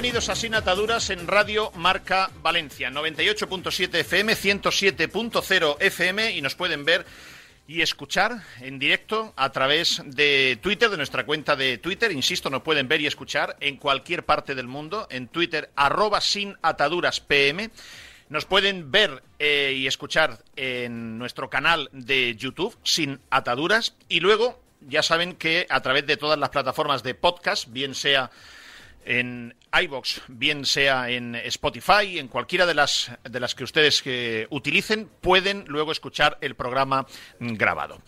Bienvenidos a Sin Ataduras en Radio Marca Valencia, 98.7 FM, 107.0 FM y nos pueden ver y escuchar en directo a través de Twitter, de nuestra cuenta de Twitter. Insisto, nos pueden ver y escuchar en cualquier parte del mundo, en Twitter, arroba sin ataduras PM. Nos pueden ver eh, y escuchar en nuestro canal de YouTube, Sin Ataduras. Y luego, ya saben que a través de todas las plataformas de podcast, bien sea en iBox, bien sea en Spotify, en cualquiera de las, de las que ustedes que utilicen, pueden luego escuchar el programa grabado.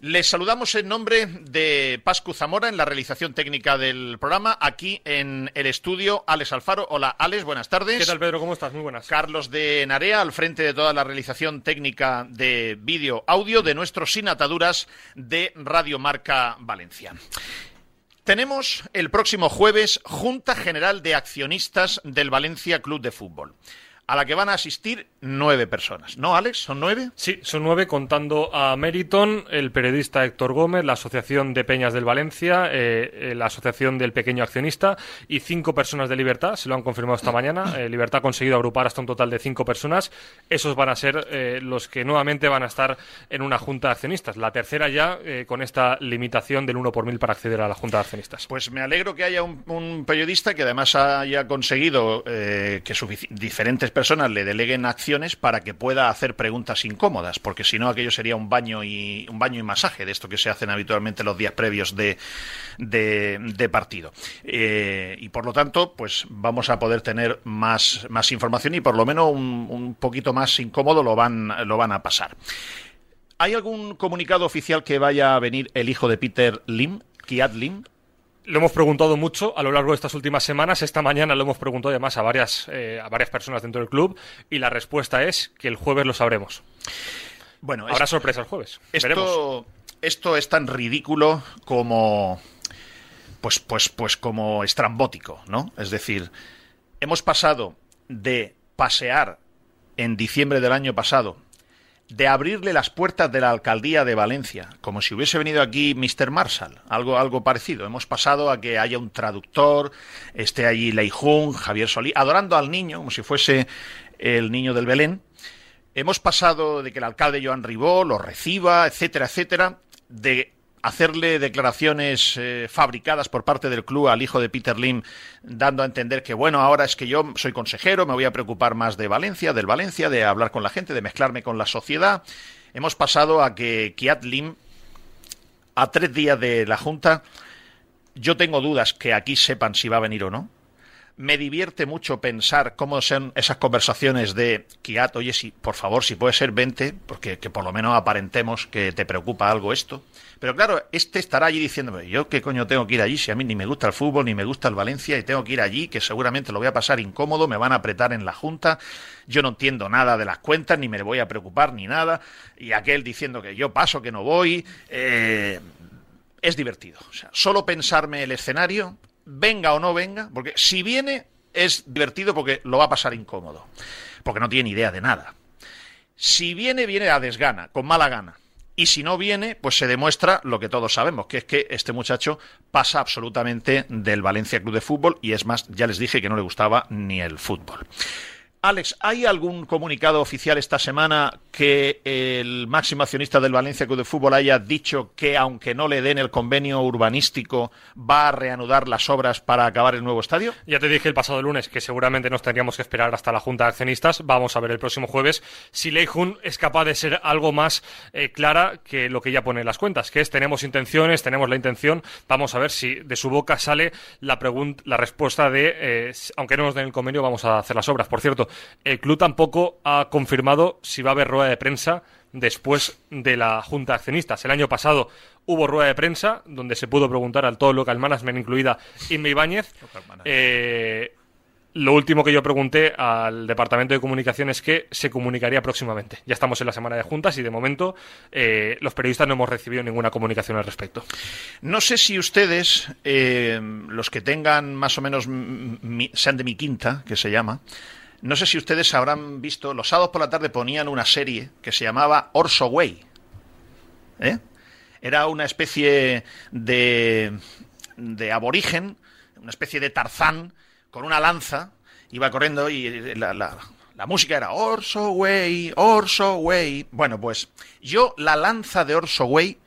Les saludamos en nombre de Pascu Zamora en la realización técnica del programa, aquí en el estudio Alex Alfaro. Hola Alex, buenas tardes. ¿Qué tal Pedro? ¿Cómo estás? Muy buenas. Carlos de Narea al frente de toda la realización técnica de vídeo audio de nuestro Sin Ataduras de Radio Marca Valencia. Tenemos el próximo jueves Junta General de Accionistas del Valencia Club de Fútbol a la que van a asistir nueve personas. ¿No, Alex? ¿Son nueve? Sí, son nueve, contando a Meriton, el periodista Héctor Gómez, la Asociación de Peñas del Valencia, eh, eh, la Asociación del Pequeño Accionista y cinco personas de Libertad, se lo han confirmado esta mañana. Eh, Libertad ha conseguido agrupar hasta un total de cinco personas. Esos van a ser los que nuevamente van a estar en una Junta de Accionistas. La tercera ya con esta limitación del uno por mil para acceder a la Junta de Accionistas. Pues me alegro que haya un, periodista que además haya conseguido que diferentes personas personas le deleguen acciones para que pueda hacer preguntas incómodas, porque si no aquello sería un baño y un baño y masaje de esto que se hacen habitualmente los días previos de, de, partido. Eh, y por lo tanto, pues vamos a poder tener más, más información y por lo menos un, un poquito más incómodo lo van, lo van a pasar. ¿Hay algún comunicado oficial que vaya a venir el hijo de Peter Lim, Kiat Lim? Lo hemos preguntado mucho a lo largo de estas últimas semanas. Esta mañana lo hemos preguntado además a varias, eh, a varias personas dentro del club y la respuesta es que el jueves lo sabremos. Bueno, habrá sorpresa el jueves. Esto, esto es tan ridículo como, pues, pues, pues como estrambótico, ¿no? Es decir, hemos pasado de pasear en diciembre del año pasado de abrirle las puertas de la alcaldía de Valencia, como si hubiese venido aquí Mr. Marshall, algo, algo parecido. Hemos pasado a que haya un traductor, esté allí Leijun, Javier Solí, adorando al niño, como si fuese el niño del Belén. Hemos pasado de que el alcalde Joan Ribó lo reciba, etcétera, etcétera, de hacerle declaraciones eh, fabricadas por parte del club al hijo de Peter Lim, dando a entender que, bueno, ahora es que yo soy consejero, me voy a preocupar más de Valencia, del Valencia, de hablar con la gente, de mezclarme con la sociedad. Hemos pasado a que Kiat Lim, a tres días de la Junta, yo tengo dudas que aquí sepan si va a venir o no. Me divierte mucho pensar cómo son esas conversaciones de Kiat, oye, si, por favor, si puede ser, vente, porque que por lo menos aparentemos que te preocupa algo esto. Pero claro, este estará allí diciéndome, yo qué coño tengo que ir allí si a mí ni me gusta el fútbol, ni me gusta el Valencia y tengo que ir allí, que seguramente lo voy a pasar incómodo, me van a apretar en la junta, yo no entiendo nada de las cuentas, ni me voy a preocupar ni nada, y aquel diciendo que yo paso, que no voy, eh, es divertido. O sea, solo pensarme el escenario, venga o no venga, porque si viene es divertido porque lo va a pasar incómodo, porque no tiene idea de nada. Si viene, viene a desgana, con mala gana y si no viene, pues se demuestra lo que todos sabemos, que es que este muchacho pasa absolutamente del Valencia Club de Fútbol y es más, ya les dije que no le gustaba ni el fútbol. Alex, ¿hay algún comunicado oficial esta semana que el máximo accionista del Valencia Club de Fútbol haya dicho que, aunque no le den el convenio urbanístico, va a reanudar las obras para acabar el nuevo estadio? Ya te dije el pasado lunes que seguramente nos tendríamos que esperar hasta la Junta de Accionistas. Vamos a ver el próximo jueves si Leijun es capaz de ser algo más eh, clara que lo que ya pone en las cuentas, que es tenemos intenciones, tenemos la intención. Vamos a ver si de su boca sale la, la respuesta de, eh, aunque no nos den el convenio, vamos a hacer las obras. Por cierto, el club tampoco ha confirmado si va a haber rueda de prensa después de la Junta de Accionistas. El año pasado hubo rueda de prensa donde se pudo preguntar al todo local management, incluida Inme Ibáñez. Eh, Lo último que yo pregunté al Departamento de Comunicación es que se comunicaría próximamente. Ya estamos en la semana de juntas y de momento eh, los periodistas no hemos recibido ninguna comunicación al respecto. No sé si ustedes, eh, los que tengan más o menos, sean de mi quinta, que se llama, no sé si ustedes habrán visto, los sábados por la tarde ponían una serie que se llamaba Orso Way. ¿Eh? Era una especie de, de aborigen, una especie de Tarzán con una lanza, iba corriendo y la, la, música era Orso Way, Orso Way. Bueno, pues yo la lanza de Orso Way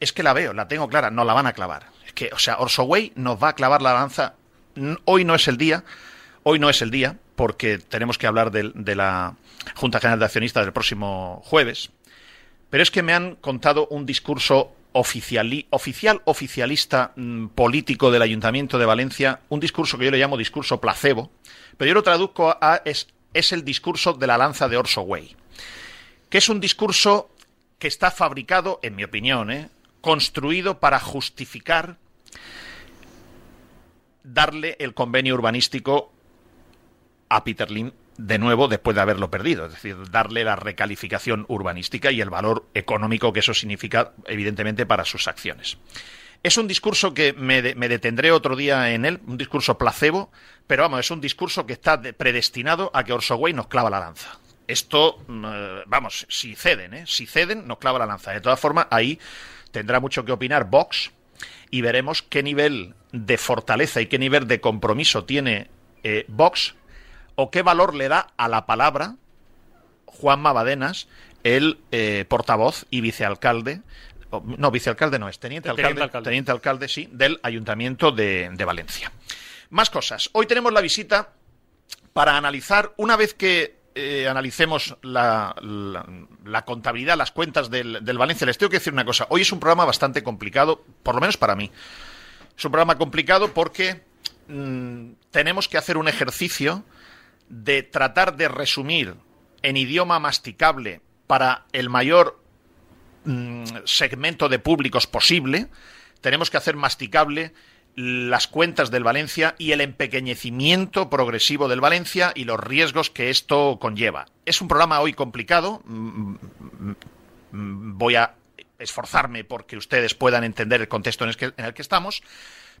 es que la veo, la tengo clara, no la van a clavar. Es que, o sea, Orso Way nos va a clavar la lanza. Hoy no es el día, hoy no es el día, porque tenemos que hablar de, la Junta General de Accionistas del próximo jueves. Pero es que me han contado un discurso oficial, oficial oficialista mm, político del Ayuntamiento de Valencia, un discurso que yo le llamo discurso placebo, pero yo lo traduzco a es, es el discurso de la lanza de Orso Way, que es un discurso que está fabricado, en mi opinión, ¿eh? construido para justificar darle el convenio urbanístico a Peter Lim de nuevo después de haberlo perdido, es decir, darle la recalificación urbanística y el valor económico que eso significa, evidentemente, para sus acciones. Es un discurso que me, me, detendré otro día en él, un discurso placebo, pero vamos, es un discurso que está predestinado a que Orsoway nos clava la lanza. Esto, eh, vamos, si ceden, ¿eh? si ceden, nos clava la lanza. De todas formas, ahí tendrá mucho que opinar Vox y veremos qué nivel de fortaleza y qué nivel de compromiso tiene eh, Vox o qué valor le da a la palabra Juan Mabadenas, el eh, portavoz y vicealcalde, no, vicealcalde no es, teniente alcalde, teniente alcalde, teniente alcalde sí, del Ayuntamiento de, de, Valencia. Más cosas. Hoy tenemos la visita para analizar, una vez que eh, analicemos la, la, la, contabilidad, las cuentas del, del Valencia, les tengo que decir una cosa. Hoy es un programa bastante complicado, por lo menos para mí. Es un programa complicado porque mmm, tenemos que hacer un ejercicio de tratar de resumir en idioma masticable para el mayor mmm, segmento de públicos posible, tenemos que hacer masticable las cuentas del Valencia y el empequeñecimiento progresivo del Valencia y los riesgos que esto conlleva. Es un programa hoy complicado. Voy a esforzarme porque ustedes puedan entender el contexto en el que estamos.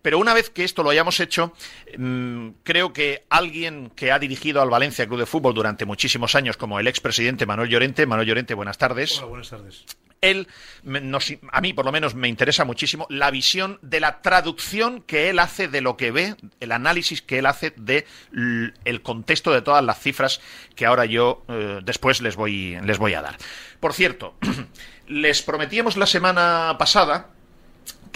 Pero una vez que esto lo hayamos hecho, mmm, creo que alguien que ha dirigido al Valencia Club de Fútbol durante muchísimos años, como el expresidente Manuel Llorente, Manuel Llorente, buenas tardes. Hola, buenas tardes. Él, nos, a mí por lo menos me interesa muchísimo la visión de la traducción que él hace de lo que ve, el análisis que él hace de el contexto de todas las cifras que ahora yo eh, después les voy, les voy a dar. Por cierto, les prometíamos la semana pasada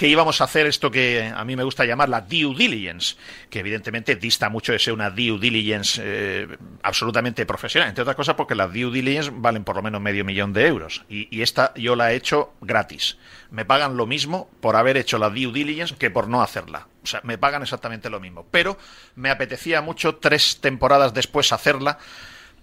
que íbamos a hacer esto que a mí me gusta llamar la due diligence, que evidentemente dista mucho de ser una due diligence eh, absolutamente profesional, entre otras cosas porque las due diligence valen por lo menos medio millón de euros y, y, esta yo la he hecho gratis. Me pagan lo mismo por haber hecho la due diligence que por no hacerla. O sea, me pagan exactamente lo mismo. Pero me apetecía mucho tres temporadas después hacerla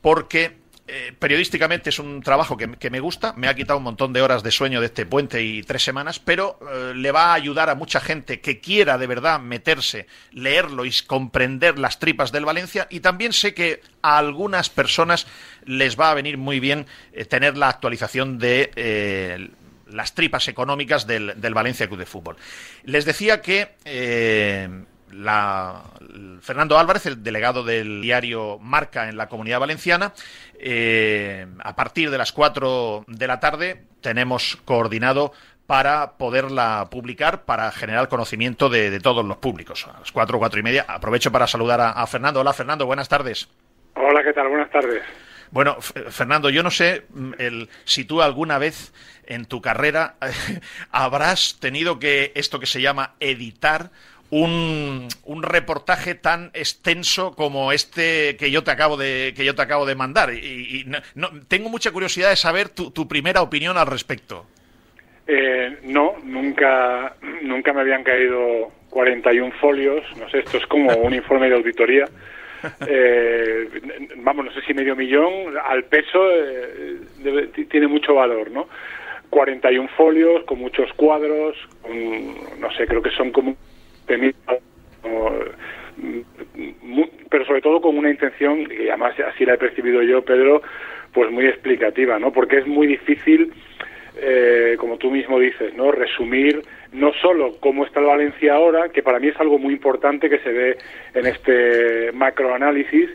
porque eh, periodísticamente es un trabajo que, me gusta, me ha quitado un montón de horas de sueño de este puente y tres semanas, pero eh, le va a ayudar a mucha gente que quiera de verdad meterse, leerlo y comprender las tripas del Valencia y también sé que a algunas personas les va a venir muy bien eh, tener la actualización de las tripas económicas del, del, Valencia Club de Fútbol. Les decía que la, Fernando Álvarez, el delegado del diario Marca en la Comunidad Valenciana. Eh, a partir de las 4 de la tarde tenemos coordinado para poderla publicar, para generar conocimiento de, de todos los públicos. A las 4, 4 y media. Aprovecho para saludar a, a Fernando. Hola, Fernando, buenas tardes. Hola, ¿qué tal? Buenas tardes. Bueno, Fernando, yo no sé el, si tú alguna vez en tu carrera habrás tenido que esto que se llama editar un, un, reportaje tan extenso como este que yo te acabo de que yo te acabo de mandar y, y no, no, tengo mucha curiosidad de saber tu, tu primera opinión al respecto. Eh, no, nunca nunca me habían caído 41 folios, no sé, esto es como un informe de auditoría. Eh, vamos, no sé si medio millón al peso eh, debe, tiene mucho valor, ¿no? 41 folios con muchos cuadros, con, no sé, creo que son como pero sobre todo con una intención, y además así la he percibido yo, Pedro, pues muy explicativa, ¿no? Porque es muy difícil, eh, como tú mismo dices, ¿no? Resumir no solo cómo está el Valencia ahora, que para mí es algo muy importante que se ve en este macroanálisis,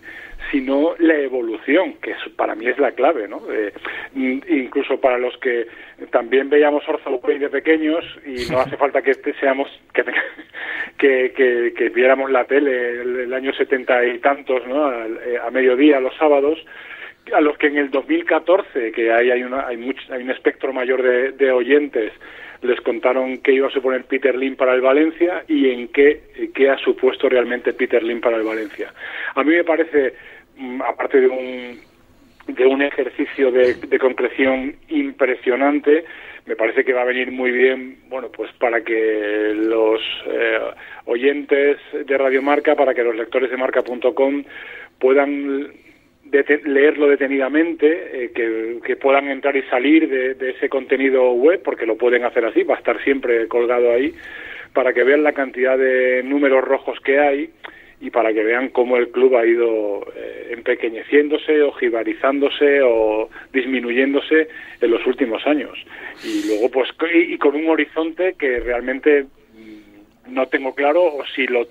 sino la evolución, que para mí es la clave, ¿no? Eh, incluso para los que también veíamos Orzo de pequeños y no hace falta que este seamos que, que, viéramos la tele el, año setenta y tantos, ¿no? A, eh, a, mediodía los sábados a los que en el 2014 que hay hay, una, hay, mucho, hay un espectro mayor de, oyentes les contaron qué iba a suponer Peter Lim para el Valencia y en qué, qué ha supuesto realmente Peter Lim para el Valencia. A mí me parece, mm, aparte de un, de un ejercicio de, concreción impresionante, me parece que va a venir muy bien, bueno, pues para que los eh, oyentes de Radio Marca, para que los lectores de marca.com puedan leerlo detenidamente, eh, que, puedan entrar y salir de, ese contenido web, porque lo pueden hacer así, va a estar siempre colgado ahí, para que vean la cantidad de números rojos que hay y para que vean cómo el club ha ido eh, empequeñeciéndose o jibarizándose o disminuyéndose en los últimos años. Y luego, pues, y con un horizonte que realmente mm, no tengo claro o si lo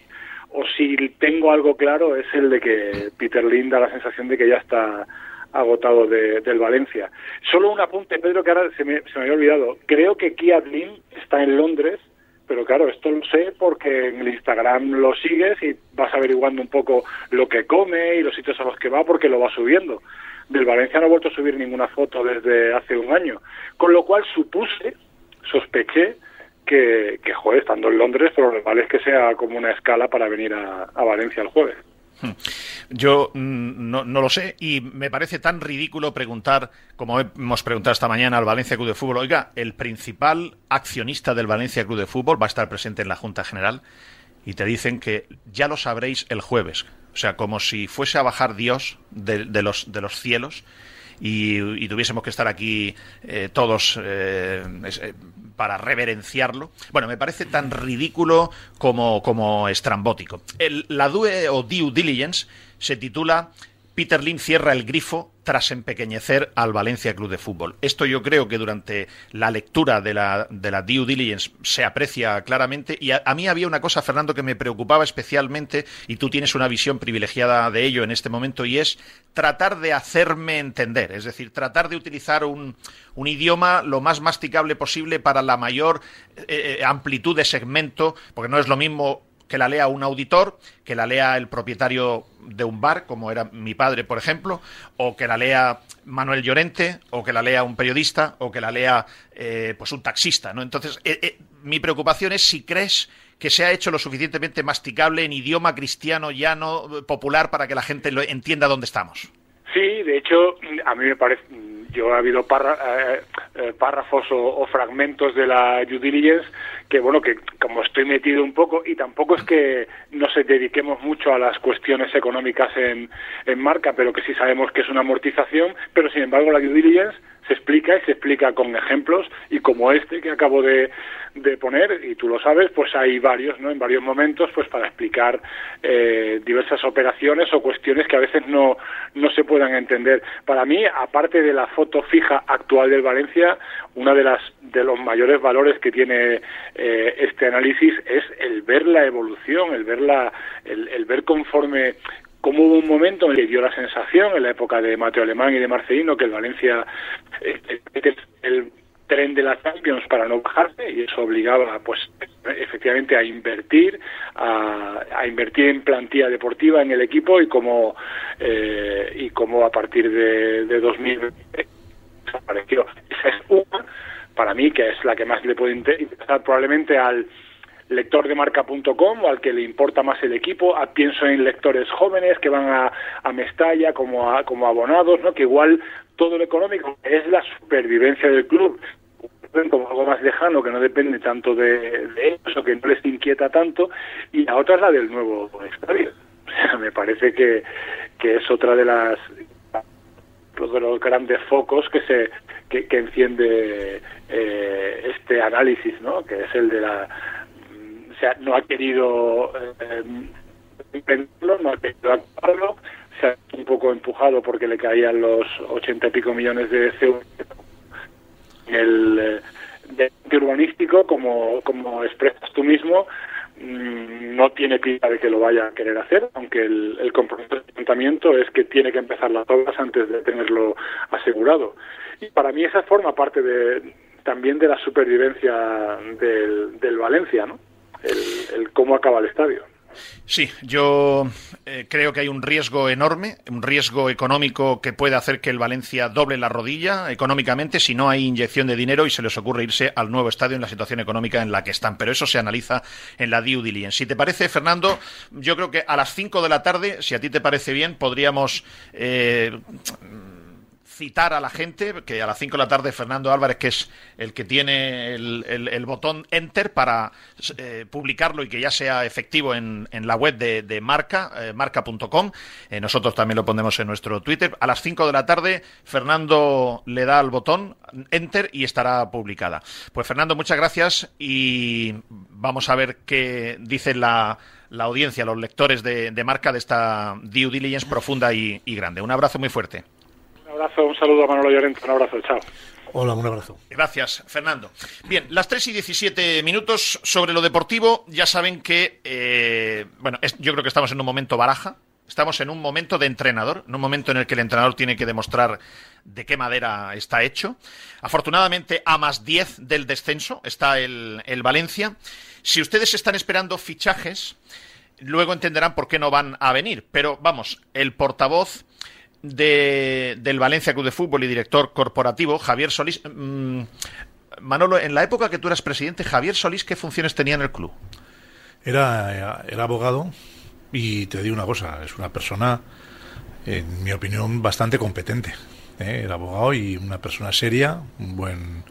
o si tengo algo claro es el de que Peter Lin da la sensación de que ya está agotado de, del Valencia. Solo un apunte, Pedro, que ahora se me, se me había olvidado. Creo que Kiat Lin está en Londres, pero claro, esto lo sé porque en el Instagram lo sigues y vas averiguando un poco lo que come y los sitios a los que va porque lo va subiendo. Del Valencia no ha vuelto a subir ninguna foto desde hace un año, con lo cual supuse, sospeché, que, que joder, estando en Londres, lo normal es que sea como una escala para venir a, Valencia el jueves. Hmm. Yo mm, no, lo sé y me parece tan ridículo preguntar, como hemos preguntado esta mañana al Valencia Club de Fútbol, oiga, el principal accionista del Valencia Club de Fútbol va a estar presente en la Junta General y te dicen que ya lo sabréis el jueves. O sea, como si fuese a bajar Dios de los cielos y, tuviésemos que estar aquí eh, todos eh, eh, para reverenciarlo. Bueno, me parece tan ridículo como, como estrambótico. La DUE o Due Diligence se titula Peter Lim cierra el grifo tras empequeñecer al Valencia Club de Fútbol. Esto yo creo que durante la lectura de la, de la due diligence se aprecia claramente y a, mí había una cosa, Fernando, que me preocupaba especialmente y tú tienes una visión privilegiada de ello en este momento y es tratar de hacerme entender, es decir, tratar de utilizar un, un idioma lo más masticable posible para la mayor eh, eh, amplitud de segmento, porque no es lo mismo que la lea un auditor, que la lea el propietario de un bar, como era mi padre, por ejemplo, o que la lea Manuel Llorente, o que la lea un periodista, o que la lea eh, pues un taxista, ¿no? Entonces, eh, eh, mi preocupación es si crees que se ha hecho lo suficientemente masticable en idioma cristiano llano popular para que la gente lo entienda dónde estamos. Sí, de hecho, a mí me parece, yo ha habido párrafos o, fragmentos de la due diligence que bueno, que como estoy metido un poco, y tampoco es que no se dediquemos mucho a las cuestiones económicas en, en marca, pero que sí sabemos que es una amortización, pero sin embargo la due diligence se explica y se explica con ejemplos y como este que acabo de, poner, y tú lo sabes, pues hay varios, ¿no? En varios momentos, pues para explicar eh, diversas operaciones o cuestiones que a veces no, no se puedan entender. Para mí, aparte de la foto fija actual del Valencia, una de las de los mayores valores que tiene eh, este análisis es el ver la evolución, el ver la, el ver conforme como hubo un momento en el que dio la sensación, en la época de Mateo Alemán y de Marcelino, que el Valencia eh, el tren de la Champions para no bajarse y eso obligaba pues efectivamente a invertir a, invertir en plantilla deportiva en el equipo y como eh, y como a partir de, de 2020 desapareció. Esa es una para mí que es la que más le puede interesar probablemente al lector de marca.com o al que le importa más el equipo, pienso en lectores jóvenes que van a, a Mestalla como, a, como abonados, ¿no? que igual todo lo económico es la supervivencia del club como algo más lejano que no depende tanto de, ellos o que no les inquieta tanto y la otra es la del nuevo estadio. O sea, me parece que, que es otra de las de los grandes focos que se que, enciende eh, este análisis, ¿no? Que es el de la sea, no ha querido eh, no ha querido acabarlo, se ha un poco empujado porque le caían los ochenta y pico millones de euros el eh, urbanístico, como, como expresas tú mismo, mm, no tiene pinta de que lo vaya a querer hacer, aunque el, el compromiso del ayuntamiento es que tiene que empezar las obras antes de tenerlo asegurado. Y para mí esa forma parte de, también de la supervivencia del, del Valencia, ¿no? El, cómo acaba el estadio. Sí, yo eh, creo que hay un riesgo enorme, un riesgo económico que puede hacer que el Valencia doble la rodilla económicamente si no hay inyección de dinero y se les ocurre irse al nuevo estadio en la situación económica en la que están. Pero eso se analiza en la due diligence. Si te parece, Fernando, yo creo que a las 5 de la tarde, si a ti te parece bien, podríamos. Eh, citar a la gente, que a las 5 de la tarde Fernando Álvarez, que es el que tiene el, botón Enter para eh, publicarlo y que ya sea efectivo en, la web de, Marca, eh, marca.com. Eh, nosotros también lo pondremos en nuestro Twitter. A las 5 de la tarde Fernando le da al botón Enter y estará publicada. Pues Fernando, muchas gracias y vamos a ver qué dice la la audiencia, los lectores de, marca de esta due diligence profunda y grande. Un abrazo muy fuerte abrazo, un saludo a Manolo Llorente, un abrazo, chao. Hola, un abrazo. Gracias, Fernando. Bien, las 3 y 17 minutos sobre lo deportivo. Ya saben que, eh, bueno, yo creo que estamos en un momento baraja. Estamos en un momento de entrenador, en un momento en el que el entrenador tiene que demostrar de qué madera está hecho. Afortunadamente, a más 10 del descenso está el, el Valencia. Si ustedes están esperando fichajes, luego entenderán por qué no van a venir. Pero vamos, el portavoz de, del Valencia Club de Fútbol y director corporativo, Javier Solís. Mm, Manolo, en la época que tú eras presidente, Javier Solís, ¿qué funciones tenía en el club? Era, era abogado y te digo una cosa, es una persona, en mi opinión, bastante competente. ¿eh? Era abogado y una persona seria, un buen...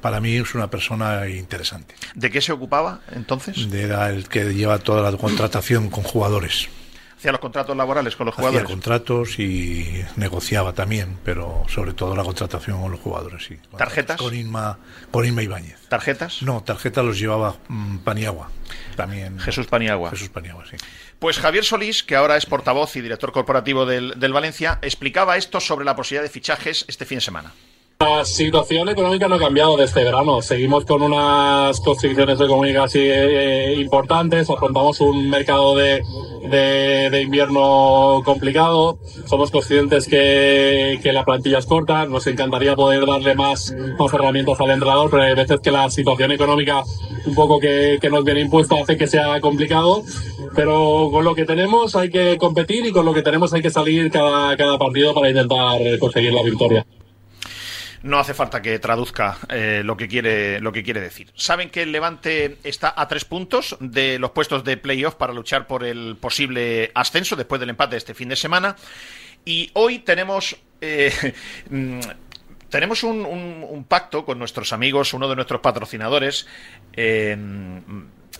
para mí es una persona interesante. ¿De qué se ocupaba entonces? Era el que lleva toda la contratación con jugadores hacía los contratos laborales con los jugadores. Hacía contratos y negociaba también, pero sobre todo la contratación con los jugadores, sí. ¿Tarjetas? Con Inma, con Inma Ibáñez. ¿Tarjetas? No, tarjetas los llevaba mm, Paniagua. También. Jesús Paniagua. Jesús Paniagua, sí. Pues Javier Solís, que ahora es portavoz y director corporativo del, del Valencia, explicaba esto sobre la posibilidad de fichajes este fin de semana. La situación económica no ha cambiado desde verano. Seguimos con unas constricciones económicas eh, importantes. Afrontamos un mercado de, de, invierno complicado. Somos conscientes que, que, la plantilla es corta. Nos encantaría poder darle más, más herramientas al entrenador, pero hay veces que la situación económica un poco que, que nos viene impuesta hace que sea complicado. Pero con lo que tenemos hay que competir y con lo que tenemos hay que salir cada, cada partido para intentar conseguir la victoria no hace falta que traduzca eh, lo, que quiere, lo que quiere decir. Saben que el Levante está a tres puntos de los puestos de playoff para luchar por el posible ascenso después del empate este fin de semana. Y hoy tenemos. Eh, mm, tenemos un, pacto con nuestros amigos, uno de nuestros patrocinadores, eh,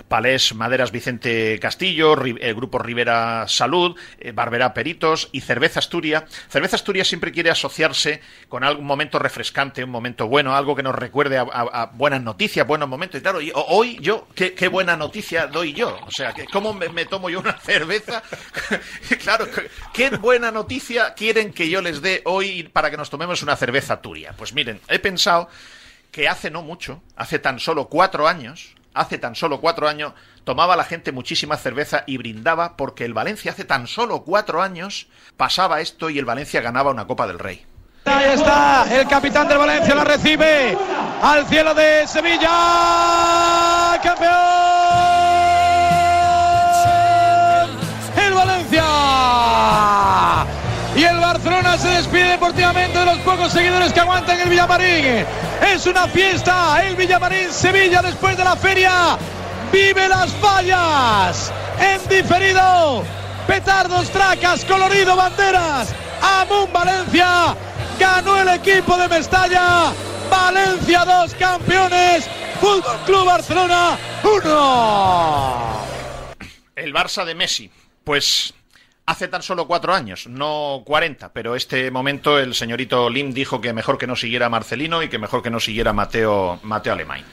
Palés Maderas Vicente Castillo, el Grupo Rivera Salud, eh, Barbera Peritos y Cerveza Asturia. Cerveza Asturia siempre quiere asociarse con algún momento refrescante, un momento bueno, algo que nos recuerde a, buenas noticias, buenos momentos. Y claro, hoy yo, ¿qué, buena noticia doy yo? O sea, ¿cómo me, tomo yo una cerveza? claro, ¿qué buena noticia quieren que yo les dé hoy para que nos tomemos una cerveza Turia? Pues miren, he pensado que hace no mucho, hace tan solo cuatro años, hace tan solo cuatro años tomaba la gente muchísima cerveza y brindaba porque el Valencia hace tan solo cuatro años pasaba esto y el Valencia ganaba una Copa del Rey. Ahí está, el capitán del Valencia la recibe al cielo de Sevilla. ¡Campeón! Barcelona se despide deportivamente de los pocos seguidores que aguantan el Villamarín. Es una fiesta el Villamarín Sevilla después de la feria. Vive las fallas en diferido. Petardos, tracas, colorido, banderas. Amun Valencia. Ganó el equipo de Mestalla. Valencia 2 campeones. Fútbol Club Barcelona 1. El Barça de Messi. Pues hace tan solo cuatro años, no cuarenta, pero este momento el señorito Lim dijo que mejor que no siguiera Marcelino y que mejor que no siguiera Mateo, Mateo Alemán.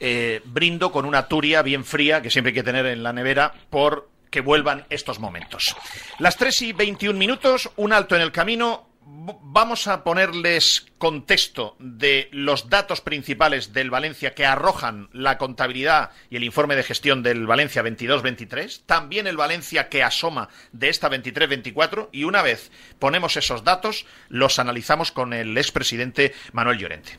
Eh, brindo con una turia bien fría que siempre hay que tener en la nevera por que vuelvan estos momentos. Las 3 y 21 minutos, un alto en el camino. Vamos a ponerles contexto de los datos principales del Valencia que arrojan la contabilidad y el informe de gestión del Valencia 22-23, también el Valencia que asoma de esta 23-24 y una vez ponemos esos datos los analizamos con el expresidente Manuel Llorente.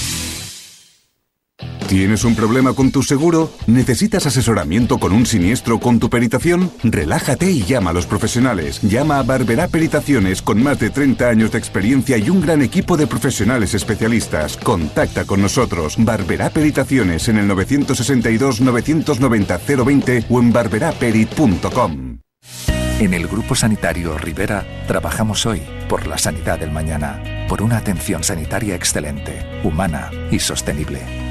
¿Tienes un problema con tu seguro? ¿Necesitas asesoramiento con un siniestro con tu peritación? Relájate y llama a los profesionales. Llama a Barberá Peritaciones con más de 30 años de experiencia y un gran equipo de profesionales especialistas. Contacta con nosotros. Barberá Peritaciones en el 962 990 020 o en barberaperit.com. En el Grupo Sanitario Rivera trabajamos hoy por la sanidad del mañana, por una atención sanitaria excelente, humana y sostenible.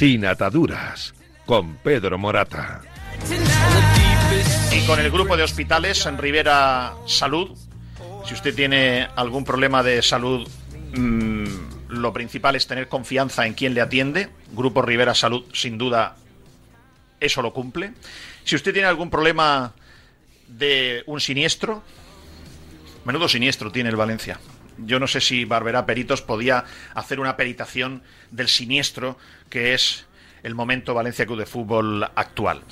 Sin ataduras, con Pedro Morata. Y con el grupo de hospitales en Rivera Salud. Si usted tiene algún problema de salud, mm, lo principal es tener confianza en quien le atiende. Grupo Rivera Salud, sin duda, eso lo cumple. Si usted tiene algún problema de un siniestro, menudo siniestro tiene el Valencia. Yo no sé si Barberá Peritos podía hacer una peritación del siniestro que es el momento Valencia Club de Fútbol actual.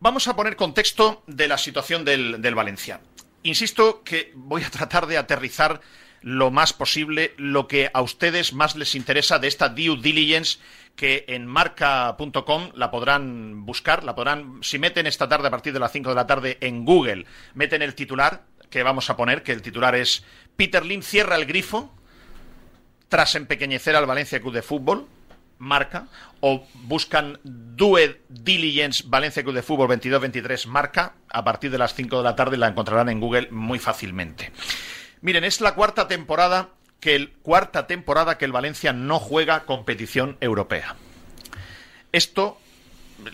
Vamos a poner contexto de la situación del, del Valencia. Insisto que voy a tratar de aterrizar lo más posible lo que a ustedes más les interesa de esta due diligence que en marca.com la podrán buscar, la podrán, si meten esta tarde a partir de las 5 de la tarde en Google, meten el titular que vamos a poner, que el titular es Peter Lim cierra el grifo tras empequeñecer al Valencia Club de Fútbol, marca, o buscan Due Diligence Valencia Club de Fútbol 22-23 marca, a partir de las 5 de la tarde la encontrarán en Google muy fácilmente. Miren, es la cuarta temporada que el cuarta temporada que el Valencia no juega competición europea. Esto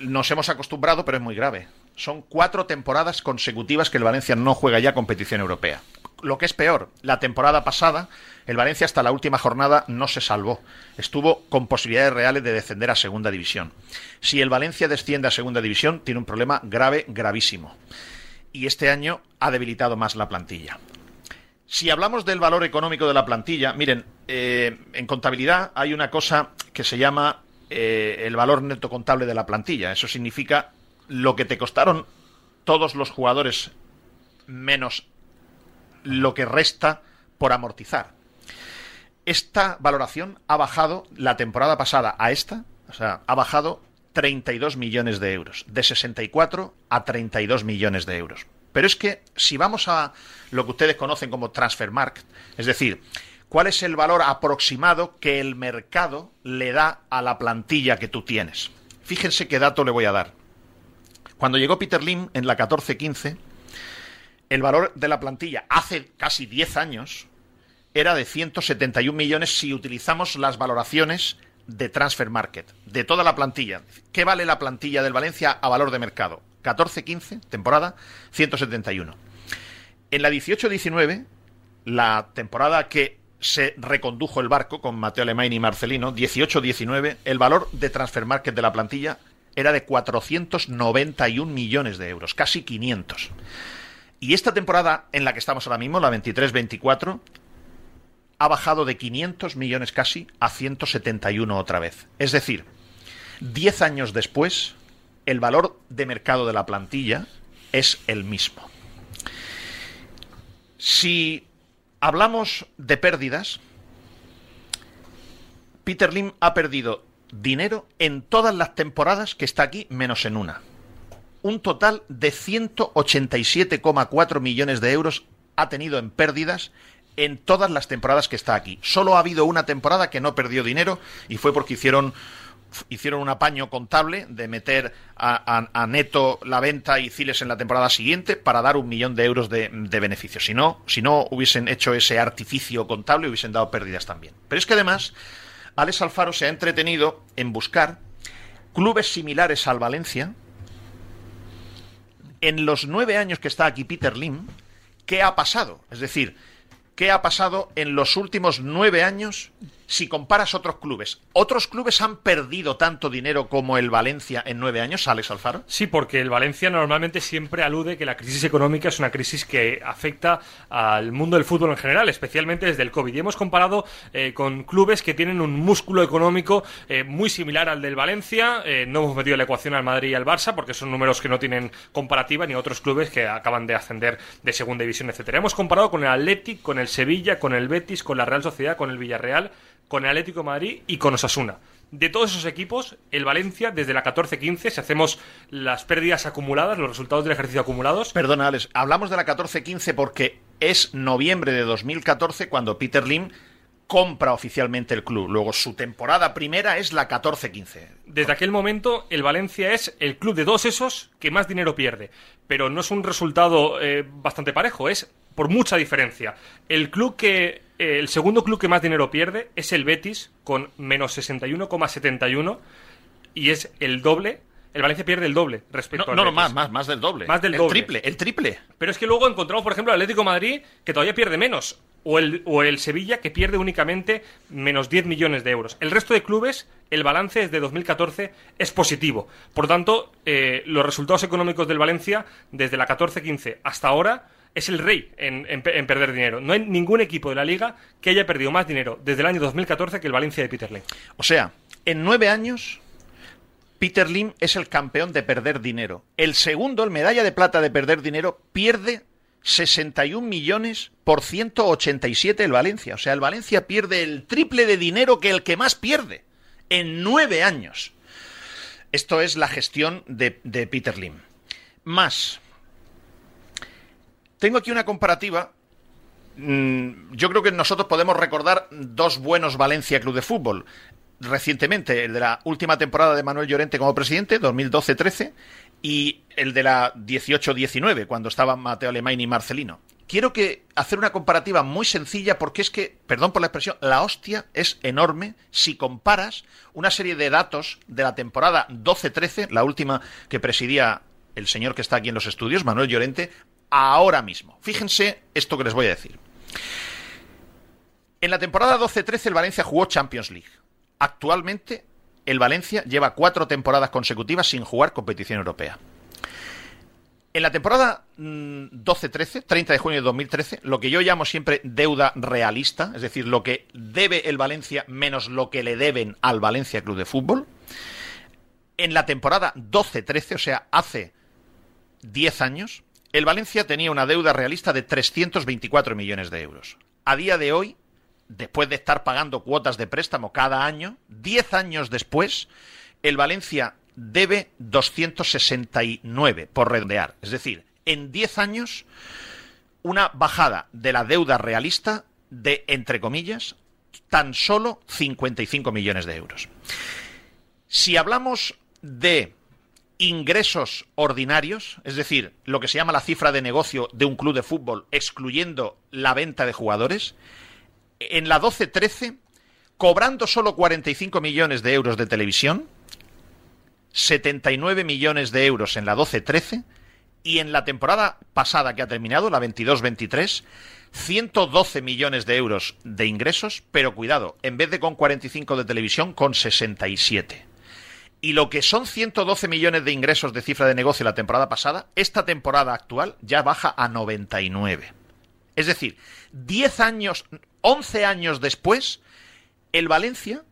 nos hemos acostumbrado, pero es muy grave. Son cuatro temporadas consecutivas que el Valencia no juega ya competición europea. Lo que es peor, la temporada pasada, el Valencia hasta la última jornada no se salvó. Estuvo con posibilidades reales de descender a segunda división. Si el Valencia desciende a segunda división, tiene un problema grave, gravísimo. Y este año ha debilitado más la plantilla. Si hablamos del valor económico de la plantilla, miren, eh, en contabilidad hay una cosa que se llama eh, el valor neto contable de la plantilla. Eso significa lo que te costaron todos los jugadores menos lo que resta por amortizar. Esta valoración ha bajado la temporada pasada a esta, o sea, ha bajado 32 millones de euros, de 64 a 32 millones de euros. Pero es que si vamos a lo que ustedes conocen como transfer market, es decir, cuál es el valor aproximado que el mercado le da a la plantilla que tú tienes. Fíjense qué dato le voy a dar. Cuando llegó Peter Lim en la 14-15, el valor de la plantilla hace casi 10 años era de 171 millones si utilizamos las valoraciones de transfer market, de toda la plantilla. ¿Qué vale la plantilla del Valencia a valor de mercado? 14-15, temporada, 171. En la 18-19, la temporada que se recondujo el barco con Mateo Alemán y Marcelino, 18-19, el valor de transfer market de la plantilla era de 491 millones de euros, casi 500. Y esta temporada en la que estamos ahora mismo, la 23-24, ha bajado de 500 millones casi a 171 otra vez. Es decir, Diez años después, el valor de mercado de la plantilla es el mismo. Si hablamos de pérdidas, Peter Lim ha perdido dinero en todas las temporadas que está aquí, menos en una. Un total de 187,4 millones de euros ha tenido en pérdidas en todas las temporadas que está aquí. Solo ha habido una temporada que no perdió dinero y fue porque hicieron hicieron un apaño contable de meter a, Neto la venta y Ciles en la temporada siguiente para dar un millón de euros de, de beneficios. Si no, si no hubiesen hecho ese artificio contable, hubiesen dado pérdidas también. Pero es que además, Alex Alfaro se ha entretenido en buscar clubes similares al Valencia. En los nueve años que está aquí Peter Lim, ¿qué ha pasado? Es decir, ¿qué ha pasado en los últimos nueve años si comparas otros clubes, ¿otros clubes han perdido tanto dinero como el Valencia en nueve años, Alex Alfaro? Sí, porque el Valencia normalmente siempre alude que la crisis económica es una crisis que afecta al mundo del fútbol en general, especialmente desde el COVID. Y hemos comparado eh, con clubes que tienen un músculo económico eh, muy similar al del Valencia. Eh, no hemos metido la ecuación al Madrid y al Barça porque son números que no tienen comparativa ni otros clubes que acaban de ascender de segunda división, etcétera. Hemos comparado con el Athletic, con el Sevilla, con el Betis, con la Real Sociedad, con el Villarreal con el Atlético de Madrid y con Osasuna. De todos esos equipos, el Valencia, desde la 14-15, si hacemos las pérdidas acumuladas, los resultados del ejercicio acumulados. Perdona, Alex, hablamos de la 14-15 porque es noviembre de 2014 cuando Peter Lim compra oficialmente el club. Luego su temporada primera es la 14-15. Desde aquel momento, el Valencia es el club de dos esos que más dinero pierde. Pero no es un resultado eh, bastante parejo, es por mucha diferencia. El club que el segundo club que más dinero pierde es el Betis con menos 61,71 y es el doble el Valencia pierde el doble respecto no, al No, no, más, más, más del doble. Más del el doble. triple, el triple. Pero es que luego encontramos, por ejemplo, el Atlético de Madrid, que todavía pierde menos. O el, o el Sevilla, que pierde únicamente menos 10 millones de euros. El resto de clubes, el balance desde 2014 es positivo. Por tanto, eh, los resultados económicos del Valencia, desde la 14-15 hasta ahora, es el rey en, perder dinero. No hay ningún equipo de la liga que haya perdido más dinero desde el año 2014 que el Valencia de Peter Lim. O sea, en nueve años, Peter Lim es el campeón de perder dinero. El segundo, el medalla de plata de perder dinero, pierde 61 millones por 187 el Valencia. O sea, el Valencia pierde el triple de dinero que el que más pierde en nueve años. Esto es la gestión de, de Peter Lim. Más, tengo aquí una comparativa. Mm, yo creo que nosotros podemos recordar dos buenos Valencia Club de Fútbol. Recientemente, el de la última temporada de Manuel Llorente como presidente, 2012-13, y el de la 18-19, cuando estaban Mateo Alemán y Marcelino. Quiero que hacer una comparativa muy sencilla porque es que, perdón por la expresión, la hostia es enorme si comparas una serie de datos de la temporada 12-13, la última que presidía el señor que está aquí en los estudios, Manuel Llorente, ahora mismo. Fíjense esto que les voy a decir. En la temporada 12-13 el Valencia jugó Champions League. Actualmente el Valencia lleva cuatro temporadas consecutivas sin jugar competición europea. En la temporada 12-13, mm, 30 de junio de 2013, lo que yo llamo siempre deuda realista, es decir, lo que debe el Valencia menos lo que le deben al Valencia Club de Fútbol, en la temporada 12-13, o sea, hace 10 años, el Valencia tenía una deuda realista de 324 millones de euros. A día de hoy, después de estar pagando cuotas de préstamo cada año, 10 años después, el Valencia debe 269, por redondear. Es decir, en 10 años, una bajada de la deuda realista de, entre comillas, tan solo 55 millones de euros. Si hablamos de ingresos ordinarios, es decir, lo que se llama la cifra de negocio de un club de fútbol, excluyendo la venta de jugadores, en la 12-13, cobrando solo 45 millones de euros de televisión, 79 millones de euros en la 12-13, y en la temporada pasada que ha terminado, la 22-23, 112 millones de euros de ingresos, pero cuidado, en vez de con 45 de televisión, con 67. Y lo que son 112 millones de ingresos de cifra de negocio la temporada pasada, esta temporada actual ya baja a 99. Es decir, 10 años, 11 años después, el Valencia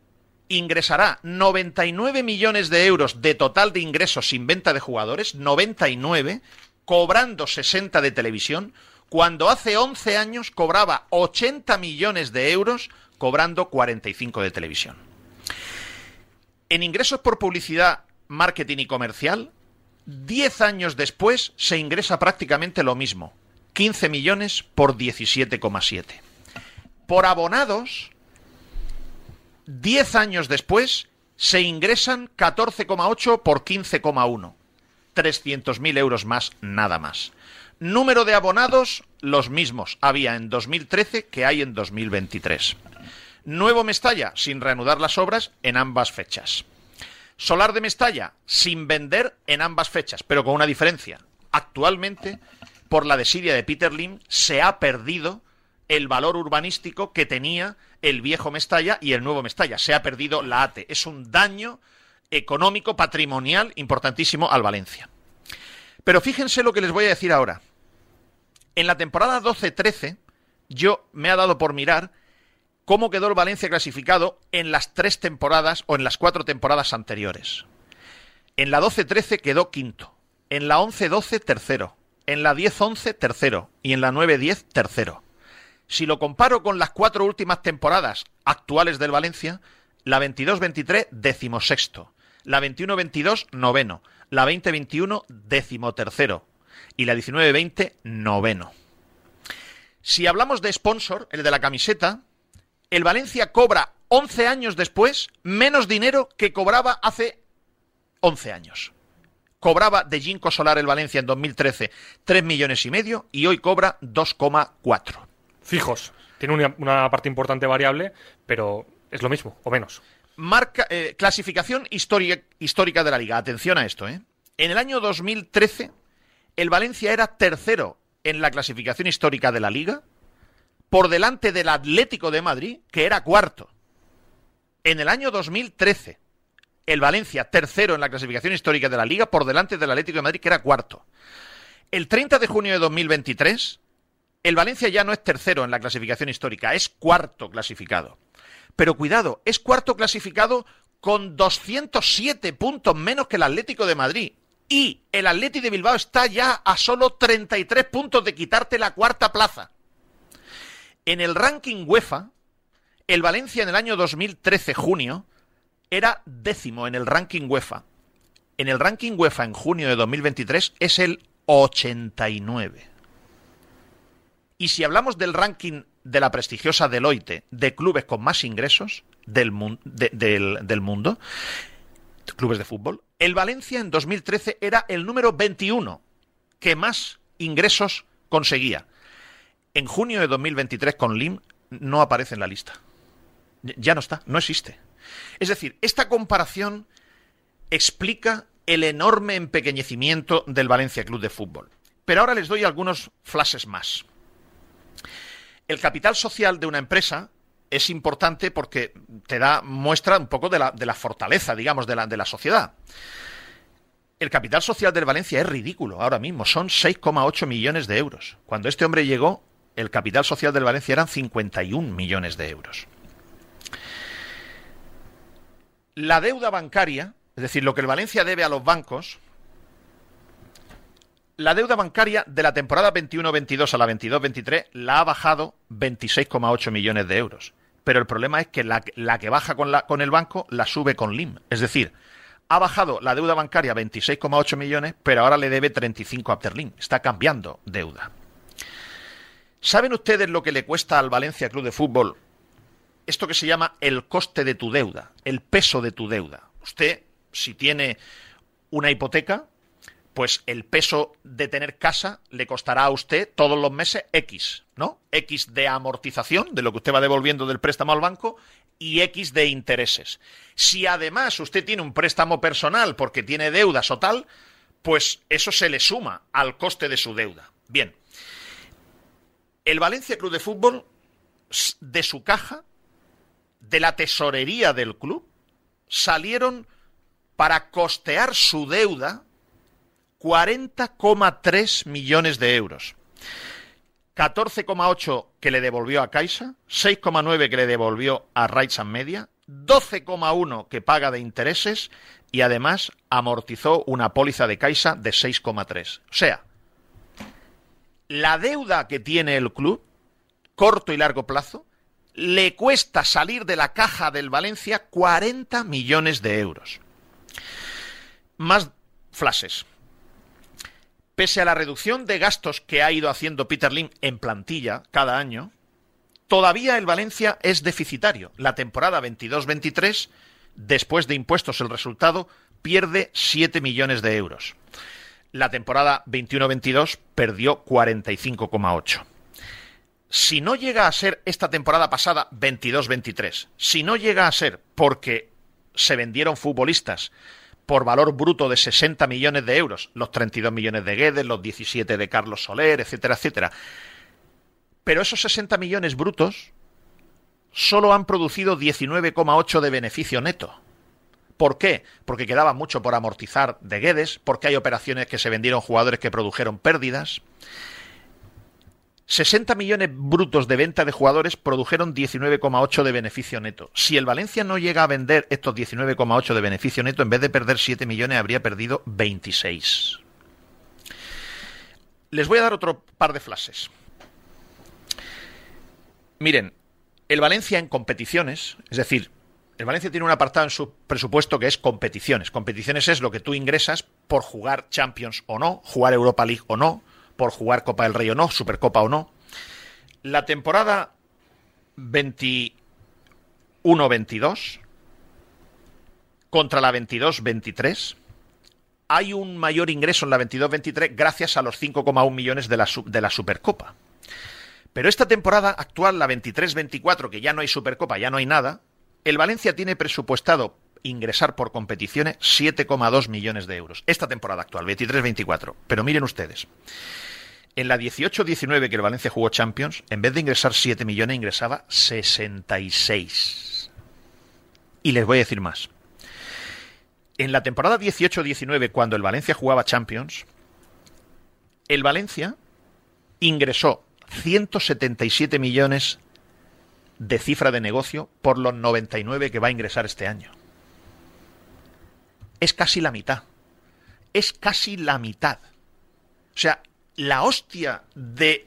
ingresará 99 millones de euros de total de ingresos sin venta de jugadores, 99, cobrando 60 de televisión, cuando hace 11 años cobraba 80 millones de euros, cobrando 45 de televisión. En ingresos por publicidad, marketing y comercial, 10 años después se ingresa prácticamente lo mismo, 15 millones por 17,7. Por abonados, 10 años después se ingresan 14,8 por 15,1. 300.000 euros más, nada más. Número de abonados, los mismos había en 2013 que hay en 2023. Nuevo Mestalla, sin reanudar las obras en ambas fechas. Solar de Mestalla, sin vender en ambas fechas, pero con una diferencia. Actualmente, por la desidia de Peter Lim, se ha perdido el valor urbanístico que tenía el viejo Mestalla y el nuevo Mestalla. Se ha perdido la ATE. Es un daño económico, patrimonial, importantísimo al Valencia. Pero fíjense lo que les voy a decir ahora. En la temporada 12-13, yo me ha dado por mirar cómo quedó el Valencia clasificado en las tres temporadas o en las cuatro temporadas anteriores. En la 12-13 quedó quinto. En la 11-12 tercero. En la 10-11 tercero. Y en la 9-10 tercero. Si lo comparo con las cuatro últimas temporadas actuales del Valencia, la 22-23 decimosexto, la 21-22 noveno, la 20-21 decimotercero y la 19-20 noveno. Si hablamos de sponsor, el de la camiseta, el Valencia cobra 11 años después menos dinero que cobraba hace 11 años. Cobraba de Ginko Solar el Valencia en 2013 3 millones y medio y hoy cobra 2,4 fijos. Tiene una, parte importante variable, pero es lo mismo, o menos. Marca, eh, clasificación histórica, histórica de la liga. Atención a esto, ¿eh? En el año 2013, el Valencia era tercero en la clasificación histórica de la liga, por delante del Atlético de Madrid, que era cuarto. En el año 2013, el Valencia tercero en la clasificación histórica de la liga, por delante del Atlético de Madrid, que era cuarto. El 30 de junio de 2023, el Valencia ya no es tercero en la clasificación histórica, es cuarto clasificado. Pero cuidado, es cuarto clasificado con 207 puntos menos que el Atlético de Madrid. Y el Atlético de Bilbao está ya a solo 33 puntos de quitarte la cuarta plaza. En el ranking UEFA, el Valencia en el año 2013, junio, era décimo en el ranking UEFA. En el ranking UEFA en junio de 2023 es el 89. Y si hablamos del ranking de la prestigiosa Deloitte de clubes con más ingresos del, del, mundo, clubes de fútbol, el Valencia en 2013 era el número 21 que más ingresos conseguía. En junio de 2023 con LIM no aparece en la lista. Ya no está, no existe. Es decir, esta comparación explica el enorme empequeñecimiento del Valencia Club de Fútbol. Pero ahora les doy algunos flashes más. El capital social de una empresa es importante porque te da muestra un poco de la, fortaleza, digamos, de la, de la sociedad. El capital social del Valencia es ridículo ahora mismo, son 6,8 millones de euros. Cuando este hombre llegó, el capital social del Valencia eran 51 millones de euros. La deuda bancaria, es decir, lo que el Valencia debe a los bancos, la deuda bancaria de la temporada 21-22 a la 22-23 la ha bajado 26,8 millones de euros. Pero el problema es que la, que baja con, el banco la sube con LIM. Es decir, ha bajado la deuda bancaria 26,8 millones, pero ahora le debe 35 a Afterlim. Está cambiando deuda. ¿Saben ustedes lo que le cuesta al Valencia Club de Fútbol esto que se llama el coste de tu deuda, el peso de tu deuda? Usted, si tiene una hipoteca, pues el peso de tener casa le costará a usted todos los meses X, ¿no? X de amortización, de lo que usted va devolviendo del préstamo al banco, y X de intereses. Si además usted tiene un préstamo personal porque tiene deudas o tal, pues eso se le suma al coste de su deuda. Bien. El Valencia Club de Fútbol, de su caja, de la tesorería del club, salieron para costear su deuda 40,3 millones de euros. 14,8 que le devolvió a Caixa, 6,9 que le devolvió a Rights and Media, 12,1 que paga de intereses y además amortizó una póliza de Caixa de 6,3. O sea, la deuda que tiene el club, corto y largo plazo, le cuesta salir de la caja del Valencia 40 millones de euros. Más flashes. Pese a la reducción de gastos que ha ido haciendo Peter Lim en plantilla cada año, todavía el Valencia es deficitario. La temporada 22-23, después de impuestos el resultado, pierde 7 millones de euros. La temporada 21-22 perdió 45,8. Si no llega a ser esta temporada pasada 22-23, si no llega a ser porque se vendieron futbolistas por valor bruto de 60 millones de euros, los 32 millones de Guedes, los 17 de Carlos Soler, etcétera, etcétera. Pero esos 60 millones brutos solo han producido 19,8 de beneficio neto. ¿Por qué? Porque quedaba mucho por amortizar de Guedes, porque hay operaciones que se vendieron jugadores que produjeron pérdidas. 60 millones brutos de venta de jugadores produjeron 19,8 de beneficio neto. Si el Valencia no llega a vender estos 19,8 de beneficio neto, en vez de perder 7 millones, habría perdido 26. Les voy a dar otro par de flashes. Miren, el Valencia en competiciones, es decir, el Valencia tiene un apartado en su presupuesto que es competiciones. Competiciones es lo que tú ingresas por jugar Champions o no, jugar Europa League o no, por jugar Copa del Rey o no, Supercopa o no. La temporada 21-22 contra la 22-23 hay un mayor ingreso en la 22-23 gracias a los 5,1 millones de la, de la Supercopa. Pero esta temporada actual, la 23-24, que ya no hay Supercopa, ya no hay nada, el Valencia tiene presupuestado ingresar por competiciones 7,2 millones de euros. Esta temporada actual, 23-24. Pero miren ustedes, en la 18-19 que el Valencia jugó Champions, en vez de ingresar 7 millones, ingresaba 66. Y les voy a decir más. En la temporada 18-19, cuando el Valencia jugaba Champions, el Valencia ingresó 177 millones de cifra de negocio por los 99 que va a ingresar este año. Es casi la mitad. Es casi la mitad. O sea, la hostia de...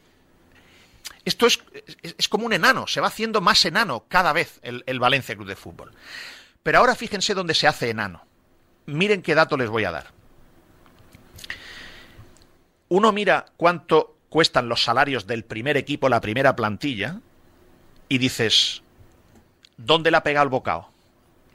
Esto es, es, como un enano, se va haciendo más enano cada vez el, el Valencia Club de Fútbol. Pero ahora fíjense dónde se hace enano. Miren qué dato les voy a dar. Uno mira cuánto cuestan los salarios del primer equipo, la primera plantilla, y dices, ¿dónde la ha pegado el bocado?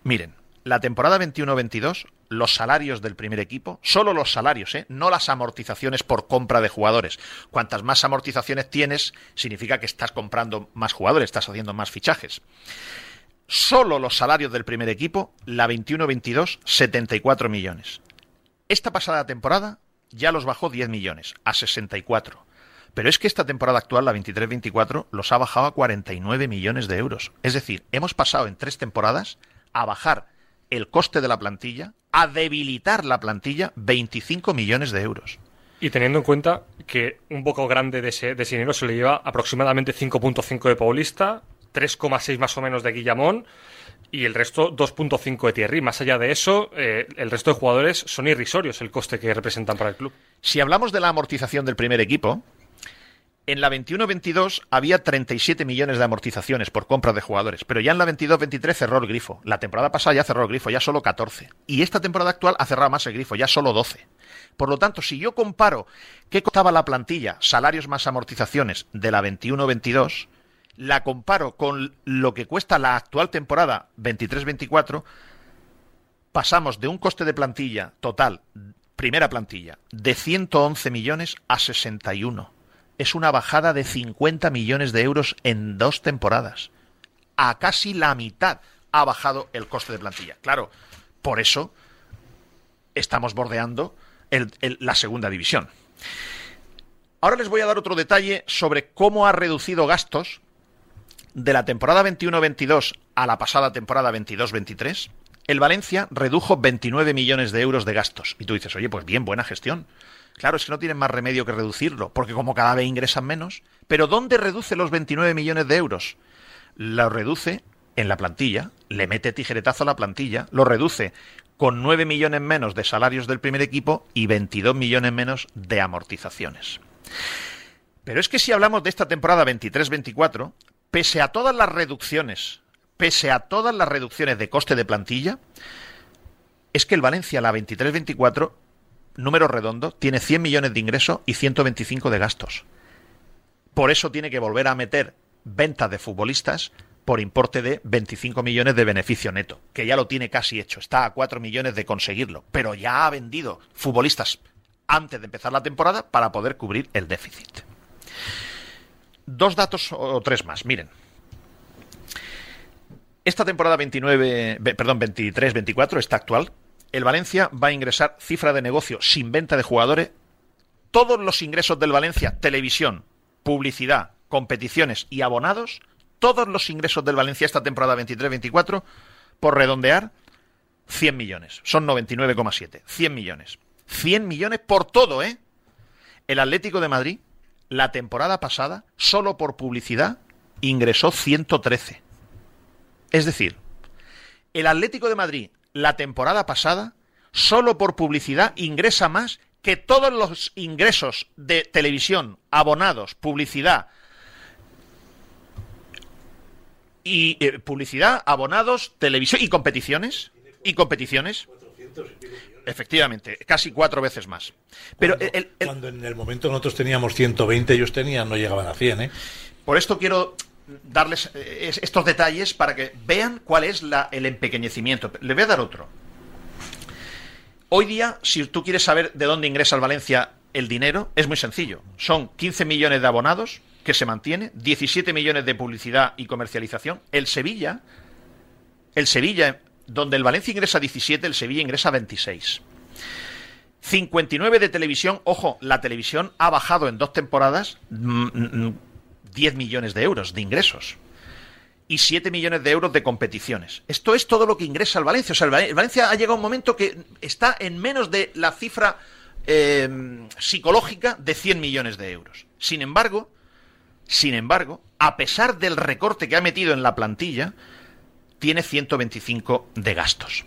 Miren, la temporada 21-22, los salarios del primer equipo, solo los salarios, ¿eh? no las amortizaciones por compra de jugadores. Cuantas más amortizaciones tienes, significa que estás comprando más jugadores, estás haciendo más fichajes. Solo los salarios del primer equipo, la 21-22, 74 millones. Esta pasada temporada ya los bajó 10 millones, a 64. Pero es que esta temporada actual, la 23-24, los ha bajado a 49 millones de euros. Es decir, hemos pasado en tres temporadas a bajar el coste de la plantilla, a debilitar la plantilla 25 millones de euros. Y teniendo en cuenta que un poco grande de ese, de ese dinero se le lleva aproximadamente 5.5 de Paulista, 3,6 más o menos de Guillamón y el resto 2.5 de Thierry. Más allá de eso, eh, el resto de jugadores son irrisorios el coste que representan para el club. Si hablamos de la amortización del primer equipo, en la 21-22 había 37 millones de amortizaciones por compra de jugadores, pero ya en la 22-23 cerró el grifo. La temporada pasada ya cerró el grifo, ya solo 14. Y esta temporada actual ha cerrado más el grifo, ya solo 12. Por lo tanto, si yo comparo qué costaba la plantilla, salarios más amortizaciones de la 21-22, la comparo con lo que cuesta la actual temporada 23-24, pasamos de un coste de plantilla total, primera plantilla, de 111 millones a 61 es una bajada de 50 millones de euros en dos temporadas. A casi la mitad ha bajado el coste de plantilla. Claro, por eso estamos bordeando la segunda división. Ahora les voy a dar otro detalle sobre cómo ha reducido gastos de la temporada 21-22 a la pasada temporada 22-23. El Valencia redujo 29 millones de euros de gastos. Y tú dices, oye, pues bien, buena gestión. Claro, es que no tienen más remedio que reducirlo, porque como cada vez ingresan menos. Pero ¿dónde reduce los 29 millones de euros? Lo reduce en la plantilla, le mete tijeretazo a la plantilla, lo reduce con 9 millones menos de salarios del primer equipo y 22 millones menos de amortizaciones. Pero es que si hablamos de esta temporada 23-24, pese a todas las reducciones, pese a todas las reducciones de coste de plantilla, es que el Valencia, la 23-24, número redondo, tiene 100 millones de ingresos y 125 de gastos. Por eso tiene que volver a meter ventas de futbolistas por importe de 25 millones de beneficio neto, que ya lo tiene casi hecho, está a 4 millones de conseguirlo, pero ya ha vendido futbolistas antes de empezar la temporada para poder cubrir el déficit. Dos datos o tres más, miren. Esta temporada 29, perdón, 23-24, esta actual, el Valencia va a ingresar cifra de negocio sin venta de jugadores. Todos los ingresos del Valencia, televisión, publicidad, competiciones y abonados, todos los ingresos del Valencia esta temporada 23-24, por redondear, 100 millones. Son 99,7. 100 millones. 100 millones por todo, ¿eh? El Atlético de Madrid, la temporada pasada, solo por publicidad, ingresó 113. Es decir, el Atlético de Madrid, la temporada pasada, solo por publicidad, ingresa más que todos los ingresos de televisión, abonados, publicidad, y eh, publicidad, abonados, televisión y competiciones. Y competiciones. Efectivamente, casi cuatro veces más. Pero cuando, en el momento nosotros teníamos 120, ellos tenían, no llegaban a 100, ¿eh? Por esto quiero darles eh, estos detalles para que vean cuál es la, el empequeñecimiento. Le voy a dar otro. Hoy día, si tú quieres saber de dónde ingresa el Valencia el dinero, es muy sencillo. Son 15 millones de abonados, que se mantiene, 17 millones de publicidad y comercialización. El Sevilla, el Sevilla, donde el Valencia ingresa 17, el Sevilla ingresa 26. 59 de televisión, ojo, la televisión ha bajado en dos temporadas 10 mm, mm, millones de euros de ingresos y 7 millones de euros de competiciones. Esto es todo lo que ingresa el Valencia. O sea, el Valencia ha llegado a un momento que está en menos de la cifra eh, psicológica de 100 millones de euros. Sin embargo, sin embargo, a pesar del recorte que ha metido en la plantilla, tiene 125 de gastos.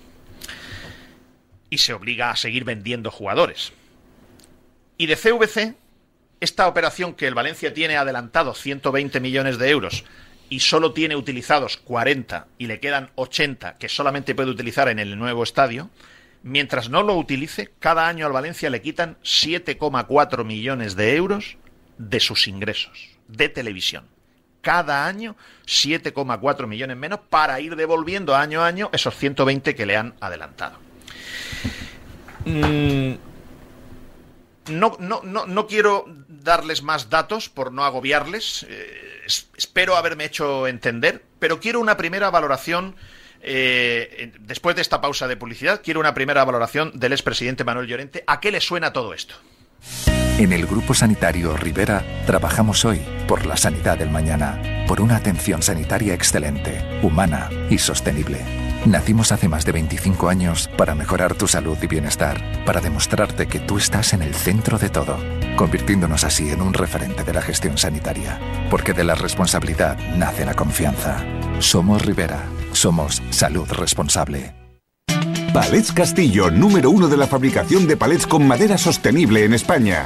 Y se obliga a seguir vendiendo jugadores. Y de CVC, esta operación que el Valencia tiene adelantado 120 millones de euros y solo tiene utilizados 40 y le quedan 80 que solamente puede utilizar en el nuevo estadio, mientras no lo utilice, cada año al Valencia le quitan 7,4 millones de euros de sus ingresos de televisión. Cada año 7,4 millones menos para ir devolviendo año a año esos 120 que le han adelantado. Mm, no, no, no, no, quiero darles más datos por no agobiarles. Eh, espero haberme hecho entender, pero quiero una primera valoración. Eh, después de esta pausa de publicidad, quiero una primera valoración del expresidente Manuel Llorente. ¿A qué le suena todo esto? En el Grupo Sanitario Rivera trabajamos hoy por la sanidad del mañana, por una atención sanitaria excelente, humana y sostenible. Nacimos hace más de 25 años para mejorar tu salud y bienestar, para demostrarte que tú estás en el centro de todo, convirtiéndonos así en un referente de la gestión sanitaria, porque de la responsabilidad nace la confianza. Somos Rivera, somos salud responsable. Palets Castillo, número uno de la fabricación de palets con madera sostenible en España.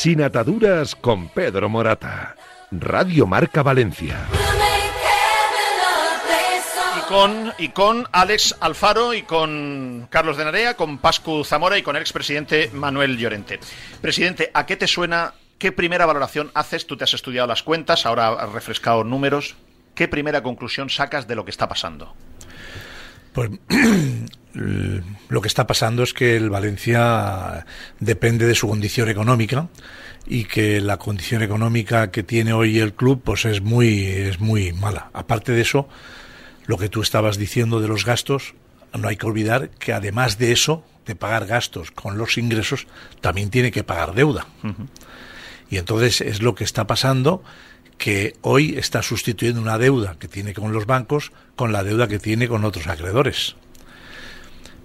Sin ataduras con Pedro Morata. Radio Marca Valencia. Y con, y con Alex Alfaro y con Carlos de Narea, con Pascu Zamora y con el expresidente Manuel Llorente. Presidente, ¿a qué te suena? ¿Qué primera valoración haces? Tú te has estudiado las cuentas, ahora has refrescado números. ¿Qué primera conclusión sacas de lo que está pasando? Pues lo que está pasando es que el Valencia depende de su condición económica y que la condición económica que tiene hoy el club pues es muy es muy mala. Aparte de eso, lo que tú estabas diciendo de los gastos, no hay que olvidar que además de eso, de pagar gastos con los ingresos, también tiene que pagar deuda. Y entonces es lo que está pasando que hoy está sustituyendo una deuda que tiene con los bancos con la deuda que tiene con otros acreedores.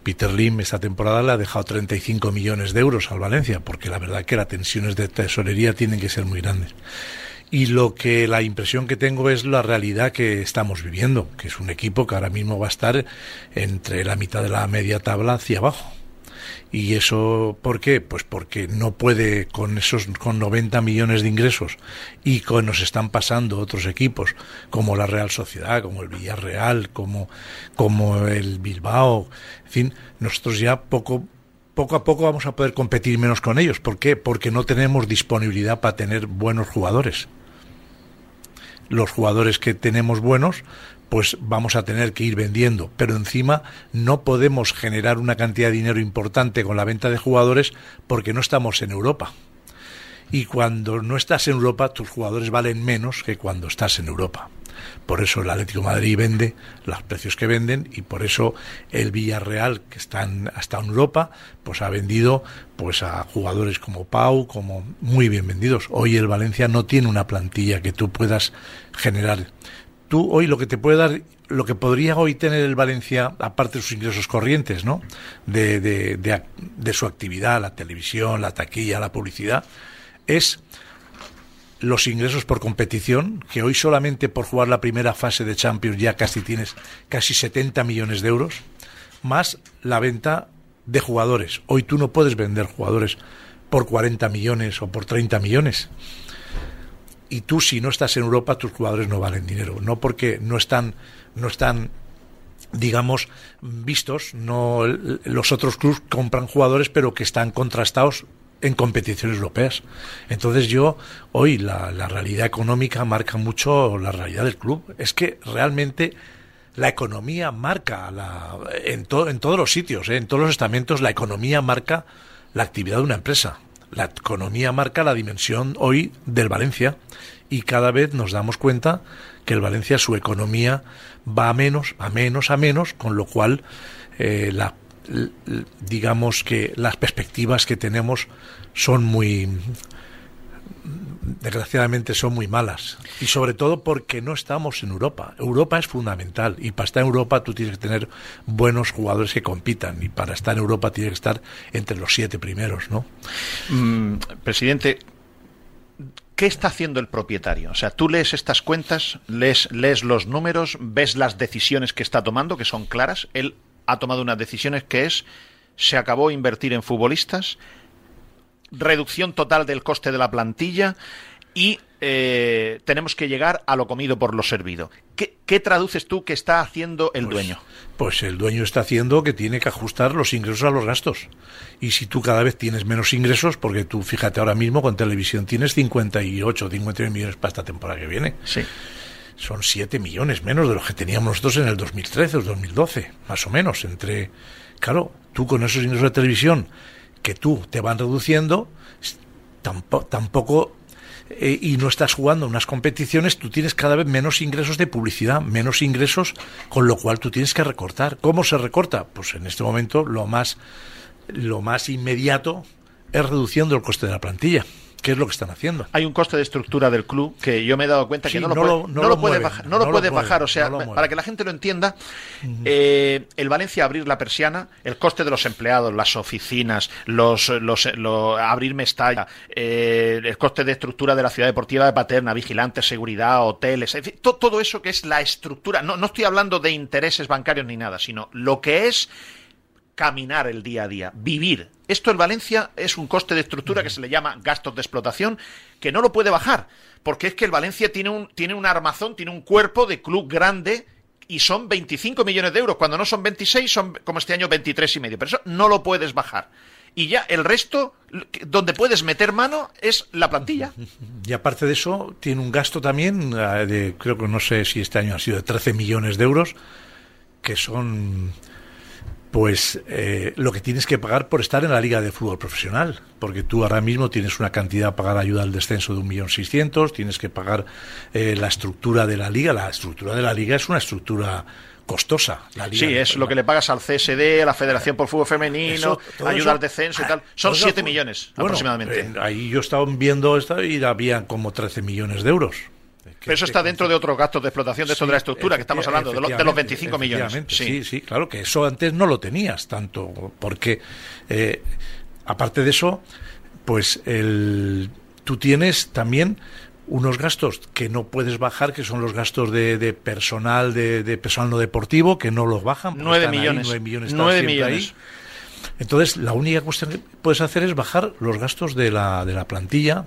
Peter Lim esta temporada le ha dejado 35 millones de euros al Valencia, porque la verdad que las tensiones de tesorería tienen que ser muy grandes. Y lo que la impresión que tengo es la realidad que estamos viviendo, que es un equipo que ahora mismo va a estar entre la mitad de la media tabla hacia abajo. ¿Y eso por qué? Pues porque no puede con esos con 90 millones de ingresos y con nos están pasando otros equipos como la Real Sociedad, como el Villarreal, como como el Bilbao, en fin, nosotros ya poco poco a poco vamos a poder competir menos con ellos. ¿Por qué? Porque no tenemos disponibilidad para tener buenos jugadores. Los jugadores que tenemos buenos pues vamos a tener que ir vendiendo. Pero encima no podemos generar una cantidad de dinero importante con la venta de jugadores porque no estamos en Europa. Y cuando no estás en Europa, tus jugadores valen menos que cuando estás en Europa. Por eso el Atlético Madrid vende los precios que venden y por eso el Villarreal, que está hasta en Europa, pues ha vendido pues a jugadores como Pau, como muy bien vendidos. Hoy el Valencia no tiene una plantilla que tú puedas generar tú hoy lo que te puede dar, lo que podría hoy tener el Valencia, aparte de sus ingresos corrientes, ¿no? De, de, de, su actividad, la televisión, la taquilla, la publicidad, es los ingresos por competición, que hoy solamente por jugar la primera fase de Champions ya casi tienes casi 70 millones de euros, más la venta de jugadores. Hoy tú no puedes vender jugadores por 40 millones o por 30 millones y tú si no estás en Europa tus jugadores no valen dinero, no porque no están no están digamos vistos, no los otros clubes compran jugadores pero que están contrastados en competiciones europeas. Entonces yo hoy la, la realidad económica marca mucho la realidad del club. Es que realmente la economía marca la, en, en todos los sitios, ¿eh? en todos los estamentos, la economía marca la actividad de una empresa. La economía marca la dimensión hoy del Valencia y cada vez nos damos cuenta que el Valencia su economía va a menos, a menos, a menos, con lo cual eh, la, digamos que las perspectivas que tenemos son muy desgraciadamente son muy malas. Y sobre todo porque no estamos en Europa. Europa es fundamental. Y para estar en Europa tú tienes que tener buenos jugadores que compitan. Y para estar en Europa tienes que estar entre los siete primeros, ¿no? Mm, presidente, ¿Qué está haciendo el propietario? O sea, tú lees estas cuentas, lees, lees los números, ves las decisiones que está tomando, que son claras. Él ha tomado unas decisiones que es, se acabó invertir en futbolistas, reducción total del coste de la plantilla y eh, tenemos que llegar a lo comido por lo servido. ¿Qué, traduces tú que está haciendo el pues, dueño? Pues el dueño está haciendo que tiene que ajustar los ingresos a los gastos. Y si tú cada vez tienes menos ingresos, porque tú fíjate ahora mismo con televisión tienes 58, 59 millones para esta temporada que viene. Sí. Son 7 millones menos de los que teníamos nosotros en el 2013 o 2012, más o menos. Entre, claro, tú con esos ingresos de televisión que tú te van reduciendo, tampoco, tampoco eh, y no estás jugando unas competiciones, tú tienes cada vez menos ingresos de publicidad, menos ingresos, con lo cual tú tienes que recortar. ¿Cómo se recorta? Pues en este momento lo más, lo más inmediato es reduciendo el coste de la plantilla. ¿Qué es lo que están haciendo? Hay un coste de estructura del club que yo me he dado cuenta que no, lo, puede, bajar. No, lo puede bajar. O sea, para que la gente lo entienda, eh, el Valencia abrir la persiana, el coste de los empleados, las oficinas, los, los, abrir Mestalla, eh, el coste de estructura de la ciudad deportiva de Paterna, vigilantes, seguridad, hoteles, todo eso que es la estructura. No, no estoy hablando de intereses bancarios ni nada, sino lo que es caminar el día a día, vivir. Esto en Valencia es un coste de estructura que se le llama gastos de explotación, que no lo puede bajar, porque es que el Valencia tiene un, tiene un armazón, tiene un cuerpo de club grande y son 25 millones de euros. Cuando no son 26, son como este año 23 y medio. Pero eso no lo puedes bajar. Y ya el resto, donde puedes meter mano, es la plantilla. Y aparte de eso, tiene un gasto también eh, de, creo que no sé si este año ha sido de 13 millones de euros, que son pues eh, lo que tienes que pagar por estar en la liga de fútbol profesional, porque tú ahora mismo tienes una cantidad a pagar ayuda al descenso de un millón seiscientos, tienes que pagar eh, la estructura de la liga, la estructura de la liga es una estructura costosa. La liga Sí, es lo que le pagas al CSD, a la Federación por Fútbol Femenino, Eso, ayuda eso- al descenso y ah, tal. Son todo 7 eso- millones bueno, aproximadamente. eh, ahí yo estaba viendo esto y había como 13 millones de euros. Pero eso está dentro de otros gastos de explotación de esto de la estructura que estamos hablando, de, lo- de los Efectivamente, 25 millones. Sí. Sí, sí, claro que eso antes no lo tenías tanto, porque eh, aparte de eso, pues el, tú tienes también unos gastos que no puedes bajar, que son los gastos de, de personal, de, de personal no deportivo, que no los bajan. porque 9 están ahí, millones. nueve millones están 9 siempre millones. ahí. Entonces, la única cuestión que puedes hacer es bajar los gastos de la, de la plantilla,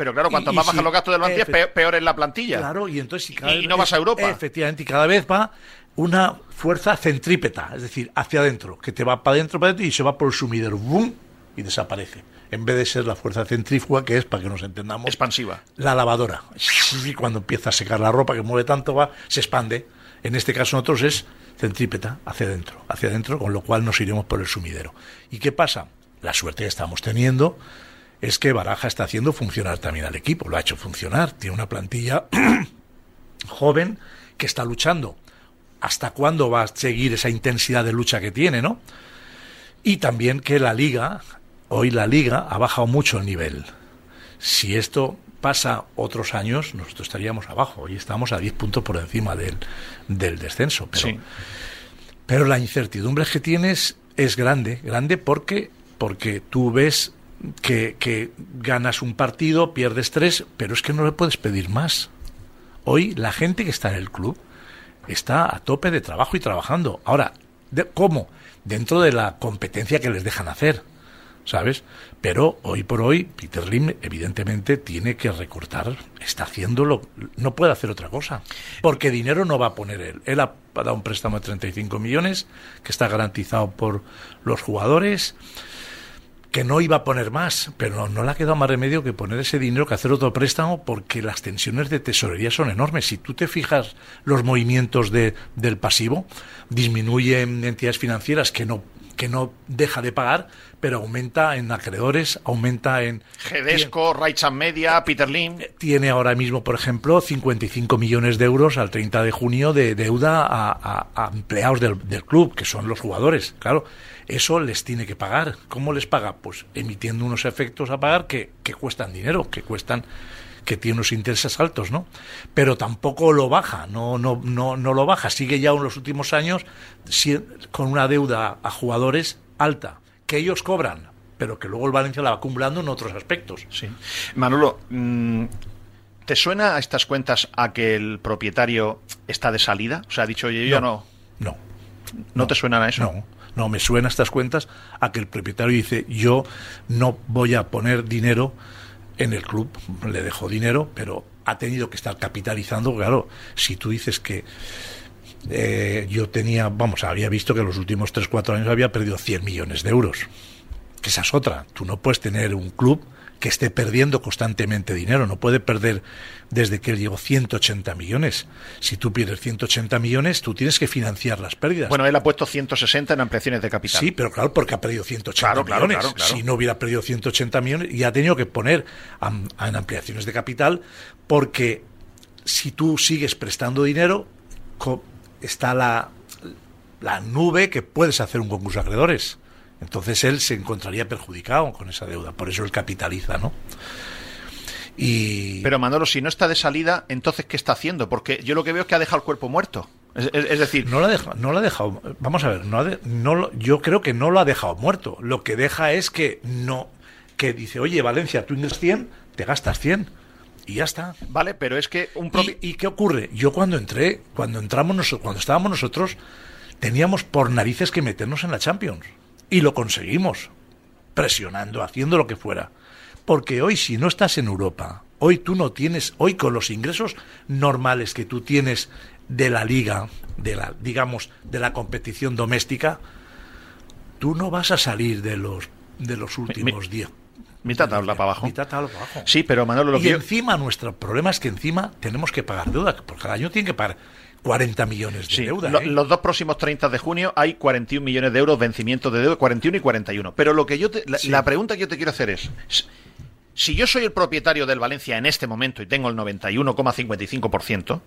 Pero claro, cuanto Y- y más bajan si- los gastos del efe- peor, peor es la plantilla. Claro, y entonces si cada Y vez- no vas a Europa. Efectivamente, y cada vez va una fuerza centrípeta, es decir, hacia adentro, que te va para adentro, para adentro y se va por el sumidero, ¡bum! y desaparece. En vez de ser la fuerza centrífuga, que es, para que nos entendamos, Expansiva. la lavadora. Y cuando empieza a secar la ropa, que mueve tanto, va, se expande. En este caso nosotros es centrípeta, hacia adentro, hacia adentro, con lo cual nos iremos por el sumidero. ¿Y qué pasa? La suerte que estamos teniendo es que Baraja está haciendo funcionar también al equipo, lo ha hecho funcionar, tiene una plantilla joven que está luchando. ¿Hasta cuándo va a seguir esa intensidad de lucha que tiene, no? Y también que la liga, hoy la liga ha bajado mucho el nivel. Si esto pasa otros años, nosotros estaríamos abajo. Hoy estamos a 10 puntos por encima del, del descenso. Pero, Sí. pero la incertidumbre que tienes es grande, grande porque, porque tú ves que, que ganas un partido, pierdes tres, pero es que no le puedes pedir más. Hoy la gente que está en el club está a tope de trabajo y trabajando. Ahora, de- ¿cómo? Dentro de la competencia que les dejan hacer, ¿sabes? Pero hoy por hoy, Peter Lim evidentemente tiene que recortar, está haciéndolo, no puede hacer otra cosa, porque dinero no va a poner él. Él ha dado un préstamo de 35 millones, que está garantizado por los jugadores, que no iba a poner más, pero no, no le ha quedado más remedio que poner ese dinero que hacer otro préstamo porque las tensiones de tesorería son enormes. Si tú te fijas los movimientos de, del pasivo, disminuyen entidades financieras que no que no deja de pagar, pero aumenta en acreedores, aumenta en Gedesco, and Media, Peter Lim. tiene ahora mismo, por ejemplo, 55 millones de euros al 30 de junio de deuda a, a- a empleados del, del club, que son los jugadores. Claro, eso les tiene que pagar. ¿Cómo les paga? Pues emitiendo unos efectos a pagar que, que cuestan dinero, que cuestan que tiene unos intereses altos, ¿no? Pero tampoco lo baja, no, no, no, no lo baja. Sigue ya en los últimos años con una deuda a jugadores alta, que ellos cobran, pero que luego el Valencia la va acumulando en otros aspectos. Sí. Manolo, mm, ¿te suena a estas cuentas a que el propietario está de salida? O sea, ha dicho, oye, yo no. No. ¿No, te suenan a eso? No, no, me suena estas cuentas a que el propietario dice, yo no voy a poner dinero en el club, le dejo dinero, pero ha tenido que estar capitalizando, claro, si tú dices que eh, yo tenía, vamos, había visto que en los últimos 3-4 años había perdido 100 millones de euros, que esa es otra, tú no puedes tener un club que esté perdiendo constantemente dinero, no puede perder desde que él llegó 180 millones. Si tú pierdes 180 millones, tú tienes que financiar las pérdidas. Bueno, él ha puesto 160 en ampliaciones de capital. Sí, pero claro, porque ha perdido 180 Claro, millones. claro, claro. Si no hubiera perdido 180 millones, y ha tenido que poner en ampliaciones de capital, porque si tú sigues prestando dinero, está la, la nube que puedes hacer un concurso de acreedores. Entonces él se encontraría perjudicado con esa deuda. Por eso él capitaliza, ¿no? Y Pero Manolo, si no está de salida, entonces ¿qué está haciendo? Porque yo lo que veo es que ha dejado el cuerpo muerto. Es, es- es decir, no lo ha dejado, no lo ha dejado. Vamos a ver, no ha de- no lo- yo creo que no lo ha dejado muerto. Lo que deja es que no, que dice, oye Valencia, tú ingresas 100, te gastas 100 y ya está. vale, pero es que un propi- ¿Y, y qué ocurre? Yo cuando entré, cuando entramos nosotros, cuando estábamos nosotros, teníamos por narices que meternos en la Champions y lo conseguimos, presionando, haciendo lo que fuera. Porque hoy si no estás en Europa, hoy tú no tienes, hoy con los ingresos normales que tú tienes de la liga, de la, digamos, de la competición doméstica, tú no vas a salir de los de los últimos días. mitad tabla para abajo. Mitad tabla para abajo. Sí, pero Manolo, lo y que yo- encima nuestro problema es que encima tenemos que pagar deuda, que por cada año tienen que pagar 40 millones de Sí, deuda. lo- ¿eh? Los dos próximos 30 de junio hay 41 millones de euros vencimiento de deuda, 41 y 41. Pero lo que yo te- la, Sí. la pregunta que yo te quiero hacer es, si yo soy el propietario del Valencia en este momento y tengo el 91,55%,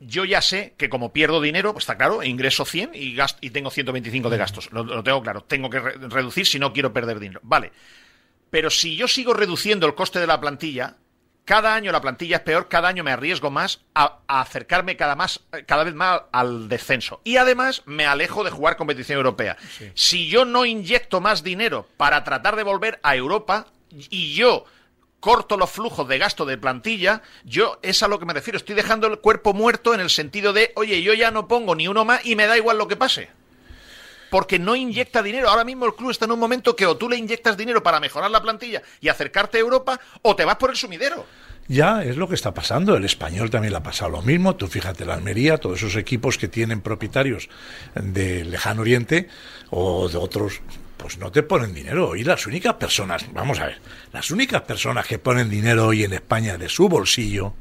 yo ya sé que como pierdo dinero, pues está claro, ingreso 100 y, gasto, y tengo 125 de gastos. Lo, lo tengo claro. Tengo que re- reducir si no quiero perder dinero. Vale. Pero si yo sigo reduciendo el coste de la plantilla, cada año la plantilla es peor, cada año me arriesgo más a, a acercarme cada, más, cada vez más al descenso. Y además me alejo de jugar competición europea. Si yo no inyecto más dinero para tratar de volver a Europa y yo corto los flujos de gasto de plantilla, yo es a lo que me refiero. Estoy dejando el cuerpo muerto en el sentido de, oye, yo ya no pongo ni uno más y me da igual lo que pase porque no inyecta dinero. Ahora mismo el club está en un momento que o tú le inyectas dinero para mejorar la plantilla y acercarte a Europa, o te vas por el sumidero. Ya es lo que está pasando. El español también le ha pasado lo mismo. Tú fíjate, la Almería, todos esos equipos que tienen propietarios de lejano oriente o de otros, pues no te ponen dinero. Y las únicas personas, vamos a ver, las únicas personas que ponen dinero hoy en España de su bolsillo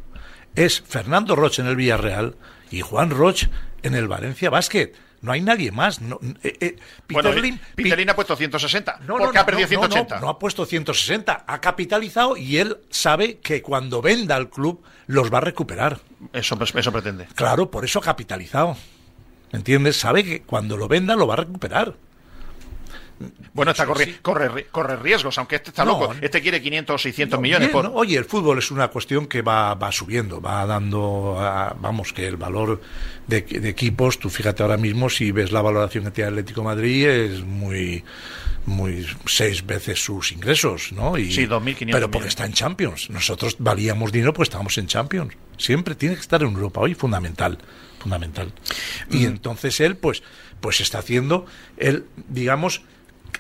es Fernando Roche en el Villarreal y Juan Roche en el Valencia Basket. No hay nadie más. No, eh, eh, Bueno, Peter ha puesto 160, no, porque no, ha perdido no, no, 180. No, no ha puesto 160, ha capitalizado y él sabe que cuando venda al club los va a recuperar. Eso, eso pretende. Claro, por eso ha capitalizado. ¿Entiendes? Sabe que cuando lo venda lo va a recuperar. Bueno, está sí. corre, ri- corre riesgos, aunque este está No, loco. Este quiere 500 o 600 millones. Bien, por... ¿no? Oye, el fútbol es una cuestión que va, va subiendo, va dando, a- vamos, que el valor de, de equipos, tú fíjate ahora mismo, si ves la valoración que tiene Atlético de Madrid, es muy muy seis veces sus ingresos, ¿no? Y, Sí, 2.500 Pero porque está en Champions. Nosotros valíamos dinero pues estábamos en Champions. Siempre tiene que estar en Europa hoy, fundamental, fundamental. Y Mm. entonces él, pues, pues está haciendo, él, digamos,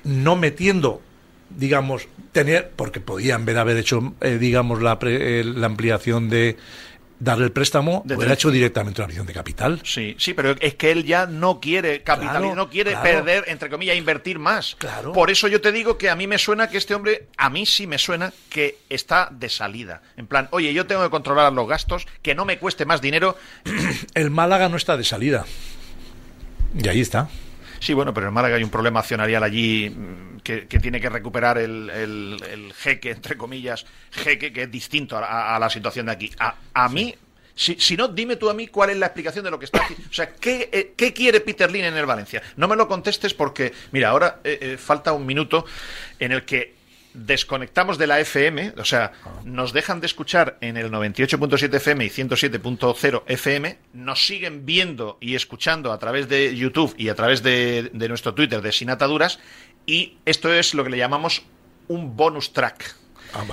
no metiendo digamos tener porque podían haber haber hecho eh, digamos la, pre- eh, la ampliación de darle el préstamo De hubiera hecho directamente una ampliación de capital Sí, sí, pero es que él ya no quiere Claro, no quiere claro. perder, entre comillas, invertir más. Claro. Por eso yo te digo que a mí me suena que este hombre, a mí sí me suena que está de salida. En plan, oye, yo tengo que controlar los gastos, que no me cueste más dinero. el Málaga no está de salida y ahí está Sí, bueno, pero en Málaga hay un problema accionarial allí mm, que, que tiene que recuperar el, el- el jeque, entre comillas, jeque, que es distinto a, la situación de aquí. A, a mí, si, si no, dime tú a mí cuál es la explicación de lo que está aquí. O sea, ¿qué, eh, qué quiere Peter Lin en el Valencia? No me lo contestes porque, mira, ahora eh, eh, falta un minuto en el que desconectamos de la FM, o sea, nos dejan de escuchar en el 98.7 FM y 107.0 FM, nos siguen viendo y escuchando a través de YouTube y a través de, de nuestro Twitter de Sin Ataduras, y esto es lo que le llamamos un bonus track. Ah.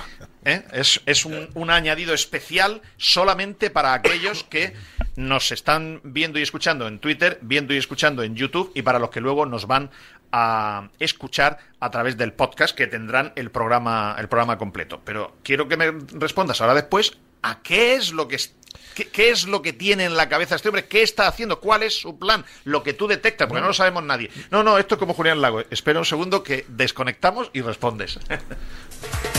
¿eh? Es, es un, un añadido especial solamente para aquellos que nos están viendo y escuchando en Twitter, viendo y escuchando en YouTube y para los que luego nos van a escuchar a través del podcast que tendrán el programa, el programa completo. Pero quiero que me respondas ahora después a qué es lo que ¿Qué, qué es lo que tiene en la cabeza este hombre? ¿Qué está haciendo? ¿Cuál es su plan? Lo que tú detectas, porque no lo sabemos nadie. No, no, esto es como Julián Lago. Espera un segundo que desconectamos y respondes.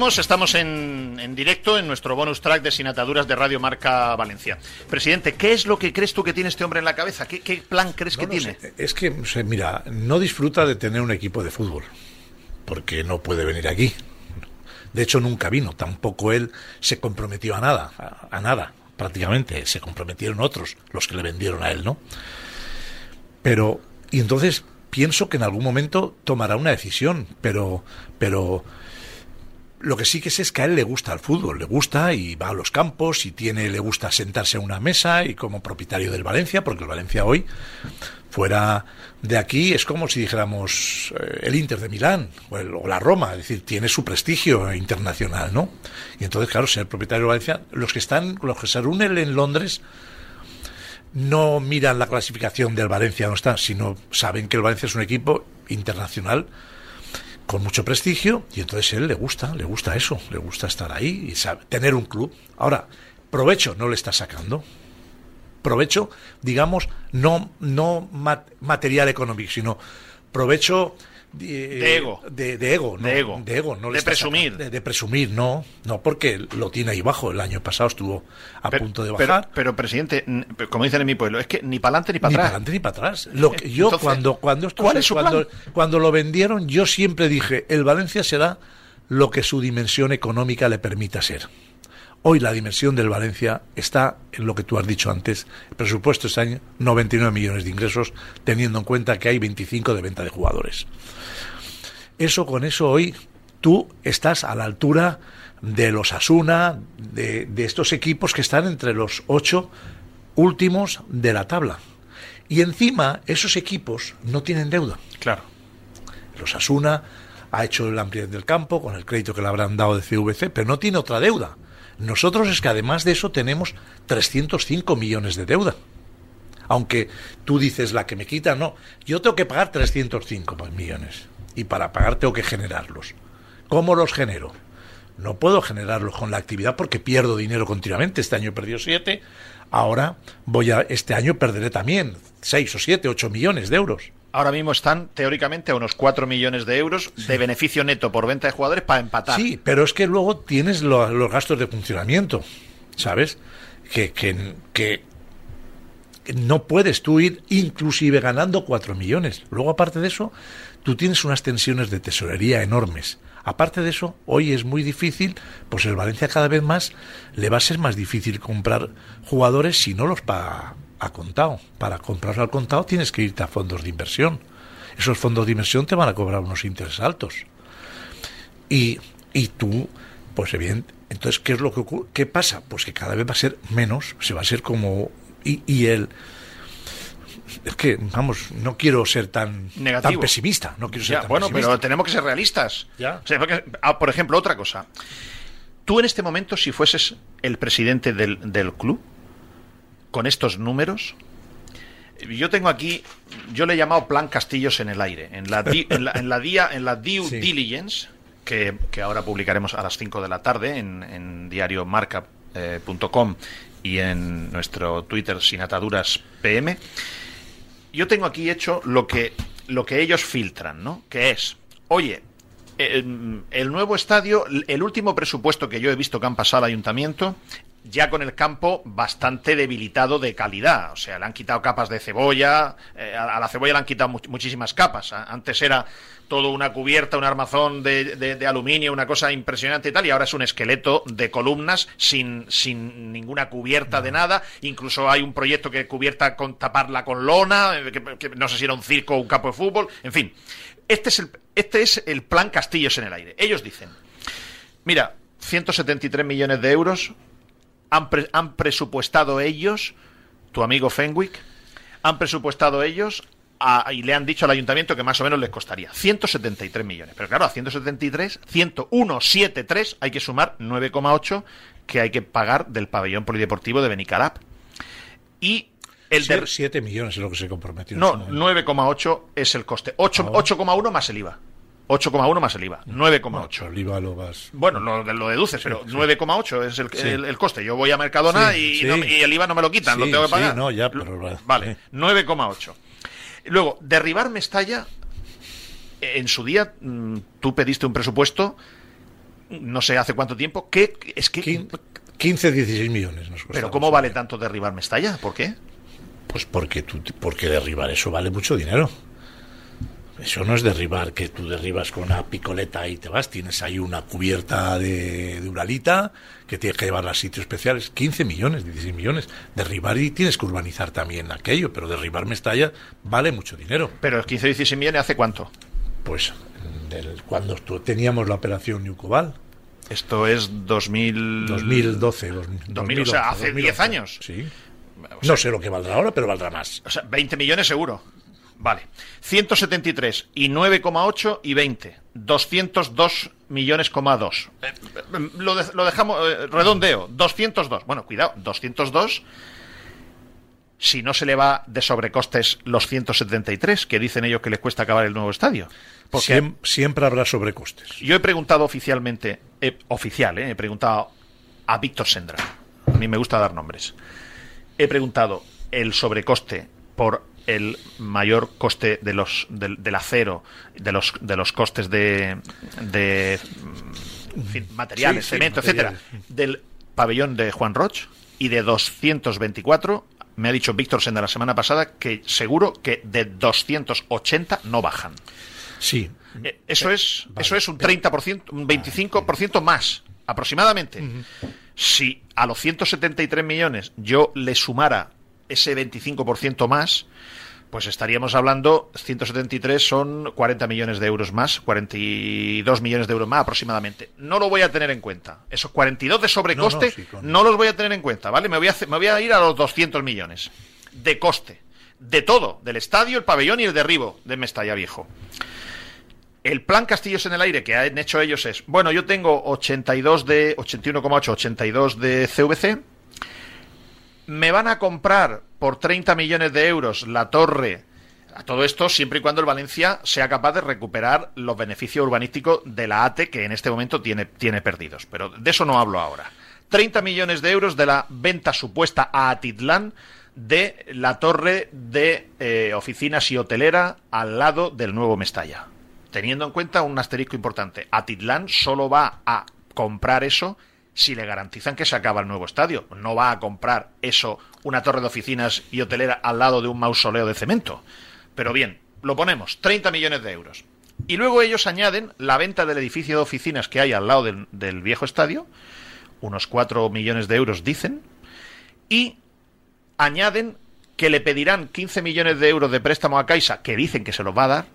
seguimos, estamos en, en directo en nuestro bonus track de Sin Ataduras de Radio Marca Valencia. Presidente, ¿qué es lo que crees tú que tiene este hombre en la cabeza? ¿Qué, qué plan crees que no tiene? sé, Es que, o sea, mira, no disfruta de tener un equipo de fútbol, porque no puede venir aquí. De hecho, nunca vino, tampoco él se comprometió a nada, a, a nada, prácticamente. Se comprometieron otros, los que le vendieron a él, ¿no? Pero, y entonces pienso que en algún momento tomará una decisión, pero, pero lo que sí que es que a él le gusta el fútbol, le gusta y va a los campos y tiene, le gusta sentarse a una mesa y como propietario del Valencia, porque el Valencia hoy Fuera de aquí es como si dijéramos eh, el Inter de Milán o, el- o la Roma, es decir, tiene su prestigio internacional, ¿no? Y entonces, claro, ser propietario de Valencia, los que están, los que se reúnen en Londres no miran la clasificación del Valencia, no está, sino saben que el Valencia es un equipo internacional con mucho prestigio y entonces él le gusta, le gusta eso, le gusta estar ahí y sabe, tener un club. Ahora, provecho no le está sacando. Provecho, digamos, no, no mat- material económico, sino provecho eh, De ego. De, de ego, ¿no? De ego. De ego, no De presumir. sacando- De, presumir, no. No, porque lo tiene ahí bajo. El año pasado estuvo a Pero- punto de bajar. Pero, presidente, como dicen en mi pueblo, es que ni para adelante ni para Ni para atrás. adelante ni para atrás. Lo que yo Entonces, cuando cuando esto ¿cuál se- es su cuando, plan? cuando lo vendieron, yo siempre dije, el Valencia será lo que su dimensión económica le permita ser. Hoy la dimensión del Valencia está en lo que tú has dicho antes. El presupuesto este año 99 millones de ingresos, teniendo en cuenta que hay 25 de venta de jugadores. Eso con eso hoy tú estás a la altura de los Asuna, de, de estos equipos que están entre los ocho últimos de la tabla. Y encima esos equipos no tienen deuda. Claro. Los Asuna ha hecho el ampliación del campo con el crédito que le habrán dado de CVC, pero no tiene otra deuda. Nosotros es que además de eso tenemos 305 millones de deuda. Aunque tú dices la que me quita, no. Yo tengo que pagar 305 millones. Y para pagar tengo que generarlos. ¿Cómo los genero? No puedo generarlos con la actividad porque pierdo dinero continuamente. Este año he perdido 7. Ahora voy a, este año perderé también 6 o 7, 8 millones de euros. Ahora mismo están teóricamente a unos 4 millones de euros de beneficio neto por venta de jugadores para empatar. Sí, pero es que luego tienes lo- los gastos de funcionamiento, ¿sabes? Que, que, que no puedes tú ir inclusive ganando 4 millones. Luego, aparte de eso, tú tienes unas tensiones de tesorería enormes. Aparte de eso, hoy es muy difícil, pues el Valencia cada vez más le va a ser más difícil comprar jugadores si no los paga a contado. Para comprarlos al contado tienes que irte a fondos de inversión. Esos fondos de inversión te van a cobrar unos intereses altos. Y, y tú, pues bien, entonces, ¿qué es lo que ocurre? ¿Qué pasa? Pues que cada vez va a ser menos, se va a ser como... Y, y el... Es que, vamos, no quiero ser tan, Negativo. tan pesimista. No quiero ser Ya, tan bueno, pesimista. pero tenemos que ser realistas. Ya. O sea, porque- ah, por ejemplo, otra cosa. Tú en este momento, si fueses el presidente del, del club, con estos números, yo tengo aquí, yo le he llamado plan castillos en el aire. En la, di- en la, en la en la due Sí. diligence, que, que ahora publicaremos a las 5 de la tarde en, en diariomarca.com y en nuestro Twitter sin ataduras PM, yo tengo aquí hecho lo que, lo que ellos filtran, ¿no? Que es, oye, el, el nuevo estadio, el último presupuesto que yo he visto que han pasado al ayuntamiento, ya con el campo bastante debilitado de calidad. O sea, le han quitado capas de cebolla, eh, a a la cebolla le han quitado much- muchísimas capas. Antes era todo una cubierta, un armazón de, de- de aluminio, una cosa impresionante y tal, y ahora es un esqueleto de columnas sin, sin ninguna cubierta de nada. Incluso hay un proyecto que cubierta con taparla con lona, eh, que, que no sé si era un circo o un campo de fútbol, en fin. Este es el, este es el plan Castillos en el aire. Ellos dicen, mira, 173 millones de euros han, pre- han presupuestado ellos, tu amigo Fenwick, han presupuestado ellos a- y le han dicho al ayuntamiento que más o menos les costaría 173 millones. Pero claro, a 173, 10173 hay que sumar 9,8 que hay que pagar del pabellón polideportivo de Benicalap. Y el de, 7 millones es lo que se comprometió. no, su momento. 9,8 es el coste. 8 Ah. 8,1 más el IVA. 8,1 más el IVA. 9,8. Bueno, el IVA lo vas... Bueno, lo, lo deduces, pero sí. 9,8 es el, Sí. el- el coste. Yo voy a Mercadona Sí, y, no- y el IVA no me lo quitan, lo tengo que sí, pagar. no, ya, pero vale. Vale, Sí. 9,8. Luego, derribar Mestalla, en su día mm, tú pediste un presupuesto, no sé hace cuánto tiempo, que es que... Quin- 15, 16 millones nos costaba. Pero ¿cómo vale tanto derribar Mestalla? ¿Por qué? Pues porque, tú, porque derribar eso vale mucho dinero. Eso no es derribar, que tú derribas con una picoleta y te vas. Tienes ahí una cubierta de, de uralita que tienes que llevarla a sitios especiales. 15 millones, 16 millones. Derribar y tienes que urbanizar también aquello, pero derribar Mestalla vale mucho dinero. Pero 15 16 millones hace cuánto? Pues del- cuando teníamos la operación Newcobal, Esto es 2000... 2012, dos- 2000, o sea, hace 2011, 10 años. Sí. No sé lo que valdrá ahora, pero valdrá más. O sea, 20 millones seguro. Vale. 173 y 9,8 y 20. 202 millones, 2. Eh, lo, lo, dejamos eh, redondeo. 202. Bueno, cuidado, 202 si no se le va de sobrecostes los 173 que dicen ellos que les cuesta acabar el nuevo estadio. Porque siempre, habrá sobrecostes. Yo he preguntado oficialmente, eh, oficial, he preguntado a Víctor Sendra. A mí me gusta dar nombres. He preguntado el sobrecoste por el mayor coste de los del, acero, de los de los costes de, de materiales, cemento, etcétera, del pabellón de Juan Roch y de 224 me ha dicho Víctor Senda la semana pasada que seguro que de 280 no bajan. Sí. Eh, eso es eso es un 30%, un 25% más aproximadamente. Si a los 173 millones yo le sumara ese 25% más, pues estaríamos hablando, 173 son 40 millones de euros más, 42 millones de euros más aproximadamente. No lo voy a tener en cuenta. Esos 42 de sobrecoste no, los voy a tener en cuenta, ¿vale? Me voy, a, me voy a ir a los 200 millones de coste. De todo, del estadio, el pabellón y el derribo de Mestalla Viejo. El plan Castillos en el aire que han hecho ellos es, bueno, yo tengo 82 de 81,8, 82 de CVC, me van a comprar por 30 millones de euros la torre. A todo esto siempre y cuando el Valencia sea capaz de recuperar los beneficios urbanísticos de la ATE que en este momento tiene, tiene perdidos. Pero de eso no hablo ahora. 30 millones de euros de la venta supuesta a Atitlán de la torre de eh, oficinas y hotelera al lado del nuevo Mestalla. Teniendo en cuenta un asterisco importante, Atitlán solo va a comprar eso si le garantizan que se acaba el nuevo estadio. No va a comprar eso, una torre de oficinas y hotelera al lado de un mausoleo de cemento. Pero bien, lo ponemos, 30 millones de euros. Y luego ellos añaden la venta del edificio de oficinas que hay al lado del, viejo estadio, unos 4 millones de euros dicen, y añaden que le pedirán 15 millones de euros de préstamo a Caixa, que dicen que se los va a dar,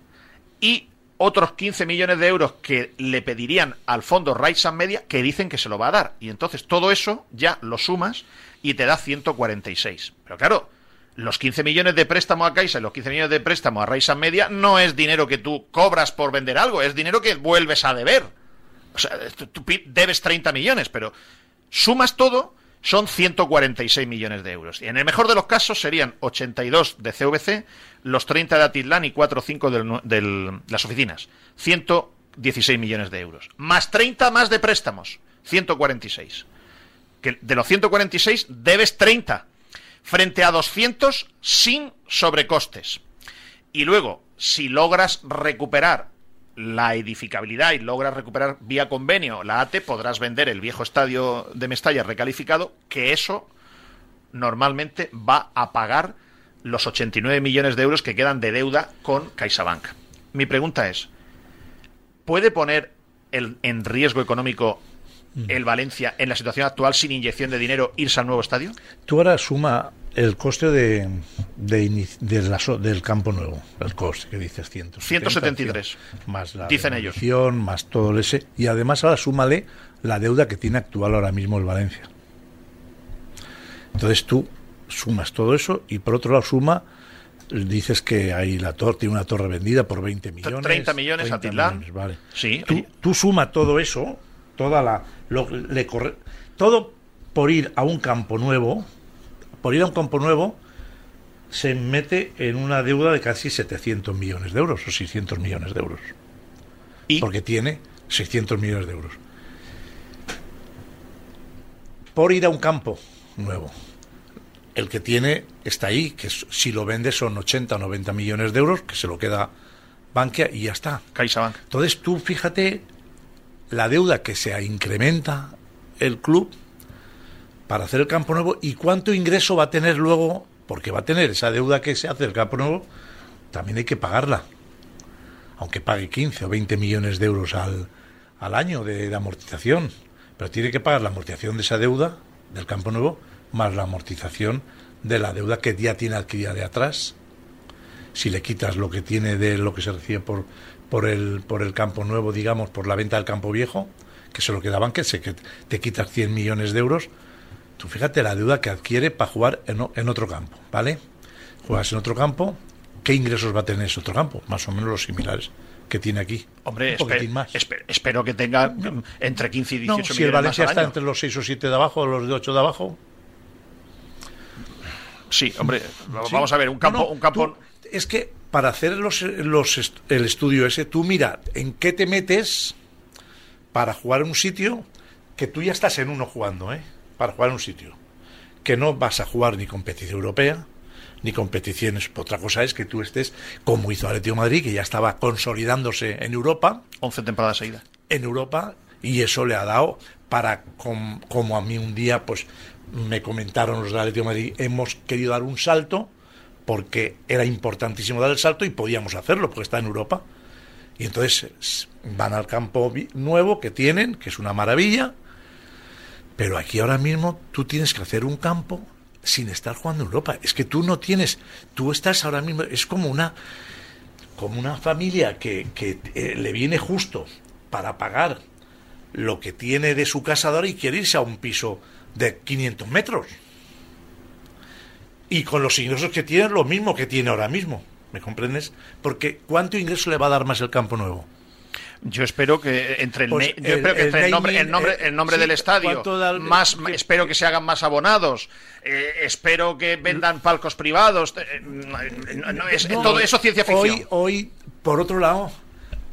y otros 15 millones de euros que le pedirían al fondo and Media, que dicen que se lo va a dar. Y entonces todo eso ya lo sumas y te da 146. Pero claro, los 15 millones de préstamo a Caixa y los 15 millones de préstamo a and Media no es dinero que tú cobras por vender algo, es dinero que vuelves a deber. O sea, tú debes 30 millones, pero sumas todo son 146 millones de euros. Y en el mejor de los casos serían 82 de CVC, los 30 de Atitlán y 4 o 5 de las oficinas. 116 millones de euros. Más 30 más de préstamos. 146. Que de los 146 debes 30. Frente a 200 sin sobrecostes. Y luego, si logras recuperar la edificabilidad y logras recuperar vía convenio la ATE, podrás vender el viejo estadio de Mestalla recalificado, que eso normalmente va a pagar los 89 millones de euros que quedan de deuda con CaixaBank. Mi pregunta es, ¿puede poner el, en riesgo económico el Valencia en la situación actual sin inyección de dinero irse al nuevo estadio? Tú ahora suma el coste de, del campo nuevo, el coste que dices 173. más la dicen ellos. más todo ese y además ahora súmale la deuda que tiene actual ahora mismo el Valencia. Entonces tú sumas todo eso y por otro lado suma dices que hay la torre tiene una torre vendida por 20 millones 30 millones a Tilán vale sí tú, tú suma todo eso toda la le corre, todo por ir a un campo nuevo por ir a un campo nuevo, se mete en una deuda de casi 700 millones de euros o 600 millones de euros. ¿Y? Porque tiene 600 millones de euros. Por ir a un campo nuevo. El que tiene está ahí, que si lo vende son 80 o 90 millones de euros, que se lo queda Bankia y ya está. CaixaBank. Entonces tú fíjate la deuda que se incrementa el club para hacer el campo nuevo y cuánto ingreso va a tener luego, porque va a tener esa deuda que se hace el campo nuevo, también hay que pagarla. Aunque pague 15 o 20 millones de euros al, al año de, amortización, pero tiene que pagar la amortización de esa deuda del campo nuevo más la amortización de la deuda que ya tiene adquirida de atrás. Si le quitas lo que tiene de lo que se recibe por, por, el, por el campo nuevo, digamos, por la venta del campo viejo, que se lo quedaban, que se que te quitas 100 millones de euros, fíjate la deuda que adquiere para jugar en, otro campo, ¿vale? Juegas en otro campo ¿qué ingresos va a tener ese otro campo? Más o menos los similares que tiene aquí. Hombre, Un poquitín espe- más. espe- espero que tenga entre 15 y 18 No, millones si el Valencia más al está entre los 6 o 7 de abajo, los de 8 de abajo. Sí, hombre, Sí. vamos a ver, un campo... No, un campo... tú- es que para hacer los, los est- el estudio ese, tú mira en qué te metes para jugar en un sitio que tú ya estás en uno jugando, ¿eh? Para jugar en un sitio. Que no vas a jugar ni competición europea, ni competiciones. Otra cosa es que tú estés, como hizo Atlético de Madrid, que ya estaba consolidándose en Europa, 11 temporadas seguidas. en Europa y eso le ha dado para com- como a mí un día pues me comentaron los de Atlético de Madrid hemos querido dar un salto porque era importantísimo dar el salto y podíamos hacerlo porque está en Europa y entonces van al campo nuevo que tienen que es una maravilla pero aquí ahora mismo tú tienes que hacer un campo sin estar jugando en Europa es que tú no tienes tú estás ahora mismo es como una como una familia que, que, eh, le viene justo para pagar lo que tiene de su casa ahora y quiere irse a un piso de 500 metros. Y con los ingresos que tiene, lo mismo que tiene ahora mismo. ¿Me comprendes? Porque ¿cuánto ingreso le va a dar más el campo nuevo? Yo espero que entre el, Pues ne- yo el- espero que el entre el, nombre, naming, el nombre, eh, el nombre sí, del estadio, ¿cuánto da el- más, que- espero que se hagan más abonados, eh, espero que vendan palcos privados, eh, no, no, es, No, todo eso es ciencia ficción. Hoy, hoy, por otro lado,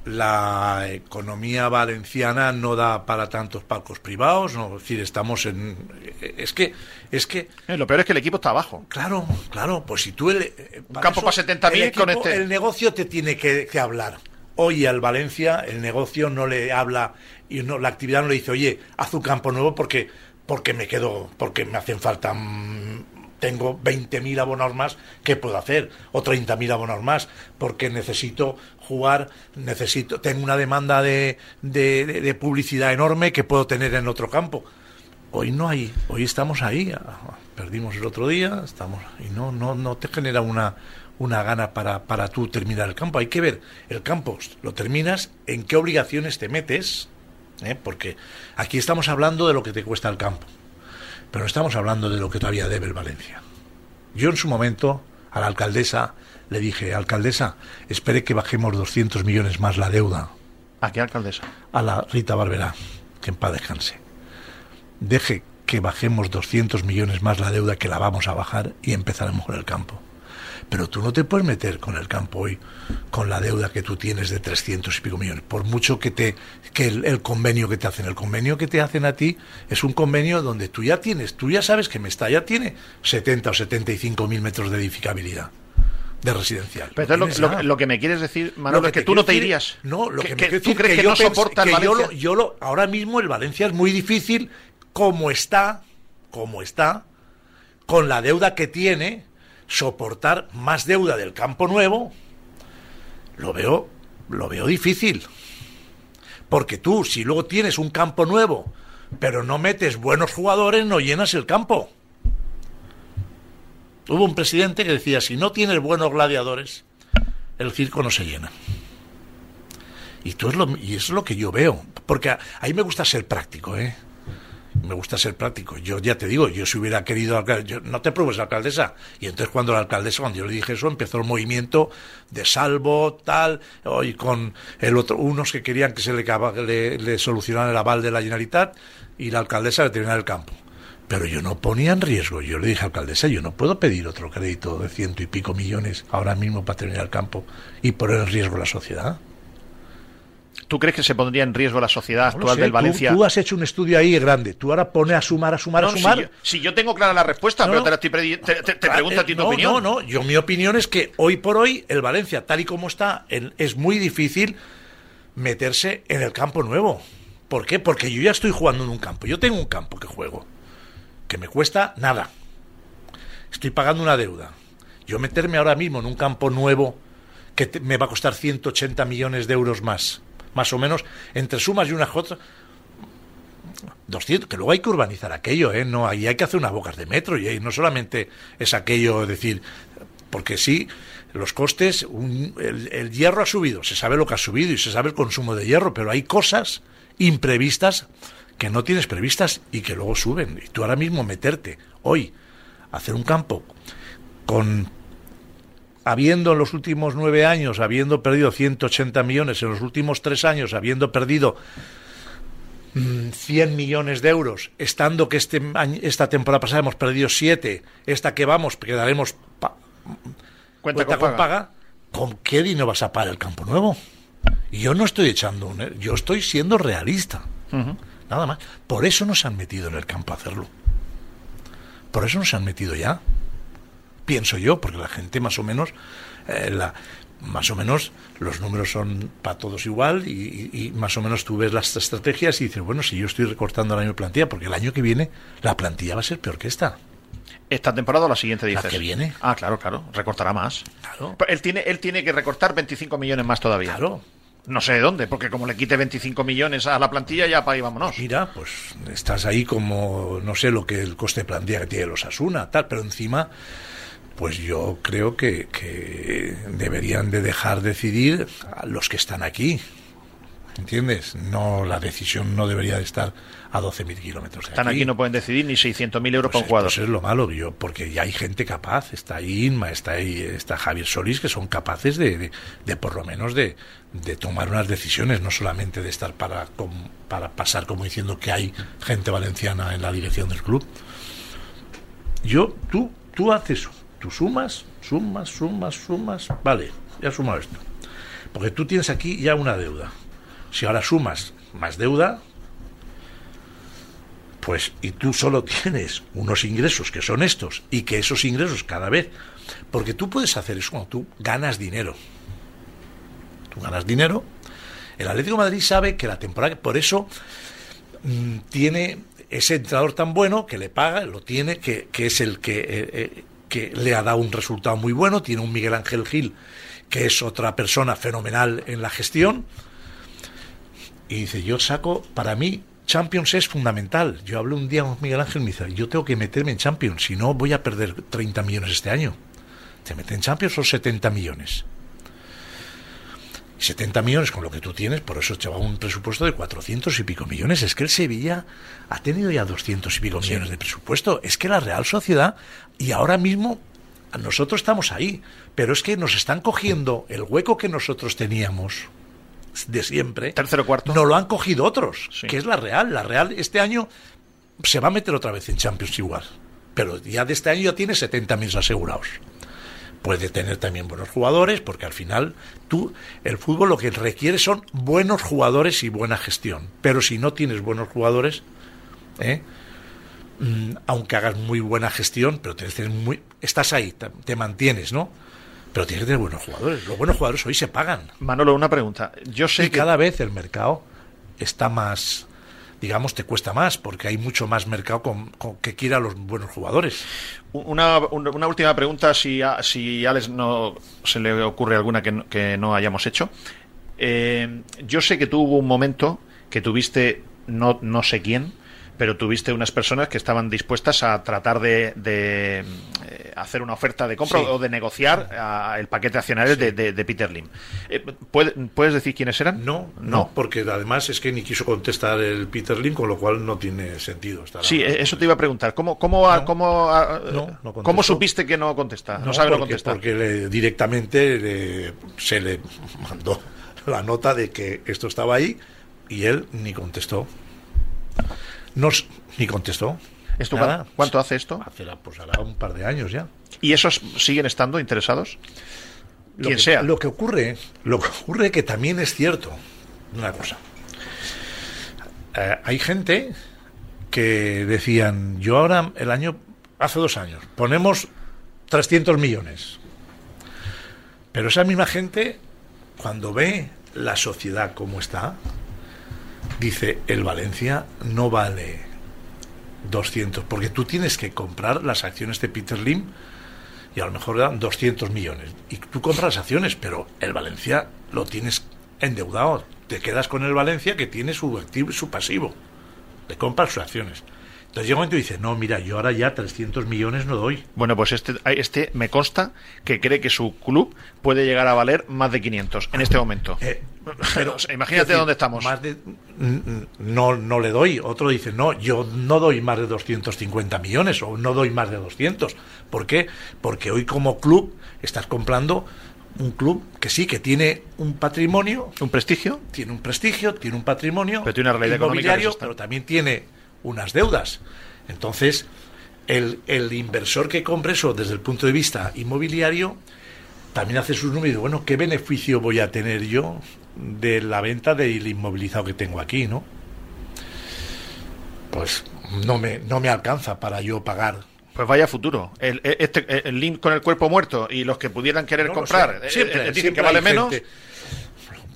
la economía valenciana no da para tantos palcos privados, no, es decir, estamos en es que es que Eh, lo peor es que el equipo está abajo. Claro, claro, pues si tú... El, eh, para campo eso, para 70.000 el con este- El negocio te tiene que, que hablar. Hoy al Valencia el negocio no le habla y no, la actividad no le dice, oye, haz un campo nuevo porque, porque me quedo, porque me hacen falta... mm, tengo 20.000 abonados más, ¿qué puedo hacer? O 30.000 abonados más, porque necesito jugar, necesito, tengo una demanda de, de- de- de publicidad enorme que puedo tener en otro campo. Hoy no hay, hoy estamos ahí, ah, perdimos el otro día, estamos y no no no te genera una una gana para para tú terminar el campo. Hay que ver el campo, lo terminas, en qué obligaciones te metes, ¿eh? porque aquí estamos hablando de lo que te cuesta el campo, pero no estamos hablando de lo que todavía debe el Valencia. Yo en su momento a la alcaldesa le dije, alcaldesa, espere que bajemos 200 millones más la deuda ¿A qué alcaldesa? a la Rita Barberá, que en paz descanse. Deje que bajemos 200 millones más la deuda que la vamos a bajar y empezaremos con el campo. Pero tú no te puedes meter con el campo hoy con la deuda que tú tienes de 300 y pico millones, por mucho que te que el, el convenio que te hacen, el convenio que te hacen a ti es un convenio donde tú ya tienes, tú ya sabes que Mestalla tiene 70 o 75 mil metros de edificabilidad de residencial. Pero lo, ya. lo- lo que me quieres decir, Manolo, Lo es que tú no te irías. No, lo que, me ¿Tú decir crees que, yo no soporta el que yo Valencia? lo, yo lo- ahora mismo el Valencia es muy difícil como está, como está, con la deuda que tiene, soportar más deuda del campo nuevo, lo veo, lo veo difícil. Porque tú, si luego tienes un campo nuevo, pero no metes buenos jugadores, no llenas el campo. Hubo un presidente que decía, si no tienes buenos gladiadores, el circo no se llena. Y, tú es lo, y es lo que yo veo. Porque a, ahí me gusta ser práctico, ¿eh? Me gusta ser práctico. Yo ya te digo, yo si hubiera querido... yo- no te pruebes alcaldesa. Y entonces cuando la alcaldesa, cuando yo le dije eso, empezó el movimiento de salvo, tal, y con el otro, unos que querían que se le, le, le solucionara el aval de la Generalitat y la alcaldesa le terminara el campo. Pero yo no ponía en riesgo. Yo le dije, alcaldesa, yo no puedo pedir otro crédito de ciento y pico millones ahora mismo para terminar el campo y poner en riesgo la sociedad. ¿Tú crees que se pondría en riesgo la sociedad No actual sé, del tú- Valencia? Tú, has hecho un estudio ahí grande. Tú ahora pones a sumar, a sumar, No, a si sumar. yo, si yo tengo clara la respuesta, No, pero te, la estoy pedi- te, te- te Claro, pregunto a ti eh, tu no, opinión. No, no, yo mi opinión es que hoy por hoy el Valencia, tal y como está, es muy difícil meterse en el campo nuevo. ¿Por qué? Porque yo ya estoy jugando en un campo. Yo tengo un campo que juego, que me cuesta nada. Estoy pagando una deuda. Yo meterme ahora mismo en un campo nuevo que me va a costar 180 millones de euros más, más o menos, entre sumas y unas otras, 200, que luego hay que urbanizar aquello, ¿eh? No, ahí hay que hacer unas bocas de metro y ahí no solamente es aquello, decir, porque sí, los costes, un- el, el hierro ha subido, se sabe lo que ha subido y se sabe el consumo de hierro, pero hay cosas imprevistas que no tienes previstas y que luego suben. Y tú ahora mismo meterte hoy a hacer un campo con habiendo en los últimos nueve años, habiendo perdido 180 millones, en los últimos tres años, habiendo perdido mm, 100 millones de euros, estando que este esta temporada pasada hemos perdido 7, esta que vamos, quedaremos pa- Cuenta cuenta con con paga. paga, ¿con qué dinero vas a pagar el campo nuevo? Y yo no estoy echando un... er, Yo estoy siendo realista. Nada más. Por eso no se han metido en el campo a hacerlo. Por eso no se han metido ya. Pienso yo, porque la gente más o menos... eh, la, más o menos los números son para todos igual y, y- y más o menos tú ves las estrategias y dices, bueno, si yo estoy recortando el año de plantilla, porque el año que viene la plantilla va a ser peor que esta. ¿Esta temporada o la siguiente La dices? que viene. Ah, claro, claro. Recortará más. Claro. Pero Él tiene, él tiene que recortar 25 millones más todavía. Claro. No sé de dónde, porque como le quite 25 millones a la plantilla, ya para ahí vámonos. Mira, pues estás ahí como, no sé lo que el coste de plantilla que tiene los Asuna, tal, pero encima, pues yo creo que, que deberían de dejar decidir a los que están aquí. ¿Entiendes? No, la decisión no debería de estar a 12.000 kilómetros Están aquí, no pueden decidir ni 600.000 euros pues por jugador. es, pues es lo malo, yo, porque ya hay gente capaz, está ahí Inma, está ahí, está Javier Solís, que son capaces de, de, de por lo menos de, de tomar unas decisiones, no solamente de estar para, para pasar como diciendo que hay gente valenciana en la dirección del club. Yo, tú, tú haces, tú sumas, sumas, sumas, sumas, vale, ya he sumado esto. Porque tú tienes aquí ya una deuda. Si ahora sumas más deuda, pues y tú solo tienes unos ingresos que son estos y que esos ingresos cada vez porque tú puedes hacer eso cuando tú ganas dinero tú ganas dinero el Atlético Madrid sabe que la temporada por eso mm, tiene ese entrenador tan bueno que le paga lo tiene que, que es el que eh, eh, que le ha dado un resultado muy bueno tiene un Miguel Ángel Gil que es otra persona fenomenal en la gestión y dice, yo saco, para mí, Champions es fundamental. Yo hablé un día con Miguel Ángel y me dice, yo tengo que meterme en Champions, si no voy a perder 30 millones este año. ¿Te meten en Champions o 70 millones? Y 70 millones con lo que tú tienes, por eso te va un presupuesto de 400 y pico millones. Es que el Sevilla ha tenido ya 200 y pico millones de presupuesto. Es que la Real Sociedad, y ahora mismo nosotros estamos ahí, pero es que nos están cogiendo el hueco que nosotros teníamos de siempre. Tercero cuarto. No lo han cogido otros, Sí. que es la Real. La Real este año se va a meter otra vez en Champions igual. Pero ya de este año ya tiene 70 mil asegurados. Puede tener también buenos jugadores, porque al final tú, el fútbol lo que requiere son buenos jugadores y buena gestión. Pero si no tienes buenos jugadores, ¿eh? Mm, aunque hagas muy buena gestión, pero tienes que tener muy, estás ahí, te, te mantienes, ¿no? Pero tienes que tener buenos jugadores. Los buenos jugadores hoy se pagan. Manolo, una pregunta. Yo sé Y que cada vez el mercado está más, digamos, te cuesta más, porque hay mucho más mercado con, que quiera los buenos jugadores. Una, una- última pregunta, si a, si Alex no se le ocurre alguna que no, que no hayamos hecho. Eh, yo sé que tú hubo un momento que tuviste, no, no sé quién, pero tuviste unas personas que estaban dispuestas a tratar de, de, eh, hacer una oferta de compra Sí. o de negociar el paquete accionario de, de- de Peter Lim. Eh, ¿puede- ¿Puedes decir quiénes eran? No, no, porque además es que ni quiso contestar el Peter Lin, con lo cual no tiene sentido estar Sí, hablando. eh, eso te iba a preguntar. ¿Cómo, cómo, No. cómo, a- No, contestó. ¿cómo supiste que no contesta? No, sabe no contestar. porque le- directamente le- se le mandó la nota de que esto estaba ahí y él ni contestó. No, ni contestó. ¿Esto Nada. cuán- ¿Cuánto hace esto? Hace pues hará un par de años ya. ¿Y esos siguen estando interesados? Lo Quien que- sea. Lo que ocurre, lo que ocurre que también es cierto una cosa. Eh, hay gente que decían, yo ahora el año, hace dos años, ponemos 300 millones. Pero esa misma gente, cuando ve la sociedad como está, dice, el Valencia no vale 200, porque tú tienes que comprar las acciones de Peter Lim y a lo mejor dan 200 millones. Y tú compras acciones, pero el Valencia lo tienes endeudado. Te quedas con el Valencia que tiene su activo y su pasivo. Le compras sus acciones. Entonces llega un momento y dice, no, mira, yo ahora ya 300 millones no doy. Bueno, pues este, este me consta que cree que su club puede llegar a valer más de 500 en este momento. Eh, Pero, imagínate dónde estamos. Más de, no, no le doy. Otro dice, no, yo no doy más de 250 millones o no doy más de 200. ¿Por qué? Porque hoy como club estás comprando un club que sí, que tiene un patrimonio. ¿Un prestigio? Tiene un prestigio, tiene un patrimonio. Pero tiene una realidad inmobiliario, pero también tiene unas deudas. Entonces, el, el inversor que compre eso desde el punto de vista inmobiliario también hace sus números. Bueno, ¿qué beneficio voy a tener yo de la venta del inmovilizado que tengo aquí, no? Pues no me, no me alcanza para yo pagar. Pues vaya futuro. El, este, el link con el cuerpo muerto y los que pudieran querer comprar eh, siempre, eh, dicen que vale menos.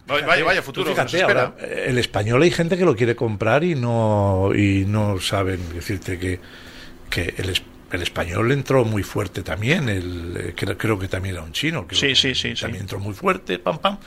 vaya, vaya futuro. Fíjate, ahora, el español hay gente que lo quiere comprar y no y no saben decirte que, que el, el español entró muy fuerte también. El, eh, creo, creo que también era un chino. sí, sí, sí. También entró muy fuerte, pam, pam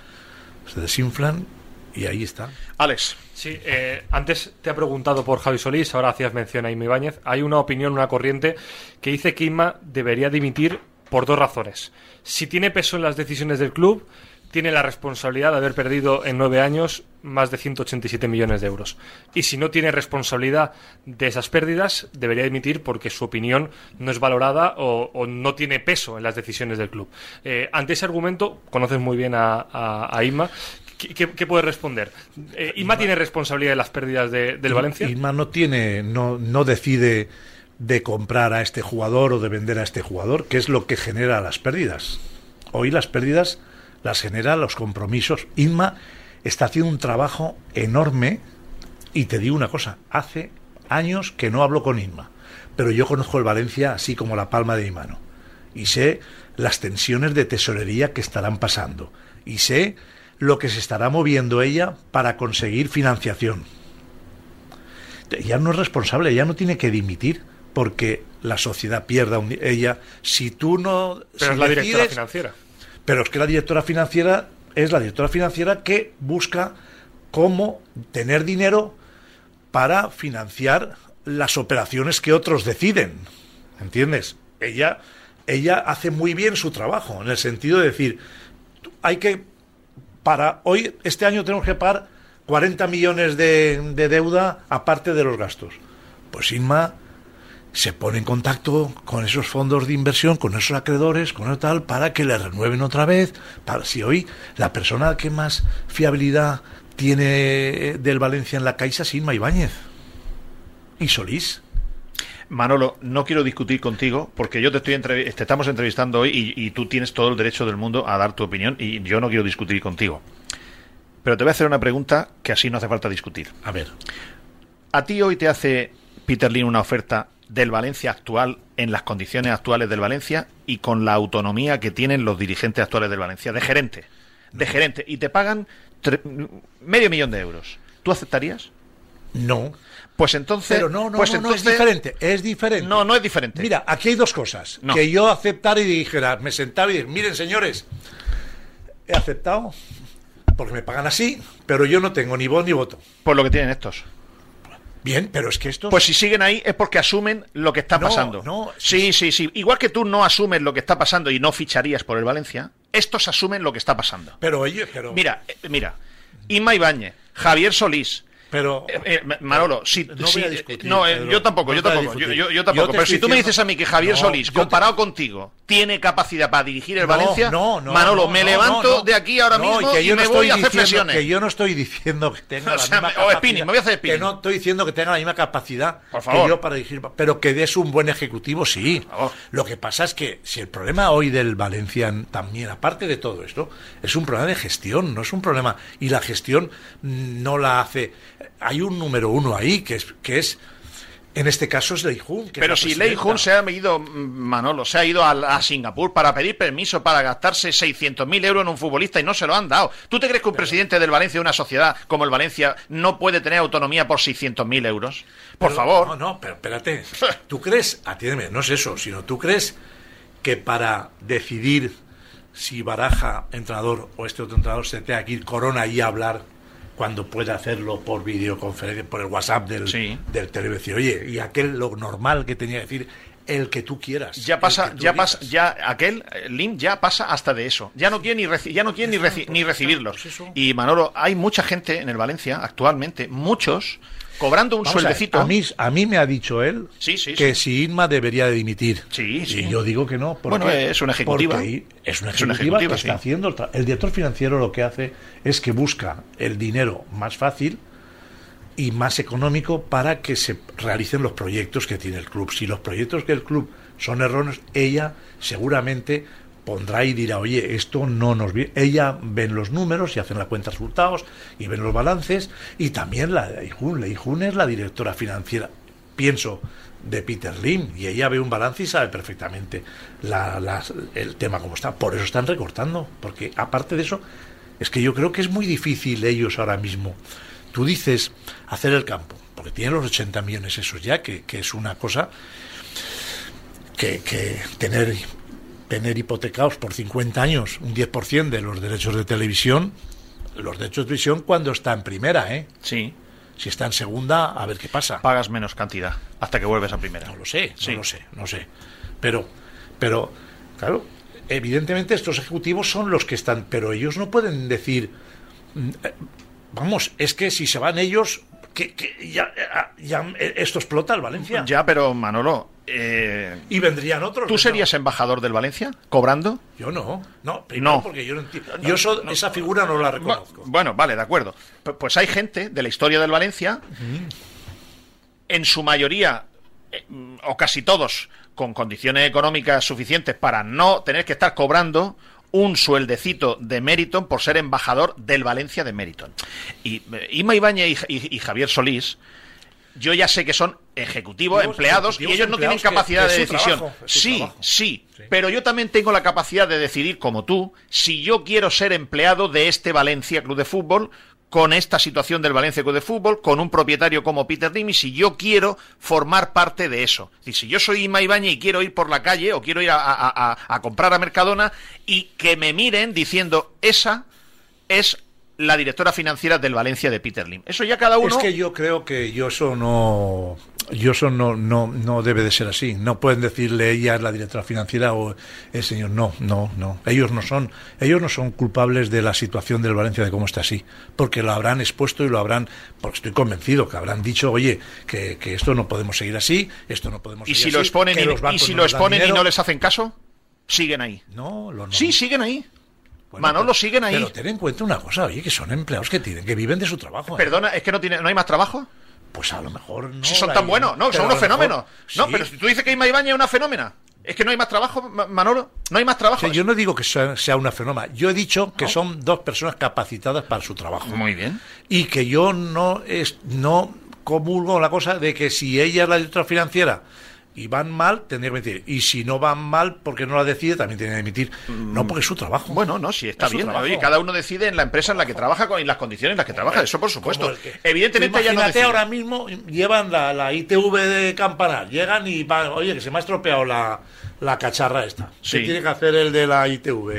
se desinflan y ahí está. Alex. Sí, eh, antes te ha preguntado por Javi Solís, ahora hacías mención a Imi Báñez. Hay una opinión, una corriente, que dice que Inma debería dimitir por dos razones. Si tiene peso en las decisiones del club tiene la responsabilidad de haber perdido en nueve años más de 187 millones de euros. Y si no tiene responsabilidad de esas pérdidas, debería dimitir porque su opinión no es valorada o, no tiene peso en las decisiones del club. Eh, ante ese argumento, conoces muy bien a, a, Inma. ¿Qué, puede responder? Eh, ¿Inma tiene responsabilidad de las pérdidas del Valencia? Inma no tiene, no, no decide de comprar a este jugador o de vender a este jugador, que es lo que genera las pérdidas. Hoy las pérdidas las genera los compromisos. Inma está haciendo un trabajo enorme y te digo una cosa, hace años que no hablo con Inma, pero yo conozco el Valencia así como la palma de mi mano y sé las tensiones de tesorería que estarán pasando y sé lo que se estará moviendo ella para conseguir financiación. Ella no es responsable, ella no tiene que dimitir porque la sociedad pierda un ella si tú no pero es la directora financiera pero es que la directora financiera es la directora financiera que busca cómo tener dinero para financiar las operaciones que otros deciden. ¿Entiendes? Ella, ella hace muy bien su trabajo, en el sentido de decir, hay que, para hoy, este año tenemos que pagar 40 millones de, de deuda aparte de los gastos. Pues Inma se pone en contacto con esos fondos de inversión, con esos acreedores, con el tal, para que le renueven otra vez. Para si hoy la persona que más fiabilidad tiene del Valencia en la Caixa es Inma Ibáñez. Y Solís. Manolo, no quiero discutir contigo porque yo te estoy te estamos entrevistando hoy y, y, tú tienes todo el derecho del mundo a dar tu opinión y yo no quiero discutir contigo. Pero te voy a hacer una pregunta que así no hace falta discutir. A ver. A ti hoy te hace Peter Lin una oferta del Valencia actual en las condiciones actuales del Valencia y con la autonomía que tienen los dirigentes actuales del Valencia, de gerente, de gerente, y te pagan medio millón de euros. ¿Tú aceptarías? No. Pues entonces. Pero no, no, pues no, es diferente. Es diferente. No, no es diferente. Mira, aquí hay dos cosas. Que yo aceptara y dijera, me sentaba y dije, miren, señores, he aceptado porque me pagan así, pero yo no tengo ni voz ni voto. Por lo que tienen estos. Bien, pero es que esto. Pues si siguen ahí es porque asumen lo que está pasando. No, sí, sí, sí. Igual que tú no asumes lo que está pasando y no ficharías por el Valencia, estos asumen lo que está pasando. Pero oye, pero. Mira, eh, mira. Inma Ibáñez, Javier Solís, pero eh, eh, Manolo, si, no, si, voy a discutir, no eh, yo tampoco, yo tampoco, yo, yo, yo, tampoco. Pero si tú me dices a mí que Javier no, Solís, comparado te... contigo, tiene capacidad para dirigir el Valencia, no, no, Manolo, me levanto de aquí ahora mismo y, que yo y me no voy a hacer. Que yo no estoy diciendo que tenga o la misma capacidad. spinning, me voy a hacer spinning. Que no estoy diciendo que tenga la misma capacidad que yo para dirigir, pero que des un buen ejecutivo, sí. Lo que pasa es que si el problema hoy del Valencia también, aparte de todo esto, es un problema de gestión, no es un problema. Y la gestión no la hace. Hay un número uno ahí que es, que es en este caso es Lei Jun. Pero si Lei Jun se ha ido, Manolo, se ha ido a, a Singapur para pedir permiso para gastarse 600.000 euros en un futbolista y no se lo han dado. ¿Tú te crees que un presidente del Valencia de una sociedad como el Valencia no puede tener autonomía por 600.000 euros? Por pero, favor. No, no, pero espérate. ¿Tú crees? Atiéndeme, no es eso, sino tú crees que para decidir si Baraja, entrenador, o este otro entrenador se tenga que ir Corona y hablar cuando pueda hacerlo por videoconferencia, por el WhatsApp del, sí. del televisión. Oye, y aquel lo normal que tenía que decir, el que tú quieras. Ya pasa, ya pasa, ya aquel eh, Lim ya pasa hasta de eso. Ya no quiere ni reci- ya no quiere ni, reci- ni recibirlos. Y Manolo, hay mucha gente en el Valencia actualmente, muchos cobrando un Vamos sueldecito. A, mí, a mí me ha dicho él Sí, sí, que si Inma debería de dimitir. Sí, sí. Y yo digo que no. ¿por Bueno, es una ejecutiva. Porque es una Es una ejecutiva, que está haciendo el director financiero lo que hace es que busca el dinero más fácil y más económico para que se realicen los proyectos que tiene el club. Si los proyectos que el club son erróneos, ella seguramente pondrá y dirá, oye, esto no nos viene. Ella ven los números y hacen la cuenta de resultados y ven los balances y también la Leijun. Leijun es la directora financiera, pienso, de Peter Lim y ella ve un balance y sabe perfectamente la- el tema como está. Por eso están recortando, porque aparte de eso, es que yo creo que es muy difícil ellos ahora mismo. Tú dices hacer el campo, porque tienen los 80 millones esos ya, que, que es una cosa que tener, tener hipotecados por 50 años un 10% de los derechos de televisión, los derechos de televisión cuando está en primera, ¿eh? Sí, Si está en segunda, a ver qué pasa. pagas menos cantidad hasta que vuelves a primera. No lo sé, Sí. no lo sé, no sé. Pero, pero, claro, evidentemente estos ejecutivos son los que están, pero ellos no pueden decir, mm, eh, vamos, es que si se van ellos, que, que ya, ya, eh, esto explota el Valencia. Ya, pero Manolo, eh, Y vendrían otros. ¿tú ¿no? serías embajador del Valencia cobrando? Yo no, no, primero No. porque yo no entiendo. Yo esa figura no la reconozco. Bueno, vale, de acuerdo. Pu- Pues hay gente de la historia del Valencia, en su mayoría, eh, o casi todos, con condiciones económicas suficientes para no tener que estar cobrando un sueldecito de Meriton por ser embajador del Valencia de Meriton. Y eh, Ima Ibáñez y, y- y Javier Solís, yo ya sé que son ejecutivos, empleados, ejecutivos y ellos no tienen que- capacidad que de decisión. trabajo, sí, sí, Sí. pero yo también tengo la capacidad de decidir, como tú, si yo quiero ser empleado de este Valencia Club de Fútbol, con esta situación del Valencia Club de Fútbol, con un propietario como Peter Lim, y si yo quiero formar parte de eso. Es si yo soy Ima Ibañez y quiero ir por la calle o quiero ir a, a- a- a comprar a Mercadona y que me miren diciendo, esa es la directora financiera del Valencia de Peter Lim. Eso ya cada uno... Es que yo creo que yo eso no, yo eso no, no, no debe de ser así. No pueden decirle ella es la directora financiera o el señor. No, no, no. Ellos no son, ellos no son culpables de la situación del Valencia de cómo está así, porque lo habrán expuesto y lo habrán, porque estoy convencido que habrán dicho, oye, que, que esto no podemos seguir así, esto no podemos y seguir si lo así, exponen, que y, si no lo exponen y no les hacen caso, siguen ahí. No, lo no. Sí, siguen ahí. Bueno, Manolo, siguen ahí. Pero ten en cuenta una cosa, oye, que son empleados que tienen, que viven de su trabajo. ¿eh? Perdona, es que no tiene, no hay más trabajo. Pues a lo mejor no. si son tan buenos, no, son unos fenómenos. No, pero si tú dices que Ima Ibañez es una fenómena. Es que no hay más trabajo, Ma- Manolo. No hay más O trabajo. sea, yo no digo que sea, sea una fenómena. Yo he dicho que son dos personas capacitadas para su trabajo. Muy bien. Y que yo no es no comulgo la cosa de que si ella es la directora financiera y van mal, tendría que emitir. Y si no van mal porque no la decide, también tiene que emitir. No, porque es su trabajo. Bueno, no, sí, está Es bien. Oye, cada uno decide en la empresa en la que trabaja con, y las condiciones en las que trabaja. Eso, por supuesto. Que- Evidentemente, ella no decide. ahora mismo llevan la, la ITV de Campanar, llegan y van, oye, que se me ha estropeado la, la cacharra esta. Sí. ¿Qué tiene que hacer el de la ITV?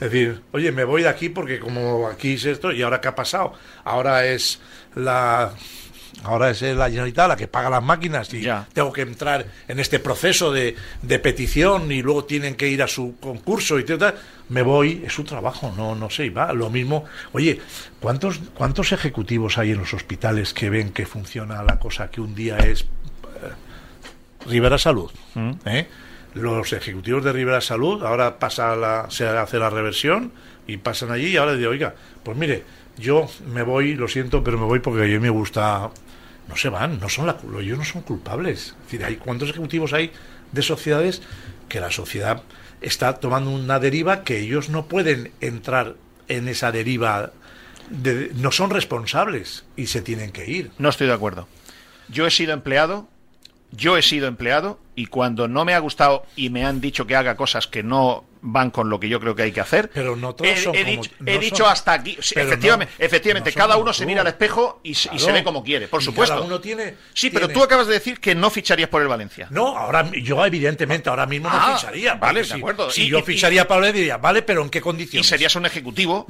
Es decir, oye, me voy de aquí porque como aquí es esto, y ahora qué ha pasado? Ahora es la ahora es la Generalitat la que paga las máquinas y Ya. tengo que entrar en este proceso de, de petición y luego tienen que ir a su concurso y tal, me voy, es su trabajo, no no sé, y va, lo mismo. Oye, ¿cuántos cuántos ejecutivos hay en los hospitales que ven que funciona la cosa que un día es eh, Rivera Salud? ¿eh? Los ejecutivos de Rivera Salud ahora pasa la, se hace la reversión y pasan allí y ahora digo, oiga, pues mire, yo me voy, lo siento, pero me voy porque a mí me gusta no se van, no son la, ellos no son culpables. Es decir, hay cuántos ejecutivos hay de sociedades que la sociedad está tomando una deriva que ellos no pueden entrar en esa deriva, de- no son responsables y se tienen que ir. No estoy de acuerdo. Yo he sido empleado, yo he sido empleado y cuando no me ha gustado y me han dicho que haga cosas que no van con lo que yo creo que hay que hacer, Pero no todos he, son he como- dicho, no he son- dicho hasta aquí. Sí, efectivamente, no- efectivamente no son cada uno se mira al espejo y, se- y ve como quiere, por Y supuesto. cada uno tiene- sí, pero tú acabas de decir que no ficharías por el Valencia. No, ahora yo evidentemente ahora mismo no Ah, ficharía. vale, de acuerdo. Si Y- yo y- ficharía y- a Pablo le diría, vale, pero ¿en qué Y condiciones? serías un ejecutivo.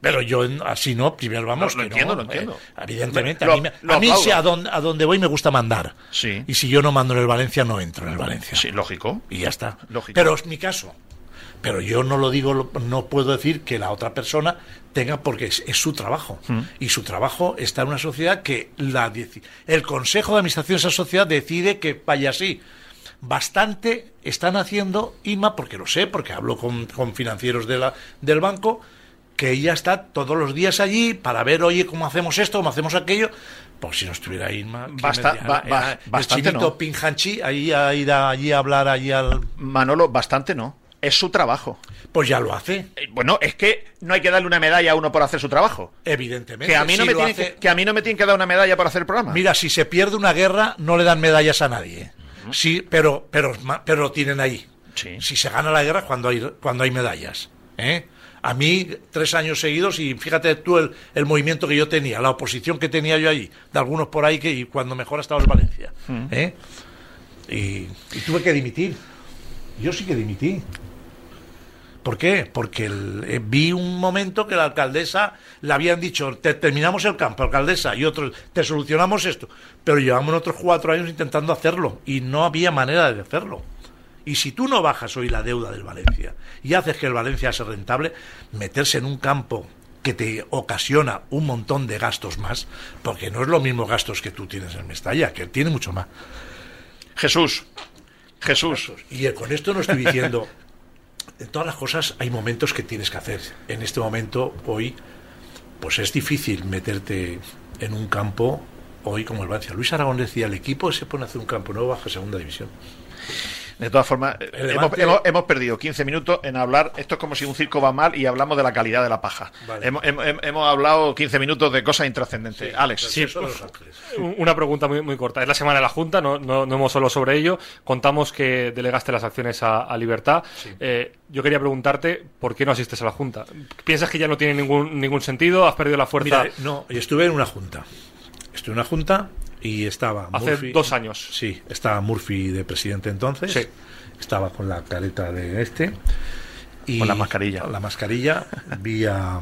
Pero yo en- así no, primero vamos. Lo- lo que entiendo, no, lo entiendo. eh, evidentemente, Lo- a mí, a mí a donde, a donde voy me gusta mandar. Sí. Y si yo no mando en el Valencia, no entro. dentro del Valencia. Sí, lógico. Y ya está. Lógico. Pero es mi caso. Pero yo no lo digo, no puedo decir que la otra persona tenga, porque es, es su trabajo. Mm. Y su trabajo está en una sociedad que la, el Consejo de Administración de esa sociedad decide que vaya así. Bastante están haciendo, Inma, porque lo sé, porque hablo con, con financieros de la, del banco, que ella está todos los días allí para ver, oye, cómo hacemos esto, cómo hacemos aquello. Pues si no estuviera ¿quién Basta- ba- ba- el bastante chinito no. Pinjanchi, ahí a ir a- allí a hablar allí al... Manolo, bastante no. Es su trabajo. Pues ya lo hace, Eh, Bueno, es que no hay que darle una medalla a uno por hacer su trabajo. evidentemente. Que a mí no, Si me, tienen hace- que, que a mí no me tienen que dar una medalla por hacer el programa. Mira, si se pierde una guerra, no le dan medallas a nadie. Sí, pero, pero, pero lo tienen ahí. Sí. Si se gana la guerra, cuando hay, cuando hay medallas. ¿eh? A mí, tres años seguidos, y fíjate tú el, el movimiento que yo tenía, la oposición que tenía yo allí, de algunos por ahí que y cuando mejor ha estado en Valencia. ¿eh? Y, y tuve que dimitir. Yo sí que dimití. ¿Por qué? Porque el- eh, vi un momento que la alcaldesa le habían dicho, te terminamos el campo, alcaldesa, y otros, te solucionamos esto. Pero llevamos otros cuatro años intentando hacerlo y no había manera de hacerlo. Y si tú no bajas hoy la deuda del Valencia y haces que el Valencia sea rentable, meterse en un campo que te ocasiona un montón de gastos más, porque no es lo mismo gastos que tú tienes en Mestalla, que tiene mucho más. Jesús. Jesús. Y con esto no estoy diciendo. En todas las cosas hay momentos que tienes que hacer. En este momento, hoy, pues es difícil meterte en un campo hoy como el Valencia. Luis Aragón decía: el equipo se pone a hacer un campo nuevo bajo segunda división. De todas formas, eh, hemos, hemos- hemos perdido 15 minutos en hablar. Esto es como si un circo va mal y hablamos de la calidad de la paja. Vale. Hemos, hemos- hemos hablado 15 minutos de cosas intrascendentes. Alex. Sí, Una pregunta muy, muy corta. Es la semana de la Junta, no, no, no hemos solo sobre ello. Contamos que delegaste las acciones a, a Libertad. Eh, yo quería preguntarte por qué no asistes a la Junta. ¿Piensas que ya no tiene ningún, ningún sentido? ¿Has perdido la fuerza? Mira, eh, no, y estuve en una junta. Estuve en una junta y estaba. Hace dos años. Sí, estaba Murphy de presidente entonces. Sí. Estaba con la careta de este. Y Con la mascarilla. con La mascarilla. Vi a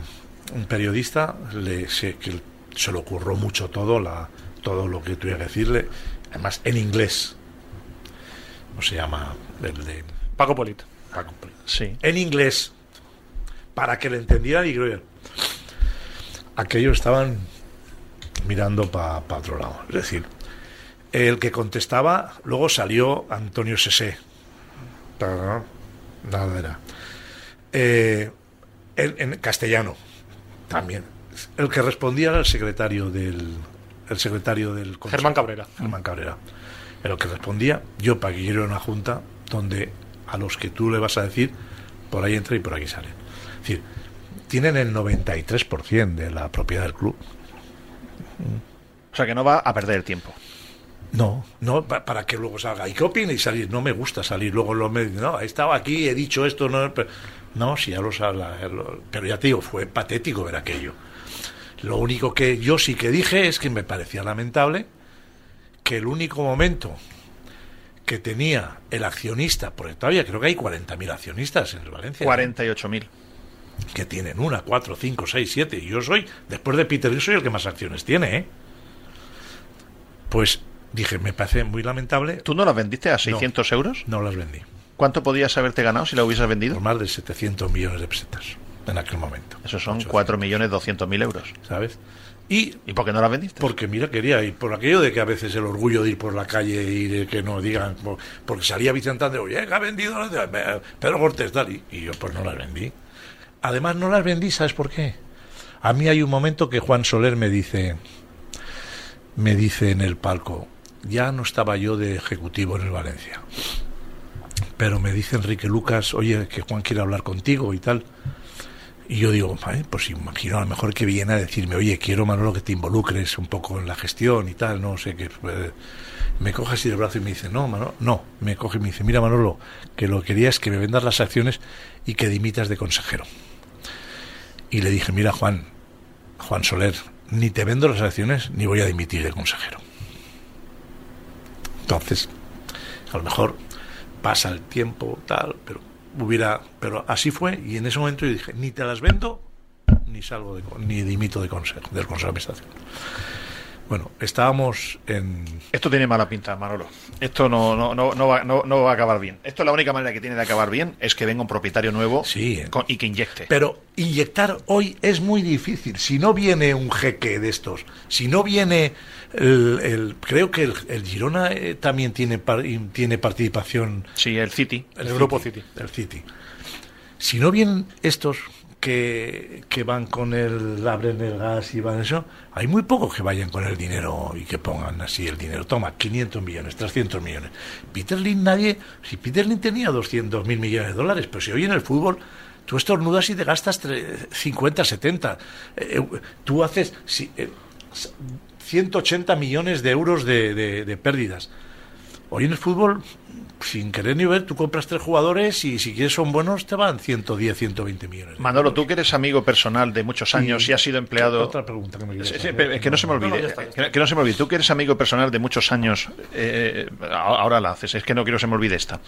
un periodista, le, se, que se le ocurrió mucho todo, la, todo lo que tuviera que decirle. Además, en inglés. ¿Cómo se llama? El de Paco Polit. Paco. Sí. En inglés. Para que le entendieran y creo aquellos estaban mirando para otro lado. Es decir, el que contestaba, luego salió Antonio Sesé. Nada era. Eh, en, en castellano, también. El que respondía era el secretario del. El secretario del Consejo. Germán Cabrera. Germán Cabrera. Era el que respondía. Yo, para que quiero una junta donde a los que tú le vas a decir, por ahí entra y por aquí sale. Es decir, tienen el 93% de la propiedad del club. O sea que no va a perder el tiempo. No, no, pa- para que luego salga. ¿Y qué opina? Y salir. No me gusta salir. Luego lo me no, he estado aquí, he dicho esto, no, pero, no si ya lo sabe. Pero ya te digo, fue patético ver aquello. Lo único que yo sí que dije es que me parecía lamentable que el único momento que tenía el accionista, porque todavía creo que hay 40.000 accionistas en el Valencia. 48.000. que tienen una, cuatro, cinco, seis, siete. Y yo soy, después de Peter, yo soy el que más acciones tiene, ¿eh? Pues dije, me parece muy lamentable. ¿Tú no las vendiste a 600 euros? No las vendí. ¿Cuánto podías haberte ganado si la hubieses vendido? Por más de 700 millones de pesetas en aquel momento. Eso son 800, 4.200.000 euros. ¿Sabes? Y ¿Y por qué no las vendiste? porque, mira, quería ir por aquello de que a veces el orgullo de ir por la calle y de que no digan, por- porque salía Vicente Andreu, oye, que ha vendido Pedro Cortés, tal, y, y yo pues no las vendí. Además, no las vendí, ¿sabes por qué? A mí hay un momento que Juan Soler me dice, me dice en el palco, ya no estaba yo de ejecutivo en el Valencia, pero me dice Enrique Lucas, oye, que Juan quiere hablar contigo y tal. Y yo digo, "Vale, pues imagino a lo mejor que viene a decirme, oye, quiero Manolo que te involucres un poco en la gestión y tal, no sé qué. Me coge así del brazo y me dice, no, Manolo, no, me coge y me dice, mira Manolo, que lo que quería es que me vendas las acciones y que dimitas de consejero. Y le dije, mira Juan, Juan Soler, ni te vendo las acciones ni voy a dimitir de consejero. Entonces, a lo mejor pasa el tiempo, tal, pero hubiera, pero así fue y en ese momento yo dije, ni te las vendo ni salgo de, ni dimito de consejo, del consejo de administración. Bueno, estábamos en... Esto tiene mala pinta, Manolo. Esto no, no, no, no, va, no, no va a acabar bien. Esto la única manera que tiene de acabar bien es que venga un propietario nuevo Sí. con- y que inyecte. Pero inyectar hoy es muy difícil. Si no viene un jeque de estos, si no viene el, el- creo que el, el Girona eh, también tiene par- tiene participación. Sí, el City. El grupo City. El City. Si no vienen estos que, que van con el abren el gas y van eso, hay muy pocos que vayan con el dinero y que pongan así el dinero. Toma, 500 millones, 300 millones. Peter Lin, nadie. Si Peter Lin tenía 200 mil millones de dólares, pero si hoy en el fútbol tú estornudas y te gastas tre- 50, 70. Eh, eh, tú haces si, eh, 180 millones de euros de pérdidas. Hoy en el fútbol, sin querer ni ver, tú compras tres jugadores y si quieres son buenos te van 110, 120 millones. Manolo, tú que eres amigo personal de muchos años y has sido empleado... Otra pregunta que me hacer. es que no se me olvide, ya está, ya está. que- que no se me olvide. Tú que eres amigo personal de muchos años, eh, ahora la haces, es que no quiero que se me olvide esta.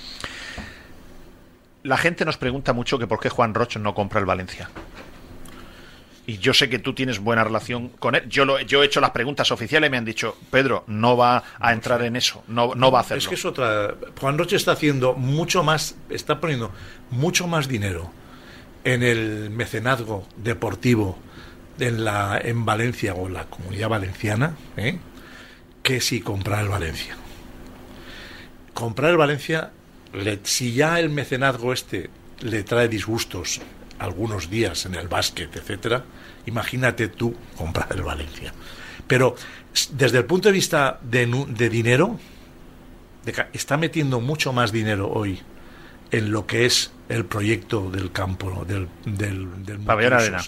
La gente nos pregunta mucho que por qué Juan Roch no compra el Valencia. Y yo sé que tú tienes buena relación con él. Yo, lo, yo he hecho las preguntas oficiales y me han dicho, Pedro, no va a entrar en eso, no, no va a hacerlo. Es que es otra. Juan Roche está haciendo mucho más, está poniendo mucho más dinero en el mecenazgo deportivo en la en Valencia o en la comunidad valenciana, ¿eh? que si comprar el Valencia. Comprar el Valencia, le- si ya el mecenazgo este le trae disgustos algunos días en el básquet, etcétera, imagínate tú comprar el Valencia. Pero desde el punto de vista de, de dinero, de está metiendo mucho más dinero hoy en lo que es el proyecto del campo, del, del, del. Arena.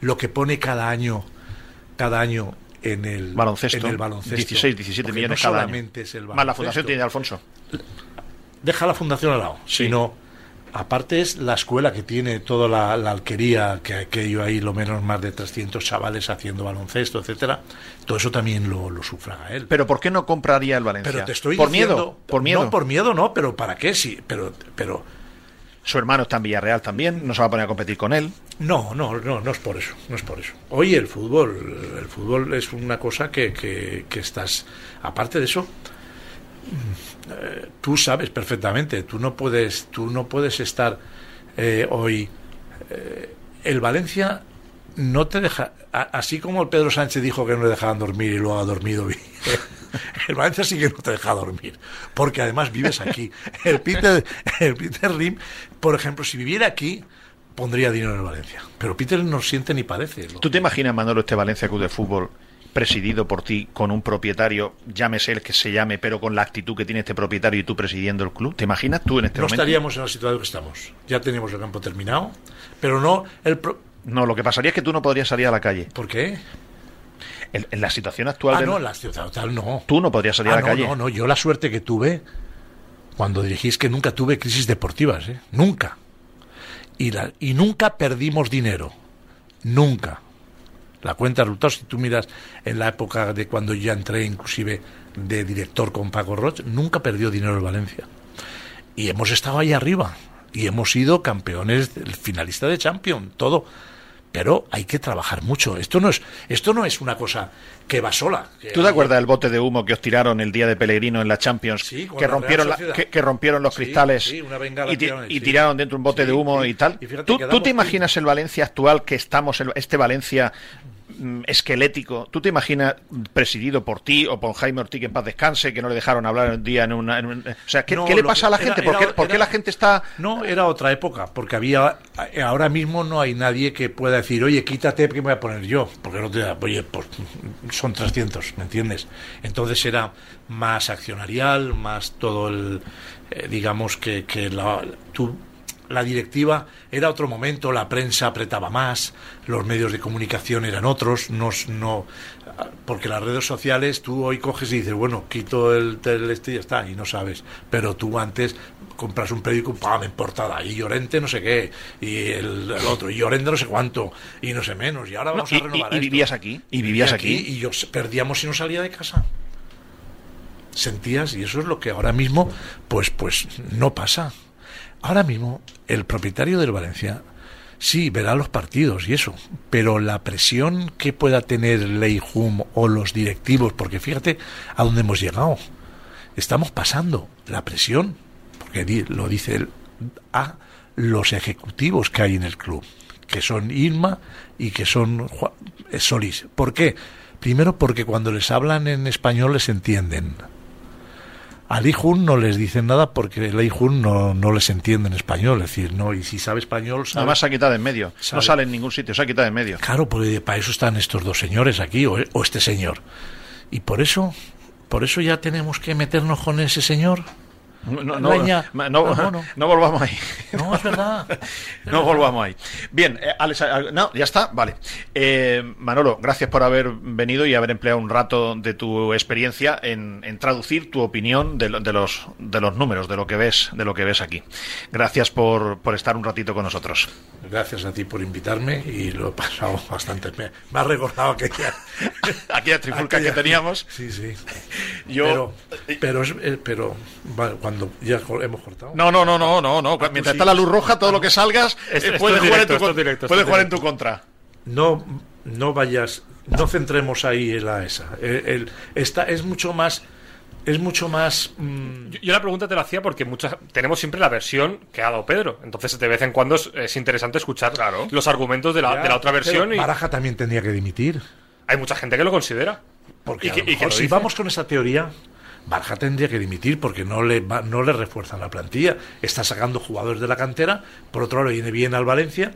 Lo que pone cada año, cada año en el baloncesto, en el baloncesto. 16, 17 Porque millones no cada año. solamente es el Más la. Fundación tiene de Alfonso. Deja la fundación al lado, Sí. sino aparte es la escuela que tiene toda la, la alquería, que aquello ahí lo menos más de 300 chavales haciendo baloncesto, etcétera. Todo eso también lo, lo sufraga él. Pero ¿por qué no compraría el Valencia? Pero te estoy por diciendo, miedo, por miedo. No, por miedo no, pero ¿para qué? Sí, pero, pero Su hermano está en Villarreal también, no se va a poner a competir con él. no, no, no, no es por eso, no es por eso. Hoy el fútbol, el fútbol es una cosa que, que, que estás, aparte de eso, eh, tú sabes perfectamente, tú no puedes, tú no puedes estar eh, hoy, eh, el Valencia no te deja, a- así como el Pedro Sánchez dijo que no le dejaban dormir y luego ha dormido bien. El Valencia sí que no te deja dormir, porque además vives aquí. El Peter, el Peter Lim, por ejemplo, si viviera aquí, pondría dinero en el Valencia. Pero Peter no siente ni padece. ¿Tú te imaginas, Manolo, este Valencia Club de Fútbol presidido por ti, con un propietario, llámese el que se llame, pero con la actitud que tiene este propietario y tú presidiendo el club? ¿Te imaginas tú en este no momento? estaríamos en la situación que estamos. Ya tenemos el campo terminado, pero no el... Pro... No, lo que pasaría es que tú no podrías salir a la calle. ¿Por qué? En, en la situación actual Ah, del- no, la ciudad tal no. Tú no podrías salir Ah, a la no, calle. No, no, yo la suerte que tuve cuando dirigí es que nunca tuve crisis deportivas, ¿eh? Nunca. Y, la, y nunca perdimos dinero. Nunca. La cuenta resultados, si tú miras en la época de cuando ya entré, inclusive de director con Paco Roch, nunca perdió dinero el Valencia. Y hemos estado ahí arriba. Y hemos sido campeones, del finalista de Champions, todo. Pero hay que trabajar mucho. Esto no es, esto no es una cosa que va sola. que- ¿Tú te acuerdas del bote de humo que os tiraron el día de Pellegrino en la Champions? Sí, que, la rompieron la- que, que rompieron los Sí, cristales sí, una y, ti- tiraron, y tiraron dentro un bote de humo y tal. Y ¿Tú, tú te imaginas el Valencia actual que estamos, en este Valencia mm, esquelético? ¿Tú te imaginas presidido por ti o por Jaime Ortiz que en paz descanse, que no le dejaron hablar un día en una... en un- o sea, ¿qué, No, qué le pasa a la gente? era- ¿Por qué, era- por qué era- la gente está...? No, era otra época, porque había ahora mismo no hay nadie que pueda decir, oye, quítate que me voy a poner yo, porque no te oye, pues son 300, ¿me entiendes? Entonces era más accionarial, más todo el, eh, digamos que, que la, tú- la directiva era otro momento, la prensa apretaba más, los medios de comunicación eran otros, no, no porque las redes sociales tú hoy coges y dices, bueno, quito el, el este y ya está, y no sabes, pero tú antes compras un periódico, ¡pam! en portada, y Llorente no sé qué, y el, el otro, y Llorente no sé cuánto, y no sé menos, y ahora No, vamos y, a renovar y- y esto. vivías aquí, y vivías Vivía aquí. y yo perdíamos si no salía de casa. Sentías, y eso es lo que ahora mismo, pues, pues no pasa. Ahora mismo, el propietario del Valencia Sí, verá los partidos y eso, pero la presión que pueda tener Lei Hum o los directivos, porque fíjate a dónde hemos llegado. Estamos pasando la presión, porque lo dice él, a los ejecutivos que hay en el club, que son Irma y que son eh, Solís. ¿Por qué? Primero porque cuando les hablan en español les entienden. A Lee Jun no les dicen nada porque Lee Jun no, no les entiende en español. Es decir, no, y si sabe español, sabe. Además se ha quitado de en medio. No sale en ningún sitio, se ha quitado de en medio. Claro, porque para eso están estos dos señores aquí, o, o este señor. Y por eso, por eso ya tenemos que meternos con ese señor. No, no, Leña no, no, volvamos ahí. No, es verdad. No volvamos ahí. Bien, eh, Alex, eh, no, ya está, vale. Eh, Manolo, gracias por haber venido y haber empleado un rato de tu experiencia en, en traducir tu opinión de, de los de los números, de lo que ves, de lo que ves aquí. Gracias por, por estar un ratito con nosotros. Gracias a ti por invitarme y lo he pasado bastante. Me, me ha recordado aquella, Aquella trifulca que aquella- teníamos. Sí, sí. Yo, Pero, pero, eh, pero cuando ya hemos cortado. no, no, no, no, no, no. Mientras sí. está la luz roja, todo lo que salgas Es- eh, esto puede es jugar, directo, en tu, es directo, es jugar en tu contra. no no vayas no centremos ahí en la esa El- el- esta es mucho más es mucho más mm, Yo, yo la pregunta te la hacía porque muchas tenemos siempre la versión que ha dado Pedro. Entonces, de vez en cuando es, es interesante escuchar los argumentos de la, de la otra versión. Y Baraja también tendría que dimitir hay mucha gente que lo considera. porque Y a que- lo y que lo si dice. vamos con esa teoría Baraja tendría que dimitir porque no le va- no le refuerzan la plantilla está sacando jugadores de la cantera por otro lado viene bien al Valencia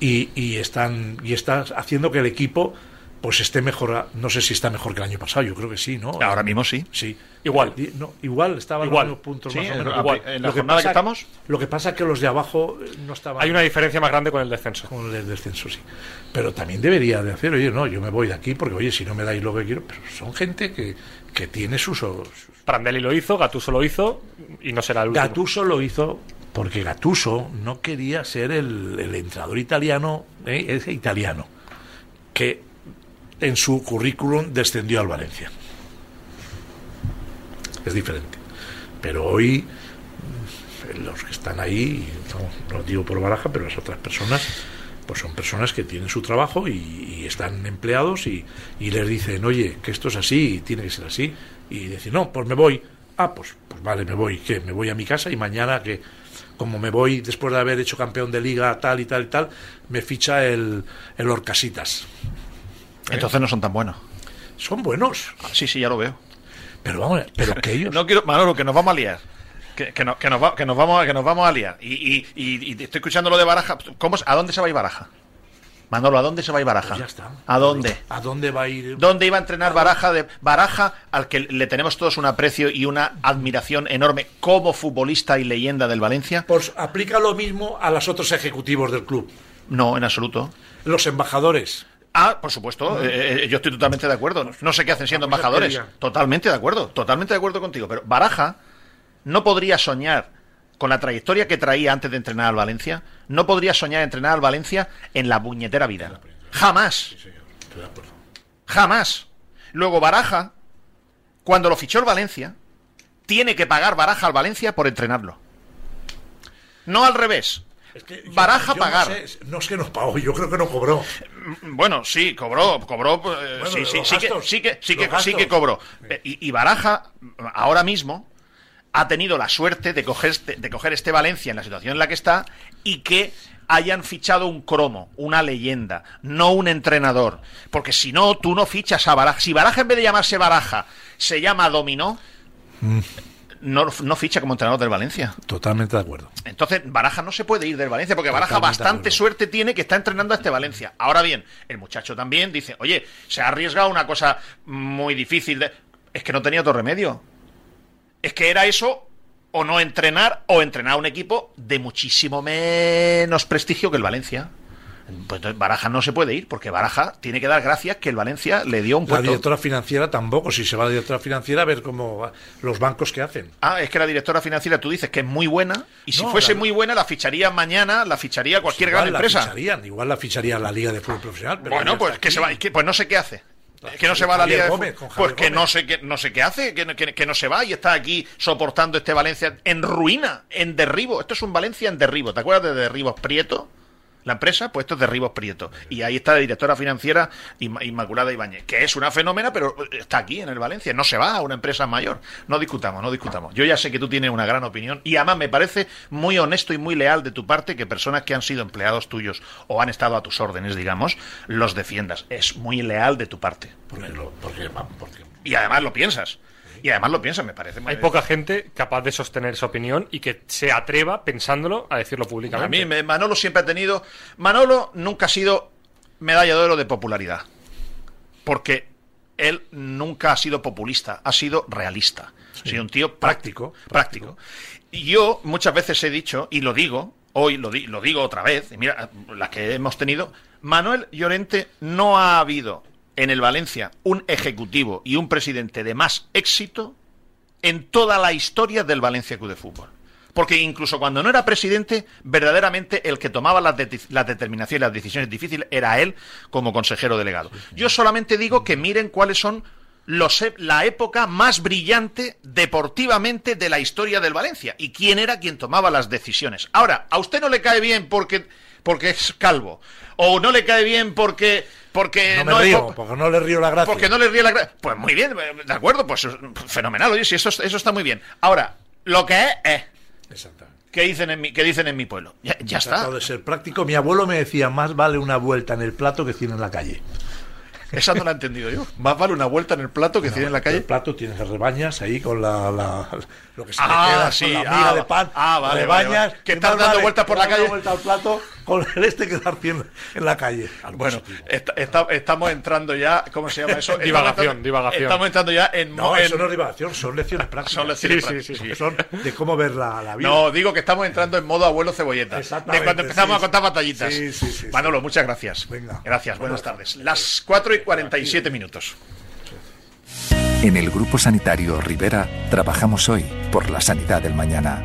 y, y están y está haciendo que el equipo pues esté mejor no sé si está mejor que el año pasado yo creo que sí no Ahora mismo sí. Sí. Igual. Eh, no, igual, estaba Igual. en los puntos Sí, más o en- menos. igual. en la Lo que jornada que pasa- estamos. Lo que pasa es que los de abajo eh, no estaban Hay una diferencia más grande con el descenso. con el descenso, sí. Pero también debería de hacer, oye, no, yo me voy de aquí porque, oye, si no me dais lo que quiero, pero son gente que, que tiene sus... sus- Prandelli lo hizo, Gattuso lo hizo y no será el último. Gatuso lo hizo porque Gatuso no quería ser el, el entrenador italiano, ¿eh? ese italiano, que en su currículum descendió al Valencia. Es diferente. Pero hoy los que están ahí, no, no digo por baraja, pero las otras personas, pues son personas que tienen su trabajo y, y están empleados y, y les dicen, oye, que esto es así y tiene que ser así. Y decir, no, pues me voy. Ah, pues, pues vale, me voy. ¿Qué? Me voy a mi casa y mañana que, como me voy después de haber hecho campeón de liga tal y tal y tal, me ficha el, el Orcasitas. Entonces no son tan buenos. Son buenos, Ah, Sí, sí, ya lo veo. pero vamos, pero que ellos... No quiero, Manolo, que nos vamos a liar. Que, que, no- que nos, va- que nos vamos, a- que nos vamos a liar. Y, y- y- y estoy escuchando lo de Baraja. ¿Cómo, ¿A dónde se va a ir Baraja? Manolo, ¿a dónde se va a ir Baraja? Pues ya está. ¿A dónde? ¿A dónde va a ir? ¿Dónde iba a entrenar Baraja? De, Baraja, al que le tenemos todos un aprecio y una admiración enorme como futbolista y leyenda del Valencia. Pues aplica lo mismo a los otros ejecutivos del club. No, en absoluto. Los embajadores. Ah, por supuesto, eh, eh, yo estoy totalmente de acuerdo. No sé qué hacen siendo embajadores. Totalmente de acuerdo, totalmente de acuerdo contigo. Pero Baraja no podría soñar con la trayectoria que traía antes de entrenar al Valencia, no podría soñar entrenar al Valencia en la puñetera vida. Jamás, jamás. Luego Baraja, cuando lo fichó el Valencia, tiene que pagar Baraja al Valencia por entrenarlo. No al revés. Es que yo- Baraja yo pagar. No, sé, no es que nos pagó, yo creo que no cobró. Bueno, sí, cobró, cobró, eh, Bueno, sí, sí, sí, que, sí que, sí que, sí que cobró. Eh, Y, y Baraja, ahora mismo, ha tenido la suerte de coger, este, de coger este Valencia en la situación en la que está y que hayan fichado un cromo, una leyenda, no un entrenador. Porque si no, tú no fichas a Baraja. Si Baraja en vez de llamarse Baraja se llama Dominó, Mm. no, no ficha como entrenador del Valencia. Totalmente de acuerdo. Entonces, Baraja no se puede ir del Valencia porque Baraja Totalmente bastante suerte tiene que está entrenando a este Valencia. Ahora bien, el muchacho también dice, oye, se ha arriesgado una cosa muy difícil. de- Es que no tenía otro remedio. Es que era eso o no entrenar o entrenar a un equipo de muchísimo menos prestigio que el Valencia. Pues Baraja no se puede ir porque Baraja tiene que dar gracias que el Valencia le dio un La puesto. directora financiera tampoco. Si se va la directora financiera, a ver cómo los bancos que hacen. Ah, es que la directora financiera tú dices que es muy buena y si No, fuese la- muy buena la ficharía mañana, la ficharía cualquier Igual gran la empresa. ficharían, igual la ficharía la Liga de Fútbol Profesional. pero Bueno, pues que se va, que- pues no sé qué hace. Que no se va a la Liga de Gómez, Pues que no sé qué, no sé qué hace, que, no- que- que no se va y está aquí soportando este Valencia en ruina, en derribo. Esto es un Valencia en derribo. ¿Te acuerdas de Derribos Prieto? La empresa, pues esto es de Ribos Prieto. Y ahí está la directora financiera Inmaculada Ibáñez, que es una fenómena, pero está aquí en el Valencia. No se va a una empresa mayor. No discutamos, no discutamos. Yo ya sé que tú tienes una gran opinión y además me parece muy honesto y muy leal de tu parte que personas que han sido empleados tuyos o han estado a tus órdenes, digamos, los defiendas. Es muy leal de tu parte. Porque, lo- porque, porque Y además lo piensas. Y además lo piensas, me parece muy Hay poca gente capaz de sostener esa opinión y que se atreva, pensándolo, a decirlo A públicamente. mí me- Manolo siempre ha tenido. Manolo nunca ha sido medalla de oro de popularidad. Porque él nunca ha sido populista, ha sido realista. Ha sido un tío práctico. Práctico. Y yo muchas veces he dicho, y lo digo, hoy lo, di- lo digo otra vez, y mira, las que hemos tenido, Manuel Llorente no ha habido en el Valencia un ejecutivo y un presidente de más éxito en toda la historia del Valencia Club de Fútbol. Porque incluso cuando no era presidente, verdaderamente el que tomaba las, de- las determinaciones y las decisiones difíciles era él como consejero delegado. Yo solamente digo que miren cuáles son los, e- la época más brillante deportivamente de la historia del Valencia y quién era quien tomaba las decisiones. Ahora, a usted no le cae bien porque, porque es calvo o no le cae bien porque porque no me no río, porque no le río la gracia. porque no le ríe la gracia. Pues muy bien, de acuerdo, pues fenomenal, oye, si eso, eso está muy bien. Ahora, lo que es, es Exactamente. que dicen en mi, que dicen en mi pueblo. Ya, ya está. De ser práctico. Mi abuelo me decía, más vale una vuelta en el plato que cien en la calle. Esa no la he entendido yo. Más vale una vuelta en el plato que cien en la El calle. plato tienes rebañas ahí con la, la- lo que se Ah, le queda sí, con la ah, de pan. ah, vale, rebañas. vale, vale. Que estás más dando vale vueltas por la calle. vuelta al plato con el este que dar cien en la calle. Bueno, estamos entrando ya, ¿cómo se llama eso? Divagación, divagación. Estamos entrando ya en... no, en- eso no es divagación, son lecciones prácticas. Son lecciones Sí, prácticas, sí, sí. Son de cómo ver la, la vida. No, digo que estamos entrando en modo abuelo cebolleta. De Exactamente, cuando empezamos sí, a contar batallitas. sí, sí, sí, Manolo, muchas gracias. Venga. Gracias, buenas tardes. Las 4 y 47 minutos. En el Grupo Sanitario Rivera trabajamos hoy por la sanidad del mañana,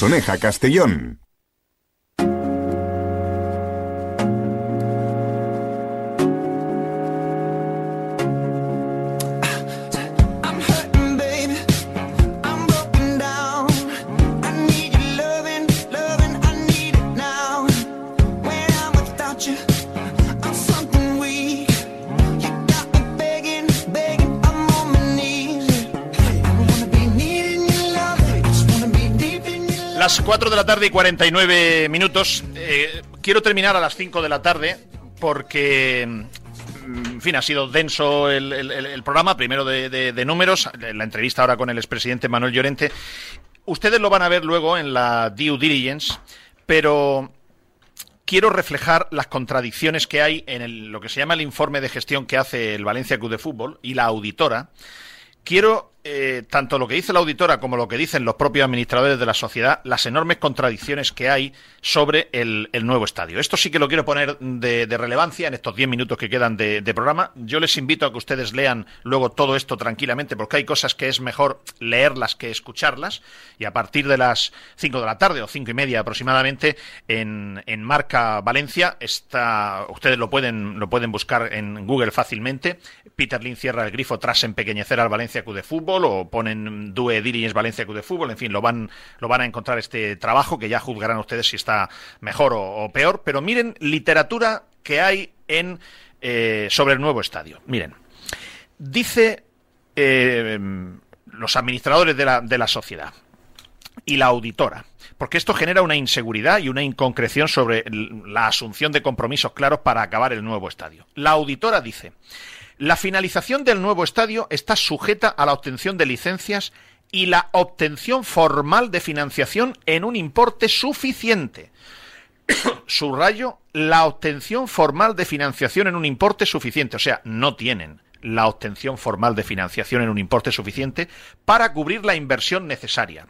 Soneja, Castellón. Las 4 de la tarde y 49 minutos. Eh, quiero terminar a las 5 de la tarde porque, mm, en fin, ha sido denso el, programa, primero de, números, la entrevista ahora con el expresidente Manuel Llorente. Ustedes lo van a ver luego en la due diligence, pero quiero reflejar las contradicciones que hay en lo que se llama el informe de gestión que hace el Valencia Club de Fútbol y la auditora. Quiero, eh, tanto lo que dice la auditora como lo que dicen los propios administradores de la sociedad, las enormes contradicciones que hay sobre el, nuevo estadio. Esto sí que lo quiero poner de, relevancia en estos 10 minutos que quedan de, de programa. Yo les invito a que ustedes lean luego todo esto tranquilamente, porque hay cosas que es mejor leerlas que escucharlas. Y a partir de las 5 de la tarde o 5 y media aproximadamente, en, en Marca Valencia, está, ustedes lo pueden, lo pueden buscar en Google fácilmente. Peter Lin cierra el grifo tras empequeñecer al Valencia Club de Fútbol o ponen Due Diligence Valencia Club de Fútbol, en fin, lo van, lo van a encontrar este trabajo que ya juzgarán ustedes si está mejor o, peor, pero miren literatura que hay en eh, sobre el nuevo estadio. Miren, dice eh, los administradores de la, de la sociedad y la auditora, porque esto genera una inseguridad y una inconcreción sobre la asunción de compromisos claros para acabar el nuevo estadio. La auditora dice, la finalización del nuevo estadio está sujeta a la obtención de licencias y la obtención formal de financiación en un importe suficiente. Subrayo, la obtención formal de financiación en un importe suficiente. O sea, no tienen la obtención formal de financiación en un importe suficiente para cubrir la inversión necesaria.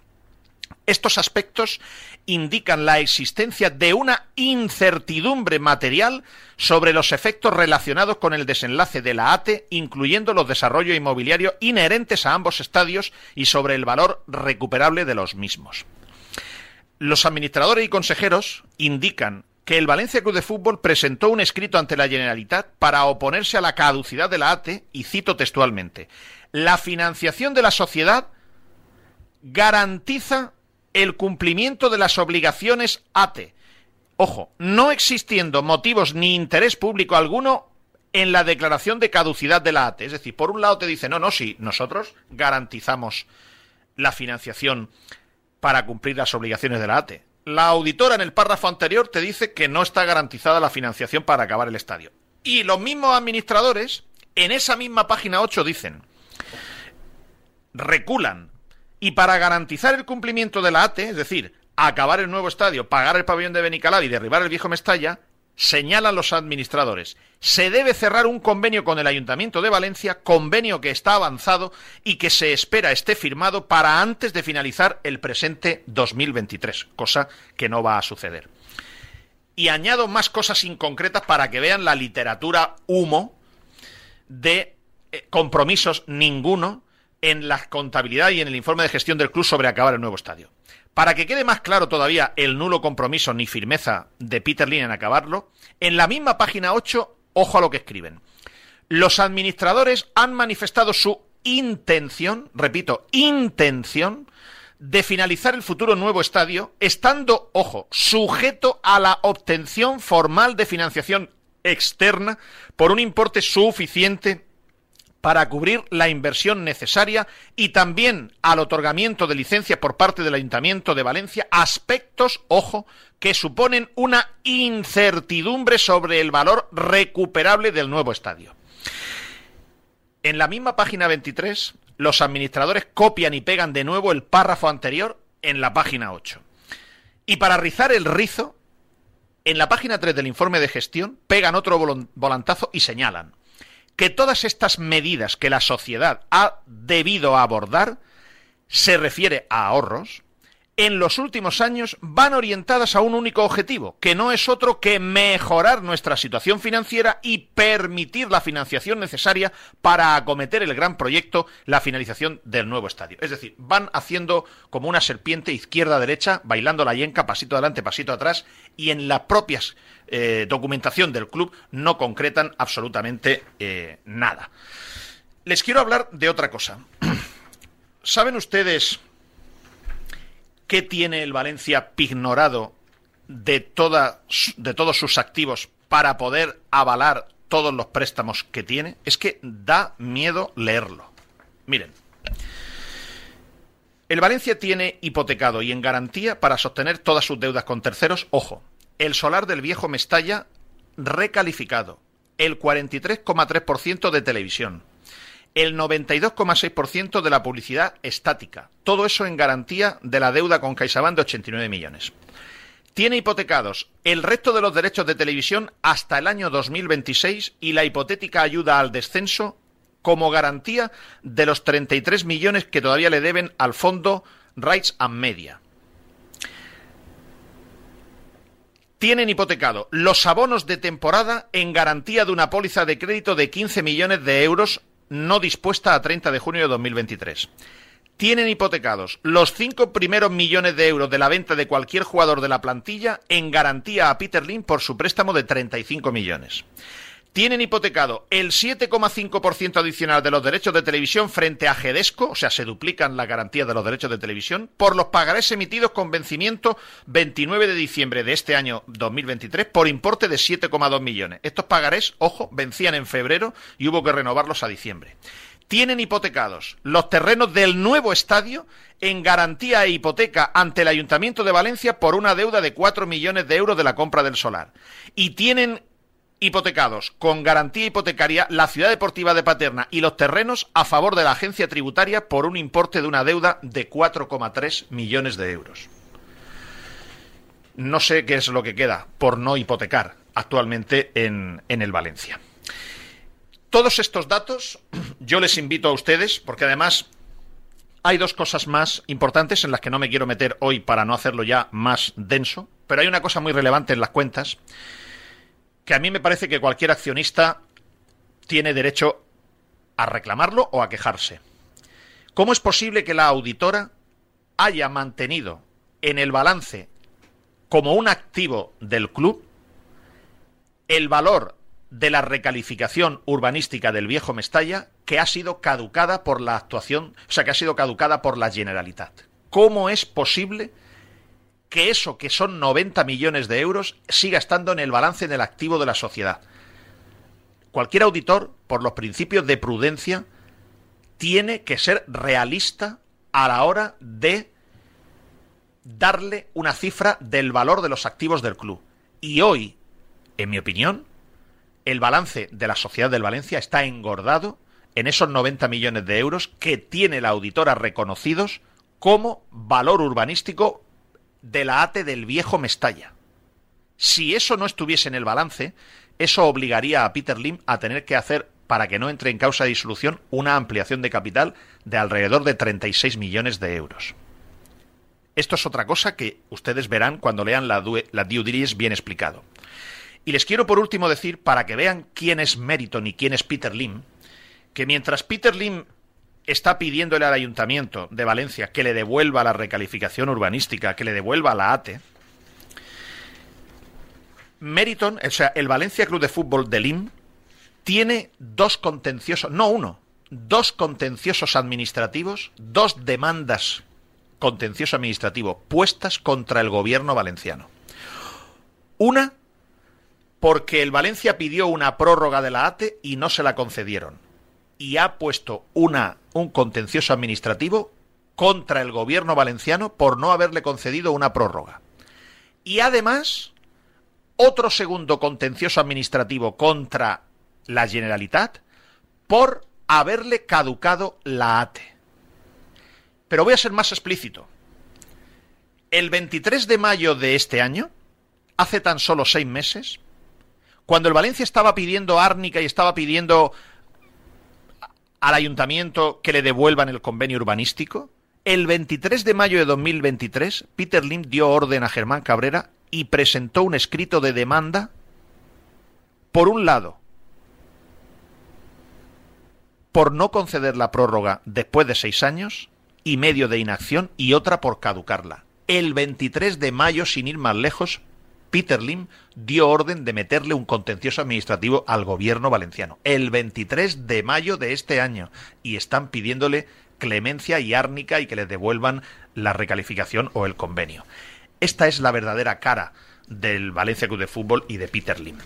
Estos aspectos indican la existencia de una incertidumbre material sobre los efectos relacionados con el desenlace de la ATE, incluyendo los desarrollos inmobiliarios inherentes a ambos estadios y sobre el valor recuperable de los mismos. Los administradores y consejeros indican que el Valencia Club de Fútbol presentó un escrito ante la Generalitat para oponerse a la caducidad de la ATE y cito textualmente: La financiación de la sociedad garantiza el cumplimiento de las obligaciones ATE. Ojo, no existiendo motivos ni interés público alguno en la declaración de caducidad de la ATE. Es decir, por un lado te dice, no, no, sí, nosotros garantizamos la financiación para cumplir las obligaciones de la ATE. La auditora en el párrafo anterior te dice que no está garantizada la financiación para acabar el estadio. Y los mismos administradores, en esa misma página 8, dicen, reculan y para garantizar el cumplimiento de la ATE, es decir, acabar el nuevo estadio, pagar el pabellón de Benicalab y derribar el viejo Mestalla, señalan los administradores. Se debe cerrar un convenio con el Ayuntamiento de Valencia, convenio que está avanzado y que se espera esté firmado para antes de finalizar el presente 2023, cosa que no va a suceder. Y añado más cosas inconcretas para que vean la literatura humo de eh, compromisos ninguno en la contabilidad y en el informe de gestión del club sobre acabar el nuevo estadio. Para que quede más claro todavía el nulo compromiso ni firmeza de Peter Lin en acabarlo, en la misma página 8, ojo a lo que escriben. Los administradores han manifestado su intención, repito, intención, de finalizar el futuro nuevo estadio, estando, ojo, sujeto a la obtención formal de financiación externa por un importe suficiente para cubrir la inversión necesaria y también al otorgamiento de licencias por parte del Ayuntamiento de Valencia, aspectos, ojo, que suponen una incertidumbre sobre el valor recuperable del nuevo estadio. En la misma página 23, los administradores copian y pegan de nuevo el párrafo anterior en la página 8. Y para rizar el rizo, en la página 3 del informe de gestión pegan otro volantazo y señalan que todas estas medidas que la sociedad ha debido abordar se refiere a ahorros, en los últimos años van orientadas a un único objetivo, que no es otro que mejorar nuestra situación financiera y permitir la financiación necesaria para acometer el gran proyecto, la finalización del nuevo estadio. Es decir, van haciendo como una serpiente izquierda-derecha, bailando la yenca, pasito adelante, pasito atrás, y en la propia eh, documentación del club no concretan absolutamente eh, nada. Les quiero hablar de otra cosa. ¿Saben ustedes qué tiene el Valencia pignorado de, toda, de todos sus activos para poder avalar todos los préstamos que tiene? Es que da miedo leerlo. Miren. El Valencia tiene hipotecado y en garantía para sostener todas sus deudas con terceros, ojo, el solar del viejo Mestalla recalificado, el 43,3% de televisión, el 92,6% de la publicidad estática. Todo eso en garantía de la deuda con CaixaBank de 89 millones. Tiene hipotecados el resto de los derechos de televisión hasta el año 2026 y la hipotética ayuda al descenso como garantía de los 33 millones que todavía le deben al fondo Rights and Media. tienen hipotecado los abonos de temporada en garantía de una póliza de crédito de 15 millones de euros no dispuesta a 30 de junio de 2023. Tienen hipotecados los cinco primeros millones de euros de la venta de cualquier jugador de la plantilla en garantía a Peter Lim por su préstamo de 35 millones. Tienen hipotecado el 7,5% adicional de los derechos de televisión frente a Gedesco, o sea, se duplican las garantías de los derechos de televisión, por los pagarés emitidos con vencimiento 29 de diciembre de este año 2023 por importe de 7,2 millones. Estos pagarés, ojo, vencían en febrero y hubo que renovarlos a diciembre. Tienen hipotecados los terrenos del nuevo estadio en garantía e hipoteca ante el Ayuntamiento de Valencia por una deuda de 4 millones de euros de la compra del solar. Y tienen hipotecados con garantía hipotecaria la ciudad deportiva de Paterna y los terrenos a favor de la agencia tributaria por un importe de una deuda de 4,3 millones de euros. No sé qué es lo que queda por no hipotecar actualmente en, en el Valencia. Todos estos datos yo les invito a ustedes, porque además hay dos cosas más importantes en las que no me quiero meter hoy para no hacerlo ya más denso, pero hay una cosa muy relevante en las cuentas que a mí me parece que cualquier accionista tiene derecho a reclamarlo o a quejarse. ¿Cómo es posible que la auditora haya mantenido en el balance como un activo del club el valor de la recalificación urbanística del viejo Mestalla que ha sido caducada por la actuación, o sea, que ha sido caducada por la Generalitat. ¿Cómo es posible que eso que son 90 millones de euros siga estando en el balance del activo de la sociedad? Cualquier auditor, por los principios de prudencia, tiene que ser realista a la hora de darle una cifra del valor de los activos del club. Y hoy, en mi opinión, el balance de la sociedad del Valencia está engordado en esos 90 millones de euros que tiene la auditora reconocidos como valor urbanístico de la ATE del viejo Mestalla. Si eso no estuviese en el balance, eso obligaría a Peter Lim a tener que hacer, para que no entre en causa de disolución, una ampliación de capital de alrededor de 36 millones de euros. Esto es otra cosa que ustedes verán cuando lean la, due, la diligence bien explicado. Y les quiero por último decir, para que vean quién es Meriton y quién es Peter Lim, que mientras Peter Lim está pidiéndole al ayuntamiento de Valencia que le devuelva la recalificación urbanística, que le devuelva la ATE, Meriton, o sea, el Valencia Club de Fútbol de Lim, tiene dos contenciosos, no uno, dos contenciosos administrativos, dos demandas contencioso administrativo puestas contra el gobierno valenciano. Una porque el Valencia pidió una prórroga de la ATE y no se la concedieron. Y ha puesto una, un contencioso administrativo contra el gobierno valenciano por no haberle concedido una prórroga. Y además, otro segundo contencioso administrativo contra la Generalitat por haberle caducado la ATE. Pero voy a ser más explícito. El 23 de mayo de este año, hace tan solo seis meses, cuando el Valencia estaba pidiendo árnica y estaba pidiendo al ayuntamiento que le devuelvan el convenio urbanístico, el 23 de mayo de 2023, Peter Lim dio orden a Germán Cabrera y presentó un escrito de demanda, por un lado, por no conceder la prórroga después de seis años y medio de inacción, y otra por caducarla. El 23 de mayo, sin ir más lejos, Peter Lim dio orden de meterle un contencioso administrativo al gobierno valenciano el 23 de mayo de este año y están pidiéndole clemencia y árnica y que les devuelvan la recalificación o el convenio. Esta es la verdadera cara del Valencia Club de Fútbol y de Peter Lim.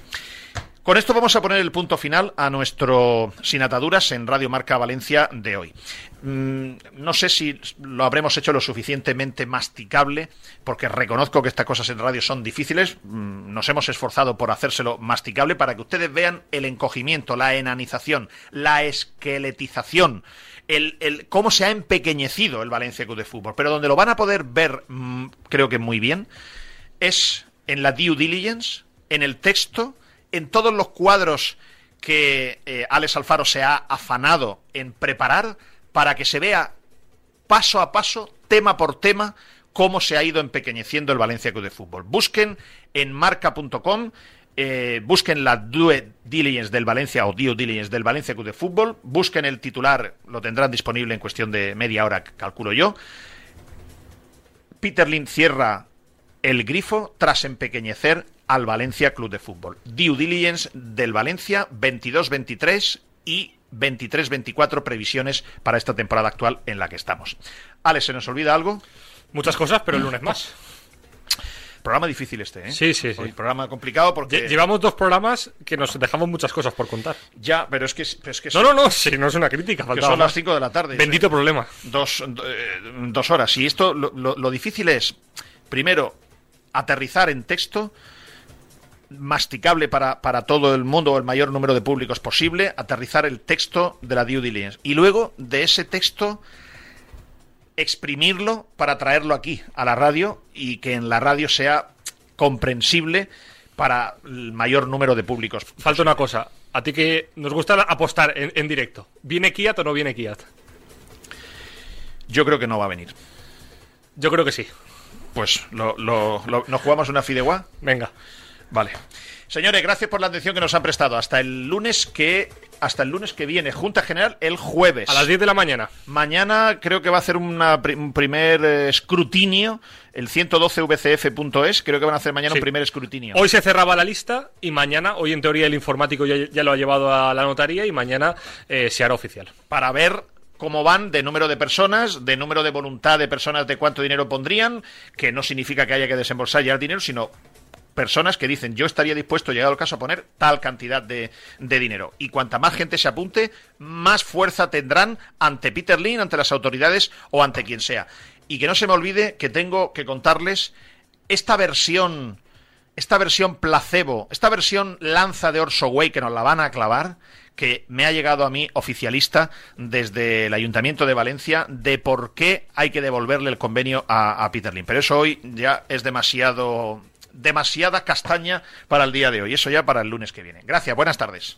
Con esto vamos a poner el punto final a nuestro Sin Ataduras en Radio Marca Valencia de hoy. Mm, no sé si lo habremos hecho lo suficientemente masticable, porque reconozco que estas cosas en radio son difíciles. Mm, nos hemos esforzado por hacérselo masticable para que ustedes vean el encogimiento, la enanización, la esqueletización. El, el, cómo se ha empequeñecido el Valencia Club de Fútbol. Pero donde lo van a poder ver, mmm, creo que muy bien, es en la due diligence, en el texto, en todos los cuadros que eh, Alex Alfaro se ha afanado en preparar para que se vea paso a paso, tema por tema, cómo se ha ido empequeñeciendo el Valencia Club de Fútbol. Busquen en marca.com, eh, busquen la due diligence del Valencia o due diligence del Valencia Club de Fútbol, busquen el titular, lo tendrán disponible en cuestión de media hora, calculo yo. Peter Lim cierra el grifo tras empequeñecer al Valencia Club de Fútbol. Due diligence del Valencia 22-23 y 23-24 previsiones para esta temporada actual en la que estamos. Alex, ¿se nos olvida algo? Muchas cosas, pero el lunes más. Programa difícil este, ¿eh? Sí, sí, sí. Hoy programa complicado porque... Lle- Llevamos dos programas que nos dejamos muchas cosas por contar. Ya, pero es que... pero es que No, no, no, sí, no es una crítica. que son las más. 5 de la tarde. Bendito problema. dos, eh, dos horas. Y esto, lo, lo- lo difícil es, primero, aterrizar en texto, masticable para, para todo el mundo o el mayor número de públicos posible, aterrizar el texto de la due diligence. Y luego, de ese texto, exprimirlo para traerlo aquí, a la radio, y que en la radio sea comprensible para el mayor número de públicos. Falta una cosa. A ti que nos gusta apostar en, en directo. ¿Viene Kiat o no viene Kiat? Yo creo que no va a venir. Yo creo que sí. Pues lo, lo- lo- nos jugamos una fideuá. Venga. Vale. Señores, gracias por la atención que nos han prestado. Hasta el lunes que hasta el lunes que viene, Junta General el jueves. A las 10 de la mañana. Mañana creo que va a hacer una un primer eh, escrutinio, el 112vcf.es, creo que van a hacer mañana Sí. un primer escrutinio. Hoy se cerraba la lista y mañana, hoy en teoría el informático ya, ya lo ha llevado a la notaría y mañana eh, se hará oficial. para ver cómo van de número de personas, de número de voluntad de personas de cuánto dinero pondrían, que no significa que haya que desembolsar ya el dinero, sino personas que dicen yo estaría dispuesto, llegado el caso, a poner tal cantidad de, de dinero. Y cuanta más gente se apunte, más fuerza tendrán ante Peter Lynn, ante las autoridades o ante quien sea. Y que no se me olvide que tengo que contarles esta versión esta versión placebo, esta versión lanza de Orso Way que nos la van a clavar, que me ha llegado a mí oficialista desde el Ayuntamiento de Valencia de por qué hay que devolverle el convenio a, a Peter Lim. Pero eso hoy ya es demasiado demasiada castaña para el día de hoy. Eso ya para el lunes que viene. Gracias, buenas tardes.